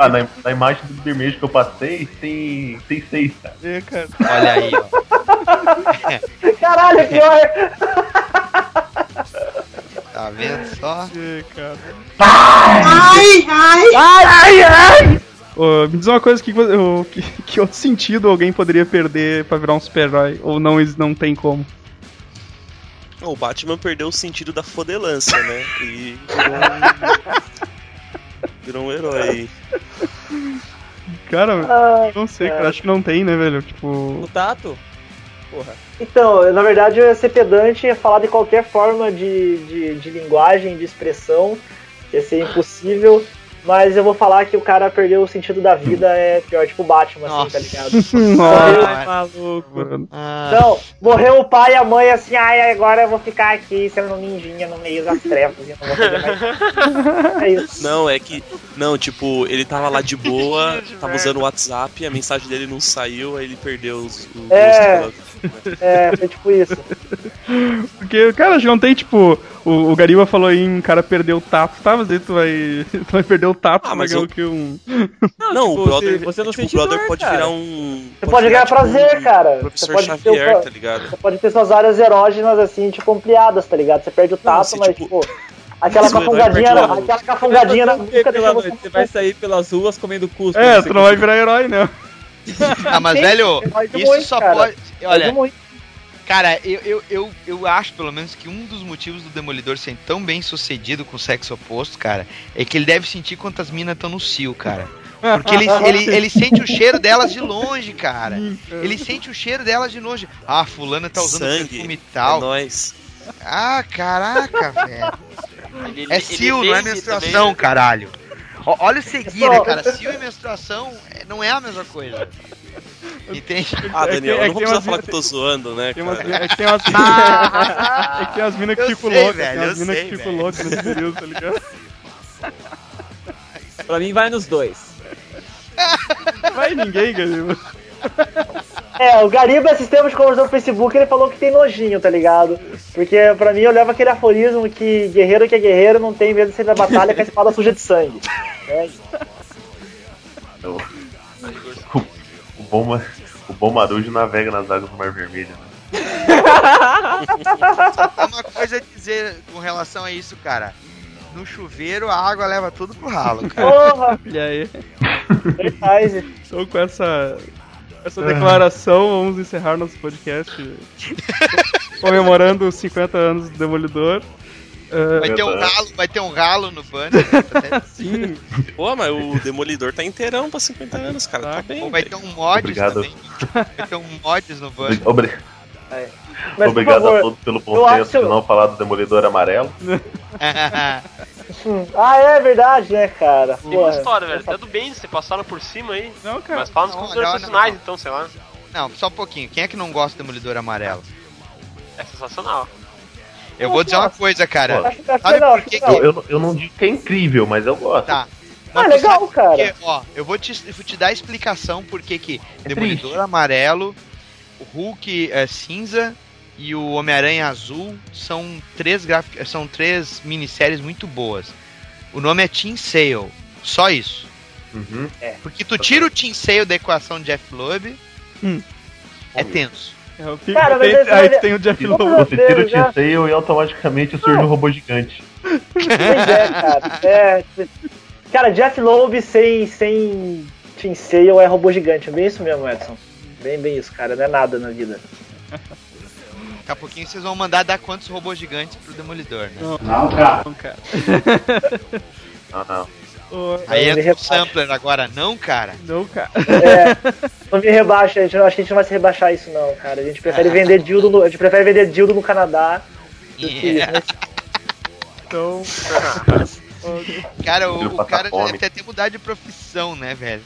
Ah, na, na imagem do vermelho que eu passei, tem, tem seis, cara.
É, cara.
Olha aí, ó.
Caralho, pior!
Tá vendo só?
É, cara.
Ai, ai.
Ai, ai!
Ô, me diz uma coisa, que, o- que, que outro sentido alguém poderia perder pra virar um super-herói? Ou não, eles não tem como?
O Batman perdeu o sentido da fodelância, né? E virou um, virou um herói.
Cara,
Ai,
não sei,
cara.
cara, acho que não tem, né, velho? Tipo.
O Tato? Porra.
Então, na verdade, eu ia ser pedante e ia falar de qualquer forma de, de, de linguagem, de expressão, ia ser impossível. Mas eu vou falar que o cara perdeu o sentido da vida é pior, tipo Batman, assim,
Nossa.
tá ligado?
Nossa,
Ai, maluco.
mano.
Então, morreu o pai e a mãe assim, ai, agora eu vou ficar aqui sendo um ninjinha no meio das trevas e eu não vou fazer mais. É isso.
Não, é que. Não, tipo, ele tava lá de boa, tava usando o WhatsApp, a mensagem dele não saiu, aí ele perdeu os, o
É.
pela-
É, foi tipo isso.
Porque, cara, acho que não tem, tipo, o, o Gariba falou aí em cara perder o tato, tá? Mas aí tu vai. Tu vai perder o tato,
Ah, mas eu-
o que? Um.
Não,
tipo,
o brother,
você não
tipo, o
sente
brother
dor,
pode
cara.
virar um.
Você pode ganhar
virar,
prazer,
um
cara. Você
Professor
pode ter
Xavier,
o-
tá ligado?
Você pode ter suas áreas erógenas, assim, tipo, ampliadas, tá ligado? Você perde o tato,
se,
mas,
tipo,
tipo, aquela cafungadinha, na- aquela cafungadinha na
Você vai
boca você
Você sair pelas ruas comendo cuspe.
É,
você
tu não vai virar herói, né?
ah, mas velho, isso
muito,
só
cara.
pode. Olha. Cara, eu, eu, eu, eu acho, pelo menos, que um dos motivos do Demolidor ser tão bem sucedido com o sexo oposto, cara, é que ele deve sentir quantas minas estão no cio, cara. Porque ele, ele, ele sente o cheiro delas de longe, cara. Ele sente o cheiro delas de longe. Ah, fulana tá usando
Sangue.
perfume
É
tal.
nóis.
Ah, caraca, velho.
Ele-
É cio, não é menstruação,
também, né?
caralho. Ó, olha o seguir, né, cara? Cio e menstruação é- não é a mesma coisa. Entende?
Ah,
É que-
Daniel,
é
eu
que
não vou precisar falar que eu tô zoando, né,
Tem umas,
cara?
é que tem umas, é que tem umas minas que
Eu
ficam loucas,
velho,
tem umas
eu
minas que ficam loucas nesse período, tá ligado?
Pra mim vai nos dois.
Vai ninguém, Gariba.
É, o Gariba, esses tempos conversou no Facebook, ele falou que tem nojinho, tá ligado? Porque pra mim eu levo aquele aforismo que guerreiro que é guerreiro não tem medo de sair da batalha com a espada suja de sangue. É,
O, o, o, bom, o bom Marujo navega nas águas do Mar Vermelho. Né?
Uma coisa a dizer com relação a isso, cara. No chuveiro a água leva tudo pro ralo, cara.
porra,
E aí? Então com essa, essa declaração, vamos encerrar nosso podcast comemorando os 50 anos do Demolidor. É,
Vai ter um ralo, vai ter um ralo no banner.
sim,
Pô, mas o Demolidor tá inteirão pra 50 anos, cara. Tá,
Tá.
bem.
Vai ter um mods
Obrigado.
também. Vai ter um mods no banner.
Obri-
Mas,
Obrigado
favor,
a todos pelo bom
eu
senso
acho-
de não falar do Demolidor Amarelo.
hum, Ah, é verdade, né, cara?
Tem uma história, velho. Até do bem, você passaram por cima aí.
não, cara.
Mas fala
não,
personagens,
não.
então, sei lá.
Não, só um pouquinho. Quem é que não gosta do Demolidor amarelo?
É sensacional.
Eu vou dizer uma coisa, cara.
Acho
Sabe por que.
Eu, eu, não- digo que é incrível, mas eu gosto.
Tá.
Ah,
Mas tu
legal, cara.
Ó, eu vou te, vou te dar a explicação por que que
É
Demolidor
triste.
amarelo, Hulk é, cinza e o Homem-Aranha azul são três gráficas, são três minisséries muito boas. O nome é Team Sale. Só isso.
Uhum.
Porque tu tira o Team Sale da equação de Jeff Loeb,
Hum.
é tenso.
É,
Cara, mas
tem- aí
olha-
tem o Jeff Lowe.
Vamos
Você tira o
já-
T-Sail e automaticamente surge um robô gigante.
Pois é, cara. É, cara, Jeff Loeb sem, sem Team Sale é robô gigante. É bem isso mesmo, Edson. Bem, bem isso, cara. Não é nada na vida.
Daqui a pouquinho vocês vão mandar dar quantos robôs gigantes pro Demolidor, né?
Não, cara.
Não, cara.
Ah, não.
Ô,
Aí entra o sampler agora, não, cara?
Não, cara.
É, não me rebaixa, a gente, não- acho que a gente não vai se rebaixar isso não, cara. A gente prefere vender dildo no, a gente prefere vender dildo no Canadá do que isso. né?
Então.
Cara, o, o cara deve até ter mudado de profissão, né, velho?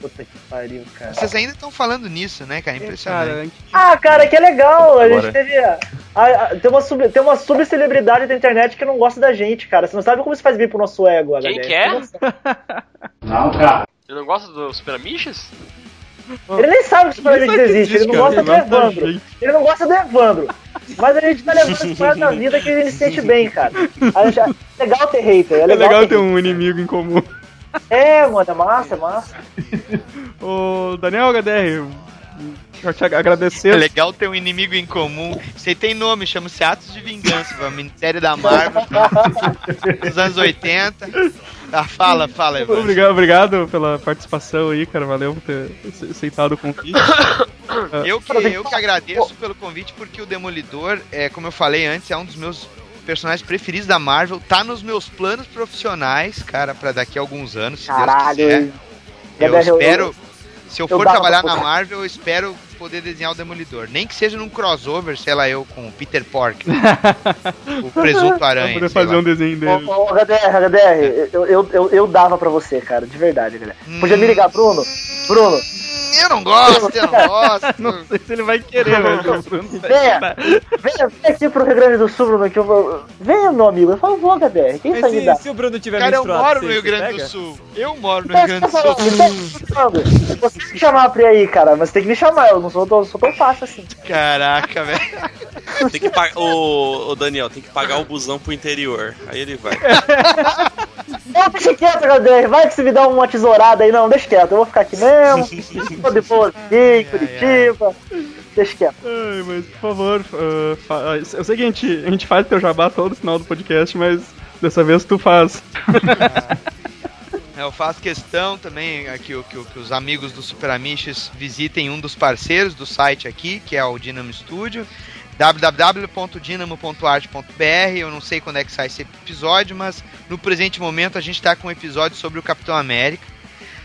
Puta que pariu, cara.
Vocês ainda estão falando nisso, né, cara? Impressionante.
Cara, antes-
Ah, cara, que legal. A
Agora.
gente teve. a- a- tem, uma sub, tem uma subcelebridade da internet que não gosta da gente, cara. Você não sabe como isso faz bem pro nosso ego,
Quem
HDR.
que é?
Não, cara.
Eu não gosto do Super Amiches?
Ele nem sabe que o Super Amigos
que
existe, ele não
cara,
gosta do
gosta
Evandro. Ele não gosta do Evandro. Mas a gente tá levando isso pra da vida que ele se sente bem, cara. A gente, é legal ter hater, é
É
legal,
legal
ter
ter um inimigo em comum.
É, mano, é massa, é massa.
Ô, Daniel HDR, eu te ag-
É
agradecer.
legal ter um inimigo em comum. Você tem nome, chama-se Atos de Vingança, uma minissérie da Marvel dos anos 80. Ah, fala, fala, Evandro.
Obrigado, obrigado pela participação aí, cara. Valeu por ter ace- aceitado o convite.
Eu que, eu que agradeço pelo convite, porque o Demolidor, é, como eu falei antes, é um dos meus personagens preferidos da Marvel. Tá nos meus planos profissionais, cara, pra daqui a alguns anos, se
Caralho.
Deus quiser. Eu espero. Se eu
eu
for trabalhar
pra
na. Marvel, eu espero poder desenhar o Demolidor. Nem que seja num crossover, sei lá, eu com o Peter Pork. o presunto
Pra
aranha.
poder
sei
fazer
lá.
um desenho dele.
Ô, ô, HDR, HDR, eu, eu, eu, eu dava pra você, cara, de verdade, galera. Podia me ligar, Bruno? Bruno,
Hum, Eu não gosto, eu não gosto.
Não sei se ele vai querer, velho.
venha, venha, venha aqui pro Rio Grande do Sul, Bruno, que eu vou. Venha, meu amigo, por favor, HDR, quem
Mas
sabe me
se, se o Bruno tiver
Cara, eu moro no Rio Grande
pega?
do Sul. Eu moro no Rio Grande do
tá
Sul.
falando, você tá me chamar pra ir aí, cara, mas tem que me chamar, eu não sou tão, sou tão fácil assim.
Caraca, velho.
Tem que pagar. Ô, ô, Daniel, tem que pagar o busão pro interior. Aí ele vai.
Não, deixa quieto, HDR, vai que você me dá uma tesourada aí, não, deixa quieto, eu vou ficar aqui mesmo, tô de boa aqui, em Curitiba, deixa quieto.
Ai, mas por favor, ah, fa- eu sei que a gente, a gente faz teu jabá todo final do podcast, mas dessa vez tu faz.
Eu faço questão também é, que, o- que, o- que os amigos do Super Amiches visitem um dos parceiros do site aqui, que é o Dynamo Studio, www.dinamo.art.br. Eu não sei quando é que sai esse episódio, mas no presente momento a gente está com um episódio sobre o Capitão América,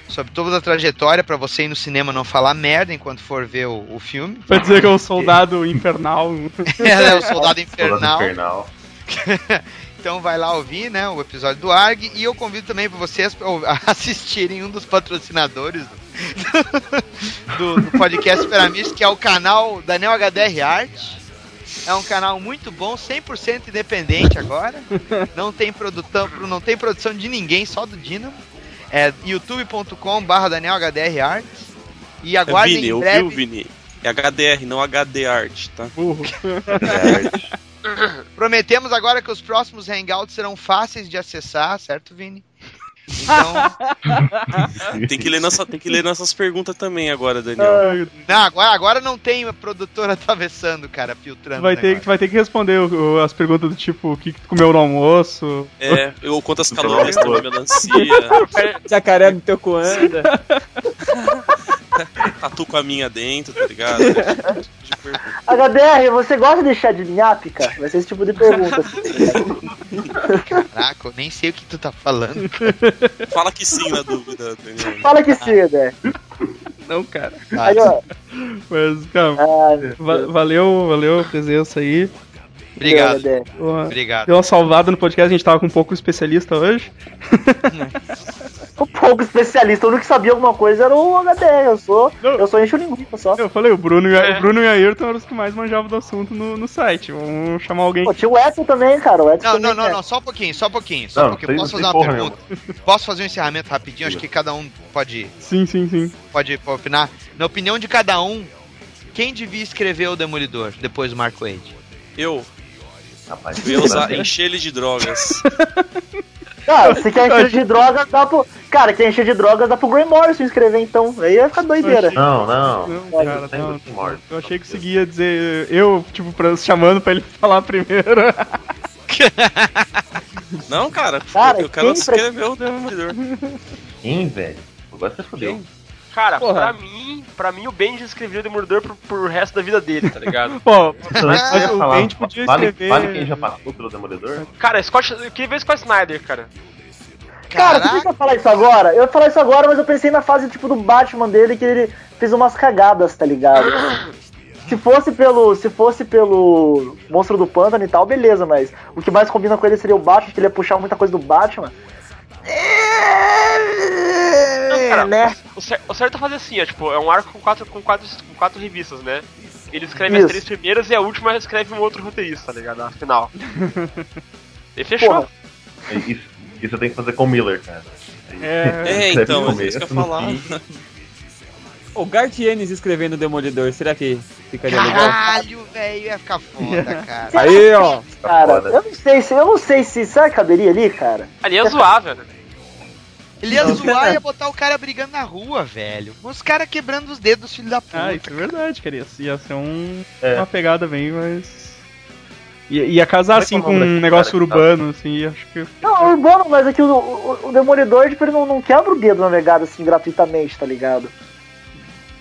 sobre toda a trajetória para você ir no cinema não falar merda enquanto for ver o, o filme.
Vai dizer que é o soldado infernal.
é o Soldado
Soldado
Infernal.
Infernal.
Então vai lá ouvir, né, o episódio do ARG e eu convido também para vocês pra ou- assistirem um dos patrocinadores do, do, do podcast Super Amigos, que é o canal Daniel HDR Art. É um canal muito bom, 100% independente agora. Não tem produção, não tem produção de ninguém, só do Dynamo. É youtube.com/barra Daniel HDR Art. E
É
aguardem
Vini,
em
ouviu,
breve.
Vini? É HDR, não HD Art, tá?
Burro.
Prometemos agora que os próximos hangouts serão fáceis de acessar, certo, Vini? Então,
Tem que ler, nossa, tem que ler nossas perguntas também agora, Daniel.
Ai,
não, agora, agora não tem a produtora atravessando, cara, filtrando.
vai ter, tu vai ter que responder o- o- as perguntas do tipo, o que, que tu comeu no almoço?
É, eu quantas
Então,
calorias uma melancia,
Jacaré no teu cu anda.
tatu com a minha dentro, tá ligado? Tipo.
HDR, você gosta de chá de linhape, cara? Vai ser esse tipo de pergunta.
Caraca, eu nem sei o que tu tá falando.
Fala que sim na dúvida, Daniel.
Fala que sim, HDR.
Não, cara.
Aí, ó.
Mas, cara,
Ah,
va- valeu, valeu a presença aí.
Obrigado,
HDR.
Uma-
obrigado.
Deu uma salvada no podcast, a gente tava com um pouco especialista hoje.
Um pouco especialista, o único que sabia alguma coisa era o HDR. Eu sou, eu sou encho linguiça só.
Eu falei, o Bruno e,
É.
o Bruno e a Ayrton eram os que mais manjavam do assunto no, no site. Vamos chamar alguém.
Pô, tinha o Edson também, cara. O Edson
Não, não, não,
é.
não, só um pouquinho, só um pouquinho, só um
Não,
pouquinho.
tem-
Posso
não
fazer uma pergunta? Posso fazer um encerramento rapidinho? Acho que cada um pode,
Sim, sim, sim.
pode, pode opinar. Na opinião de cada um, quem devia escrever o Demolidor depois do Mark Wade?
Eu,
Rapaz,
eu ia usar, encher ele de drogas.
Cara, se quer encher de drogas, dá pro. Cara, quem encher de drogas dá pro Grey Morrison inscrever então. Aí vai ficar doideira.
Não, não.
Não,
Pode,
cara, não. Eu achei que conseguia dizer eu, tipo, pra, chamando pra ele falar primeiro.
Não, cara,
Cara,
eu quero escrever o Demolidor.
Quem, velho? Agora você fodeu.
Cara,
Porra.
pra mim, pra mim o Benji escreveu o Demolidor pro, pro resto da vida dele, tá ligado?
Pô,
ia
o
falar.
Benji podia
Vale,
escrever-
vale quem já passou pelo Demolidor?
Cara, Scott, eu queria ver Scott Snyder, cara.
Cara, por que que eu ia falar isso agora? Eu ia falar isso agora, mas eu pensei na fase tipo do Batman dele, que ele fez umas cagadas, tá ligado? Se fosse pelo. Se fosse pelo Monstro do Pântano e tal, beleza, mas o que mais combina com ele seria o Batman, que ele ia puxar muita coisa do Batman.
Não, cara,
né?
O, cer- o certo é fazer assim, ó, tipo, é um arco com quatro, com quatro, com quatro revistas, né? Ele escreve
Isso.
as três primeiras e a última escreve um outro roteirista, tá ligado? Afinal. E fechou.
Porra.
Isso, isso tem que fazer com o Miller, cara.
É,
É, então, é isso que eu falar.
O Garth Ennis escrevendo Demolidor, será que ficaria legal?
Caralho, velho, ia ficar foda, cara.
Aí, ó.
Cara, eu não sei se. Eu não sei se. Será que caberia ali, cara?
Ali é zoar, velho.
Ele ia zoar e ia botar o cara brigando na rua, velho. Os caras quebrando os dedos, filho da puta.
Ah, isso é verdade, cara. Ia, ia ser um,
É.
uma pegada bem mais. Ia, ia casar
é
assim
é
com um negócio
cara que tá-
urbano, assim, acho que.
Não, urbano, mas aqui o, o, o Demolidor, tipo, ele não, não quebra o dedo na negada assim gratuitamente, tá ligado?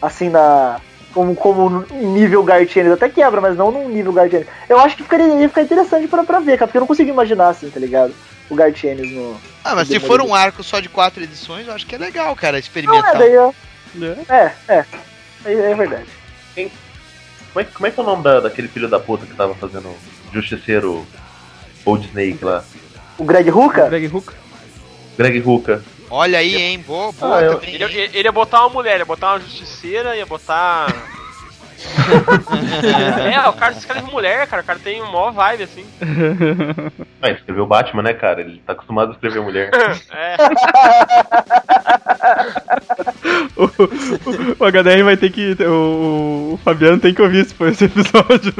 Assim na. como, como nível Gartienes. Até quebra, mas não num nível Gartienes. Eu acho que ficaria, ia ficar interessante pra, pra ver, cara, porque eu não consigo imaginar assim, tá ligado? O Gartienes no.
Ah, mas
no
se for um arco só de quatro edições, eu acho que é legal, cara,
Não,
experimentar.
é, daí eu-
É.
é, é. É, é verdade.
Como é, que- como é que é o nome da, daquele filho da puta que tava fazendo Justiceiro Old Snake lá?
O Greg Hooker?
Greg Hook.
Greg Hooker.
Olha aí, hein? Boa, boa
Ah, eu-
ele- ele ia botar uma mulher, ia botar uma justiceira, ia botar. é, o cara escreve mulher, cara. O cara tem uma vibe assim.
Ah, ele escreveu Batman, né, cara? Ele tá acostumado a escrever mulher.
É.
o, o- o HDR vai ter que. O, o Fabiano tem que ouvir esse, esse episódio.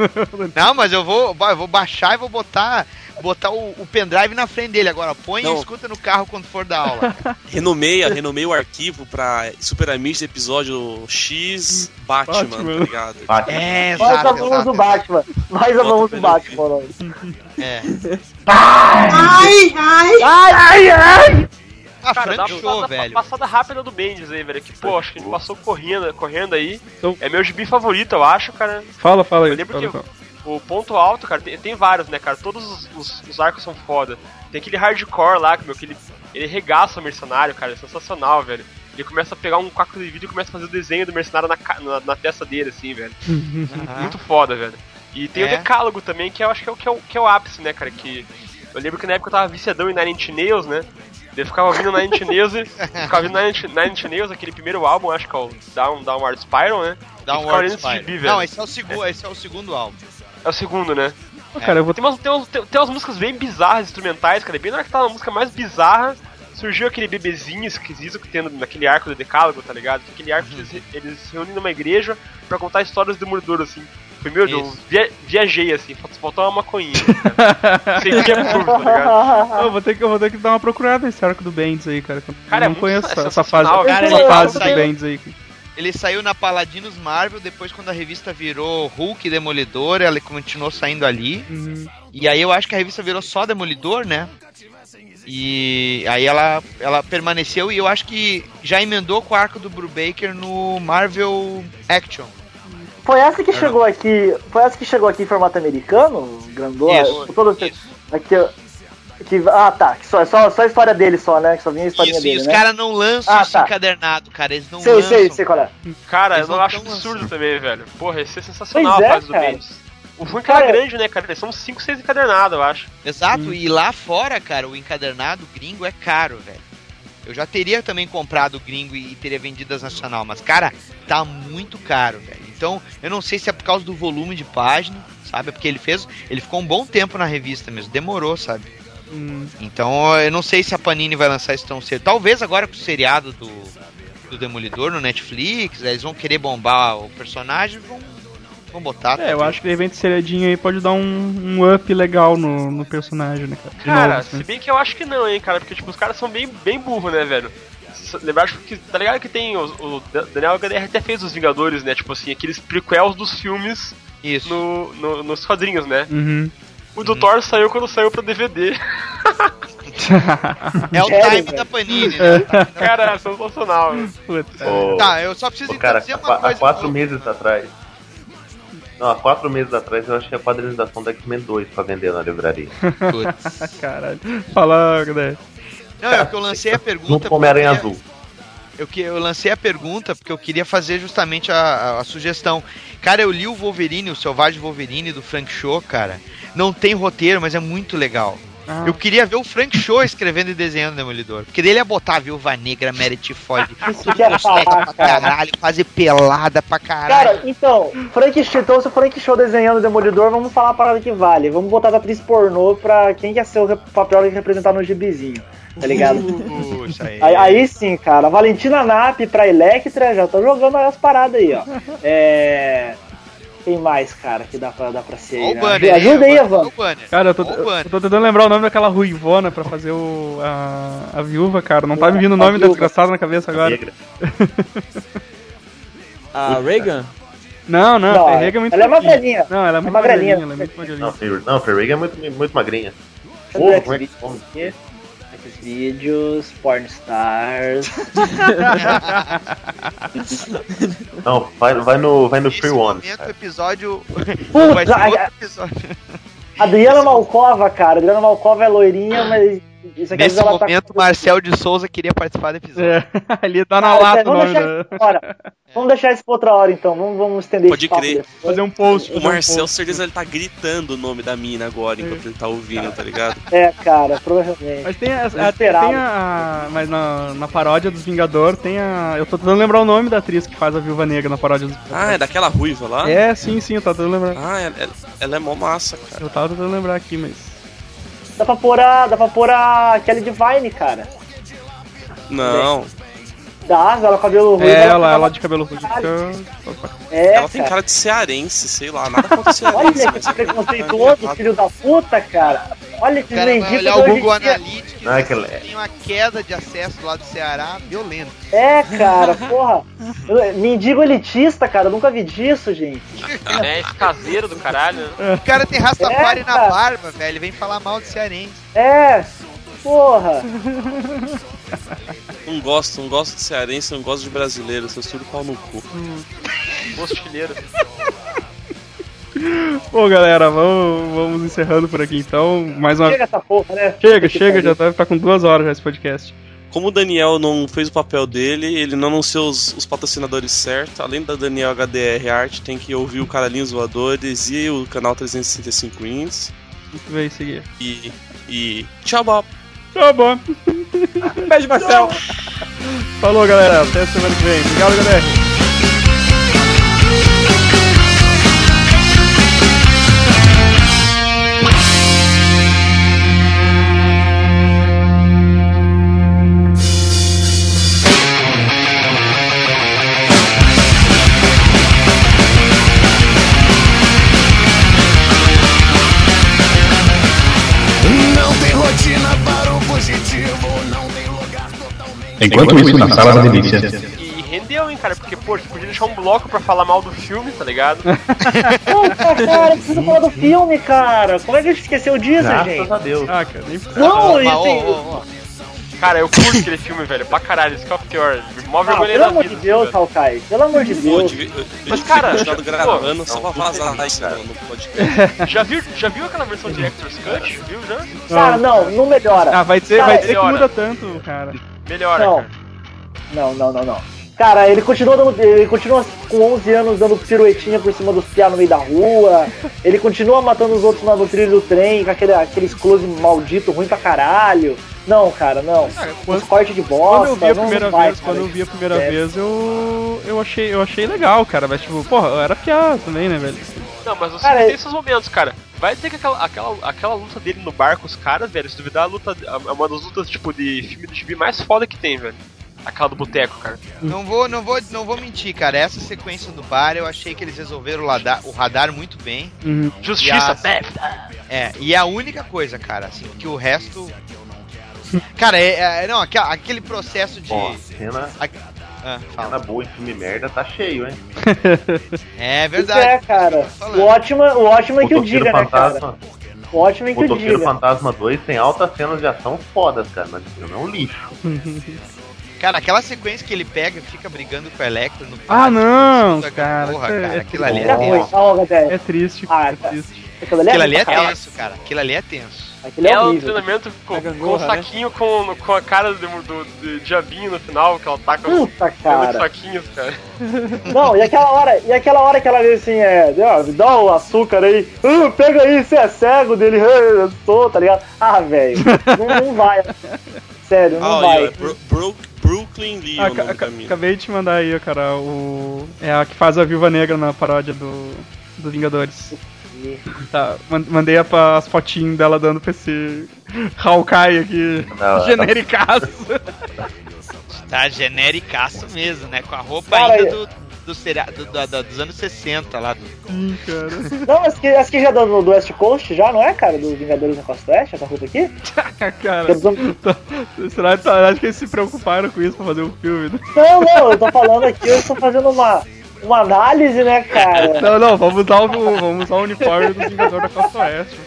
Não, mas eu vou, eu vou baixar e vou botar, botar o, o pendrive na frente dele agora. Põe
Não.
e escuta no carro quando for dar aula.
Renomeia, renomeia o arquivo pra Super Amigos episódio X Batman,
Batman.
tá ligado?
Batman.
É, exato,
amamos
exato.
o Batman. Nós amamos o Batman, o nome.
É.
Ai, ai, ai!
Ah,
Cara, dá uma
Show,
passada,
velho.
passada rápida do Bendis aí, velho. Que, pô, acho que ele passou correndo, correndo aí.
Então-
É meu gibi favorito, eu acho, cara.
Fala, fala aí.
Eu lembro
fala,
que
fala.
O ponto alto, cara, tem, tem vários, né, cara? Todos os, os- os arcos são foda. Tem aquele hardcore lá, meu, que ele, ele regaça o mercenário, cara. É sensacional, velho. Ele começa a pegar um caco de vidro e começa a fazer o desenho do mercenário na, na, na testa dele, assim, velho. Muito foda, velho. E tem o
É.
Decálogo também, que eu acho que é o, que é o, que é o ápice, né, cara? Que eu lembro que na época eu tava viciadão em Nine Inch Nails, né? Eu ficava ouvindo Nine Inch Nails, e- ficava ouvindo Nine Inch, Nine Inch Nails, aquele primeiro álbum, acho que é o Down, Downward Spiral, né? Gibi, velho.
Não, esse é, o segundo, esse é o segundo álbum.
É o segundo, né?
Pô, cara, eu vou.
Tem umas, tem, umas, tem, tem umas músicas bem bizarras, instrumentais, cara. Bem na hora que tava a música mais bizarra, surgiu aquele bebezinho esquisito que tem naquele arco do Decálogo, tá ligado? Aquele arco que eles, eles se reúnem numa igreja pra contar histórias do Demolidor, assim. Foi meu Deus,
Isso.
via, viajei, assim, faltou- faltou uma maconhinha. cara. Senti a curva, tá ligado?
Eu vou, ter que, eu vou ter que dar uma procurada nesse arco do Bendis aí, cara. que eu
Cara, é
não
muito
conheço
sen-
essa fase,
cara.
essa fase do Bendis aí.
Ele saiu na Paladinos Marvel, depois quando a revista virou Hulk Demolidor, ela continuou saindo ali.
Uhum.
E aí eu acho que a revista virou só Demolidor, né? E aí ela, ela permaneceu e eu acho que já emendou com o arco do Brubaker no Marvel Action.
Foi essa que chegou aqui. Foi essa que chegou aqui em formato americano? Grandona?
Isso,
Todo, aqui, aqui, ah, tá. Que só, é só, só a história dele só, né? Que só vinha a historinha
Isso, e
dele,
os
né?
caras não lançam
Ah,
isso
tá.
encadernado, cara. Eles não
sei,
lançam.
sei, sei qual é.
Cara,
Eles
eu não acho absurdo
lançando.
também, velho. Porra, esse é sensacional
Pois é,
a fase do
cara.
Bendis. O ruim é que era
Cara,
grande, né, cara? Eles são 5, 6 encadernados, eu acho.
Exato, e lá fora, cara, o encadernado gringo é caro, velho. Eu já teria também comprado o gringo e teria vendido as nacional, mas, cara, tá muito caro, velho. Então, eu não sei se é por causa do volume de página, sabe? Porque ele fez. Ele ficou um bom tempo na revista mesmo, demorou, sabe?
Hum,
Então, eu não sei se a Panini vai lançar isso tão cedo. Talvez agora com o seriado do, do Demolidor no Netflix, eles vão querer bombar o personagem, vão, vão botar.
É, eu acho que de repente seriadinho aí pode dar um, um up legal no, no personagem, né, cara? De
Cara,
novo, assim.
se bem que eu acho que não, hein, cara, porque tipo, os caras são bem, bem burros, né, velho? Lembrar que, tá ligado que tem o, o Daniel HDR até fez os Vingadores, né? Tipo assim, aqueles prequels dos filmes
Isso.
no, no- nos quadrinhos, né?
Uhum.
O do Thor saiu quando saiu pra DVD.
É o time
velho?
da Panini, né?
Cara, é sensacional.
Ô,
Tá, eu só preciso
ô, cara,
dizer
há,
uma
há
coisa.
quatro meses atrás. Não, há quatro meses atrás eu achei a quadrinização da X-Men 2 pra vender na livraria.
Putz.
Caralho. Fala, né?
Não, é que eu lancei a pergunta.
Junto com o Homem-Aranha
porque-
Azul.
Eu, que, eu lancei a pergunta porque eu queria fazer justamente a, a- a sugestão. Cara, eu li o Wolverine, o Selvagem Wolverine do Frank Show, cara. Não tem roteiro, mas é muito legal.
Ah.
Eu queria ver o Frank Show escrevendo e desenhando o Demolidor. Porque dele ia botar a Viúva Negra, Meredith Ford,
Isso que ia falar,
pra
cara.
caralho, quase pelada pra caralho.
Cara, então, Frank Show, então se o Frank Show desenhando o Demolidor, vamos falar a parada que vale. Vamos botar da atriz pornô pra quem quer ser o papel que representar no gibizinho, tá ligado?
Puxa aí.
Aí, aí sim, cara. Valentina Nap pra Electra, já tô jogando as paradas aí, ó. É. Quem mais, cara, que dá pra, dá pra ser aí, né?
banner,
Ajuda aí, Evan.
Cara, eu tô, eu tô tentando lembrar o nome daquela ruivona pra fazer o, a, a viúva, cara. Não tá me vindo o
A
nome da desgraçada na cabeça agora.
A Reagan?
Não, não,
Não,
a Ferreira é muito
ela é magrelinha.
Não, ela é muito
magrelinha.
magrelinha, ela é muito magrelinha.
Não, não, Ferreira é muito, muito magrinha. Porra,
o
como é que?
Xvideos, Pornstars.
Não, vai, vai no, vai no Free One.
momento, episódio.
Puta,
vai
a-
episódio.
Adriana Malcova, cara. Adriana Malcova é loirinha, mas. Isso aqui
Nesse
ela tá
momento, Marcel de Souza queria participar do episódio.
É, ali tá na
Ah,
lata o
vamos
nome
deixar. Vamos deixar isso pra outra hora então. Vamos, vamos estender
Pode
esse papo
crer.
depois.
Fazer um post.
O
um
Marcel,
post.
certeza, ele tá gritando o nome da mina agora enquanto ele tá ouvindo, tá ligado?
É, cara, provavelmente.
Mas tem, a, a- tem a, Mas na, na paródia dos Vingador tem a. Eu tô tentando lembrar o nome da atriz que faz a Viúva Negra na paródia dos Vingador.
Ah, é daquela ruiva lá?
É, sim, sim, eu tava tentando lembrar.
Ah, ela, ela- ela é mó massa, cara.
Eu tava tentando lembrar aqui, mas.
Dá pra pôr a. Dá pra pôr a Kelly Divine, cara.
Não,
Dá, ela com cabelo.
É,
ela
ela,
fica-
ela de cabelo
É,
ela tem cara de cearense, sei lá, nada contra cearense.
Olha que
é-
preconceituoso, filho da puta, cara. Olha que
vai
mendigo
olhar
de
o Google. Analytics
Não, é que ela-
tem uma queda de acesso lá do Ceará violenta.
É, cara, porra. Eu- Mendigo elitista, cara. Eu nunca vi disso, gente.
É, esse caseiro do caralho.
O cara tem Rastafari
É,
na
cara.
barba, velho. Ele vem falar mal de cearense.
É, porra.
Não gosto, não gosto de cearense, não gosto de brasileiro, seus tudo pau no cu.
Mochileiro.
Bom, galera, vamos, vamos encerrando por aqui então. Mais uma.
Chega essa porra, né?
Chega, chega, já tá, tá com duas horas já esse podcast.
Como o Daniel não fez o papel dele, ele não anunciou os, os patrocinadores certos. Além da Daniel HDR Art, tem que ouvir o Caralhinhos Voadores e o canal 365 Ins.
Muito bem, seguir.
E. E. Tchau, Bob!
Tá bom.
Beijo, Marcel.
Falou, galera. Até semana que vem. Obrigado, galera.
Enquanto isso, na sala da delícia,
E rendeu, hein, cara, porque, pô, você podia deixar um bloco pra falar mal do filme, tá ligado?
Puta, cara, eu preciso falar do filme, cara. Como é que a gente esqueceu disso,
Graças
gente?
a Deus.
Ah, cara, nem
Não,
ó,
assim.
Cara, eu curto aquele filme, velho, pra caralho, isso que é o pior. Mó
Ah,
vergonha
pelo
da
amor
vida.
de Deus. Hawkeye. Pelo amor de Deus.
eu,
Mas,
eu
cara,
continuado
pô,
gravando só pra
tô
vazar isso no podcast.
Já viu, já viu aquela versão Director's Cut? Viu já?
Cara, não, não melhora.
Ah, vai dizer,
Cara,
vai dizer que
melhora.
muda tanto, cara.
Melhora,
Não.
cara.
Não, não, não, não. Cara, ele continua, dando, ele continua com 11 anos dando piruetinha por cima dos piá no meio da rua. Ele continua matando os outros lá no trilho do trem, com aquele, aqueles close maldito ruim pra caralho. Não, cara, não.
quando-
Os cortes de bosta.
Quando eu vi a primeira vez,
cara.
quando eu vi a primeira
É.
vez, eu eu achei, eu achei legal, cara, mas tipo, porra, eu era piada também, né, velho?
Não, mas você
Cara,
tem
é-
esses momentos, cara. Vai dizer que aquela, aquela, aquela luta dele no bar com os caras, velho, se duvidar, a luta é uma das lutas, tipo, de filme de gibi mais foda que tem, velho. Aquela do boteco, cara.
Não vou, não vou, não vou mentir, cara. Essa sequência do bar, eu achei que eles resolveram o radar, o radar muito bem.
Uhum.
Justiça. Beth.
É, e a única coisa, cara, assim, que o resto. Cara, é, é- não, aquele, processo de.
Ó, cena,
Ah,
cena boa em filme merda tá cheio, hein?
É
Isso
verdade.
é, cara. O ótimo, o ótimo é que o
Motoqueiro
diga, né, cara?
Fantasma,
O ótimo é que o
Motoqueiro
diga.
Fantasma 2 tem altas cenas de ação fodas, cara, mas o filme é um lixo.
Cara, aquela sequência que ele pega e fica brigando com o Electro no
Ah, não,
Puta,
cara,
Porra,
é-
cara,
é
aquilo ali é
Já foi.
tenso.
É triste,
Ah,
é
tá.
triste.
Aquilo ali é,
Aquilo ali é tenso, cara. Aquilo ali é tenso.
Aquilo é
É um
horrível.
treinamento com,
A
com
gangorra,
um saquinho com, com a cara do, do, do diabinho no final, que ela taca
Puta,
os
cara.
saquinhos, cara.
Não, e aquela hora, e aquela hora que ela diz assim, é, ó, me dá o açúcar aí, ah, pega aí, você é cego dele, eu sou, tá ligado? Ah, velho, não, não vai. Sério, não
Ah,
vai.
ó, Bro- Bro- Brooklyn Lee é
Ah, acabei de te mandar aí, cara, o. É a que faz a Viúva Negra na paródia do. Do Vingadores. Tá, man- mandei as fotinhas dela dando pra esse Hawkeye aqui,
Da hora.
genericaço.
Tá genericaço mesmo, né? Com a roupa
Cara,
ainda
eu-
do, do, seria- do- do- do- dos anos 60 lá. Do...
Sim, cara.
Não, as que, as que já do, do West Coast já, não é, cara? Do Vingadores na Costa Oeste, essa roupa aqui?
cara.
É
tá- Será que acho que eles se preocuparam com isso pra fazer um filme, né?
Não, não, eu tô falando aqui, eu tô fazendo uma, uma análise, né, cara?
Não, não, vamos usar o, vamos usar o uniforme do Vingador da Costa Oeste.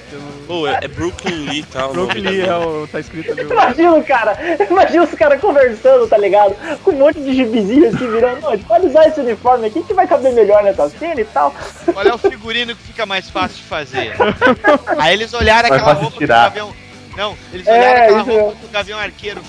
Pô, é, é Brooklyn Lee, tá?
Brooklyn Lee é o. tá escrito ali.
Imagina o cara, imagina os caras conversando, tá ligado? Com um monte de gibizinho assim virando, "Não, a gente pode usar esse uniforme aqui que vai caber melhor nessa cena e tal.
Qual é o figurino que fica mais fácil de fazer? Aí eles olharam aquela roupa que o
tirar.
Gavião. Não, eles
É,
olharam aquela
isso
roupa
mesmo.
que o Gavião Arqueiro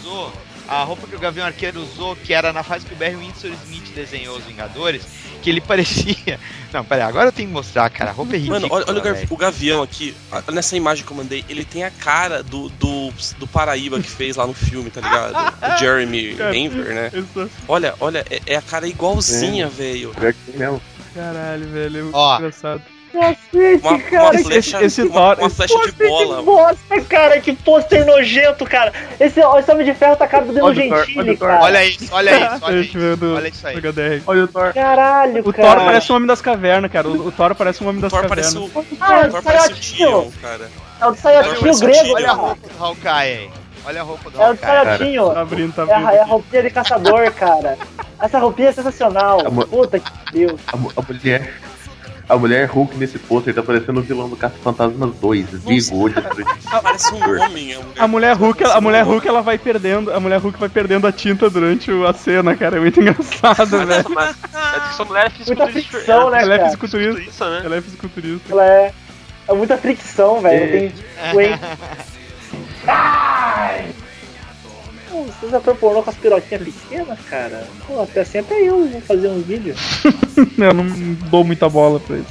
usou. A roupa que o Gavião Arqueiro usou, que era na fase que o Barry Windsor Smith desenhou os Vingadores, que ele parecia. Não, peraí, agora eu tenho que mostrar, cara. A roupa é ridícula.
Mano, olha, olha o, Gavião aqui, nessa imagem que eu mandei, ele tem a cara do, do, do Paraíba que fez lá no filme, tá ligado? O Jeremy Enver, né?
Isso.
Olha, olha, é, é a cara igualzinha, velho.
Pior que mesmo.
Caralho, velho. É muito
Ó.
engraçado.
Cacete,
Uma,
cara.
uma
que
flecha,
esse
uma,
Thor-
uma
esse
flecha de bola.
Que bosta, cara, que pôster nojento, cara. Esse, esse Homem de Ferro tá a cara do
o olha
Gentili,
o
cara.
Olha isso, olha isso, olha isso.
do-
Olha isso aí.
Olha o Thor.
Caralho,
O
cara.
Thor parece um homem das cavernas, cara. O, o Thor parece um homem
O
das
Thor parece
cavernas.
o,
Ah,
o Thor parece o. Tyrion, cara.
É o saiotinho
o
grego,
olha a
cara.
roupa do Hawkeye. Olha a roupa do
É o saiotinho.
Tá abrindo, tá
É a,
abrindo.
é a roupinha de caçador, cara. Essa roupinha é sensacional. Puta que Deus.
A, a mulher. A mulher Hulk nesse pôster tá parecendo o vilão do Caça Fantasmas 2. Vivo, olho destruído.
Parece um homem. É
A mulher Hulk, a mulher Hulk, ela vai perdendo, a mulher Hulk vai perdendo a tinta durante o- a cena, cara. É muito engraçado, velho.
Mas, mas que sua mulher é
Muita
fisiculturista.
fricção, né,
Ela é fisiculturista.
né?
Ela é fisiculturista.
Ela é. É muita fricção, velho. Não tem. Ué. Vocês ator pornô com as piroquinhas pequenas, cara? Pô, até sempre eu vou fazer um vídeo.
Eu não dou muita bola pra isso.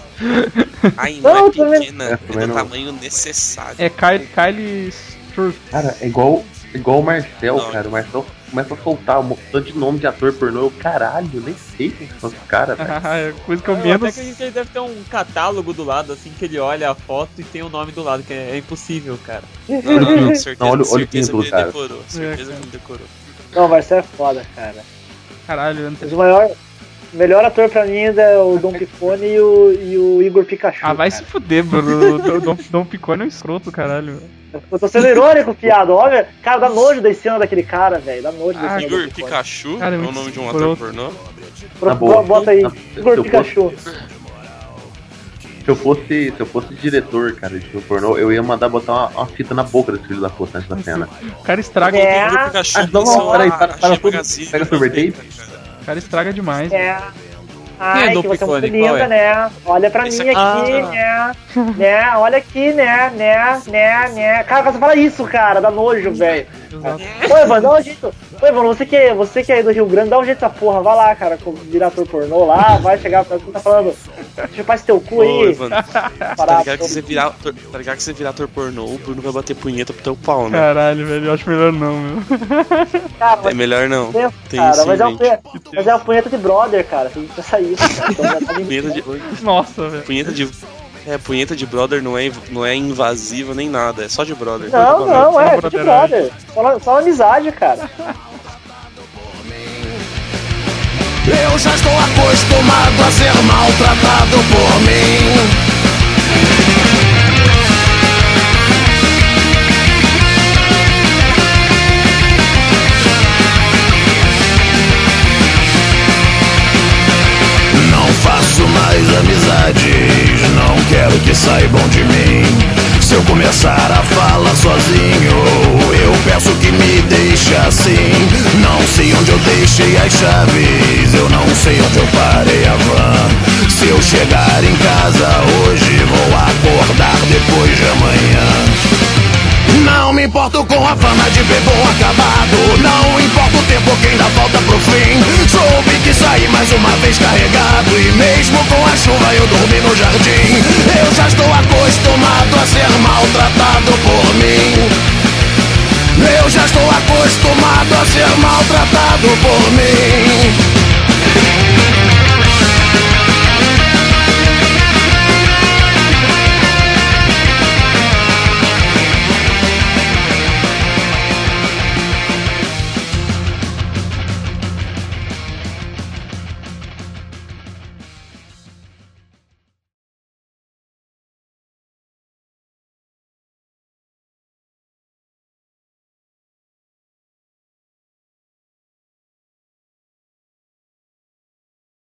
Ai, não
Não,
é pequena,
É,
é
também
do
não.
tamanho necessário.
É Kylie, Kylie Sturz.
Cara, é igual, igual o Marcel,
Não.
cara. O Marcel começa a soltar um montão de nome de ator pornô. Eu, caralho, nem sei quem são esses caras, velho.
É coisa que eu menos.
até que ele deve ter um catálogo do lado, assim, que ele olha a foto e tem o nome do lado, que é, é impossível, cara.
Não, não, não, certeza,
Não, olha o- olha o
certeza
título,
que ele
cara.
decorou. Certeza
É,
que ele decorou.
Não, vai ser foda, cara.
Caralho, eu não
Mas o maior. O melhor ator pra mim ainda é o Dom Picone e o, e o Igor Pikachu.
Ah, vai
cara.
se fuder, Bruno. O Dom, Dom Picone é um escroto, caralho.
Eu tô sendo irônico, piada. Olha, cara, dá nojo da cena daquele cara, velho. Dá nojo da
Ah,
Igor. Pikachu
Cara, é
o nome de um ator pornô?
Boa.
Bota aí,
Na-
Igor
se eu
Pikachu.
Se eu fosse, se eu fosse diretor, cara, de filme pornô, eu ia mandar botar uma, uma fita na boca desse filho da puta antes da cena.
O cara estraga,
É.
Igor Pikachu
Ah, não,
lançou
peraí, para-
a
para Pega silver tape.
perfeita, cara.
o cara estraga demais.
É. Ai,
Dom
que você é muito linda,
é?
né? Olha pra
Esse
mim aqui,
aqui.
né? né? Olha aqui, né? Né? Né? Né? Cara, você fala isso, cara, dá nojo, velho.
Exato.
Ô, Evandro, dá um jeito. Ô, Evandro, você que, é- você que é aí do Rio Grande, dá um jeito essa porra. Vai lá, cara, como diretor pornô lá, vai chegar pra você tá falando. Chupar esse teu cu
Ô,
aí.
Evandro, tá
Parar,
ligado que você virar, ator- tá ligado que você virar ator pornô, o Bruno vai bater punheta pro teu pau, né?
Caralho, velho, eu acho melhor não, meu.
cara,
É melhor não.
tem,
Tem
cara,
sim,
mas, é uma
gente.
punheta, mas é uma punheta de brother, cara. Você precisa isso, cara. Então tá
de,
Nossa, velho.
punheta de. É, punheta de brother não é, não é invasiva nem nada, é só de brother.
Não, não,
Só
é, só de brother. Só, só amizade, cara.
Eu já estou acostumado a ser maltratado por mim. Não faço mais amizades, não quero que saibam de mim. Se eu começar a falar sozinho, eu peço que me deixe assim. Não sei onde eu deixei as chaves, eu não sei onde eu parei a van. Se eu chegar em casa hoje, vou acordar depois de amanhã. Importo com a fama de bebom acabado. Não importa o tempo que ainda falta pro fim. Soube que saí mais uma vez carregado. E mesmo com a chuva eu dormi no jardim. Eu já estou acostumado a ser maltratado por mim. Eu já estou acostumado a ser maltratado por mim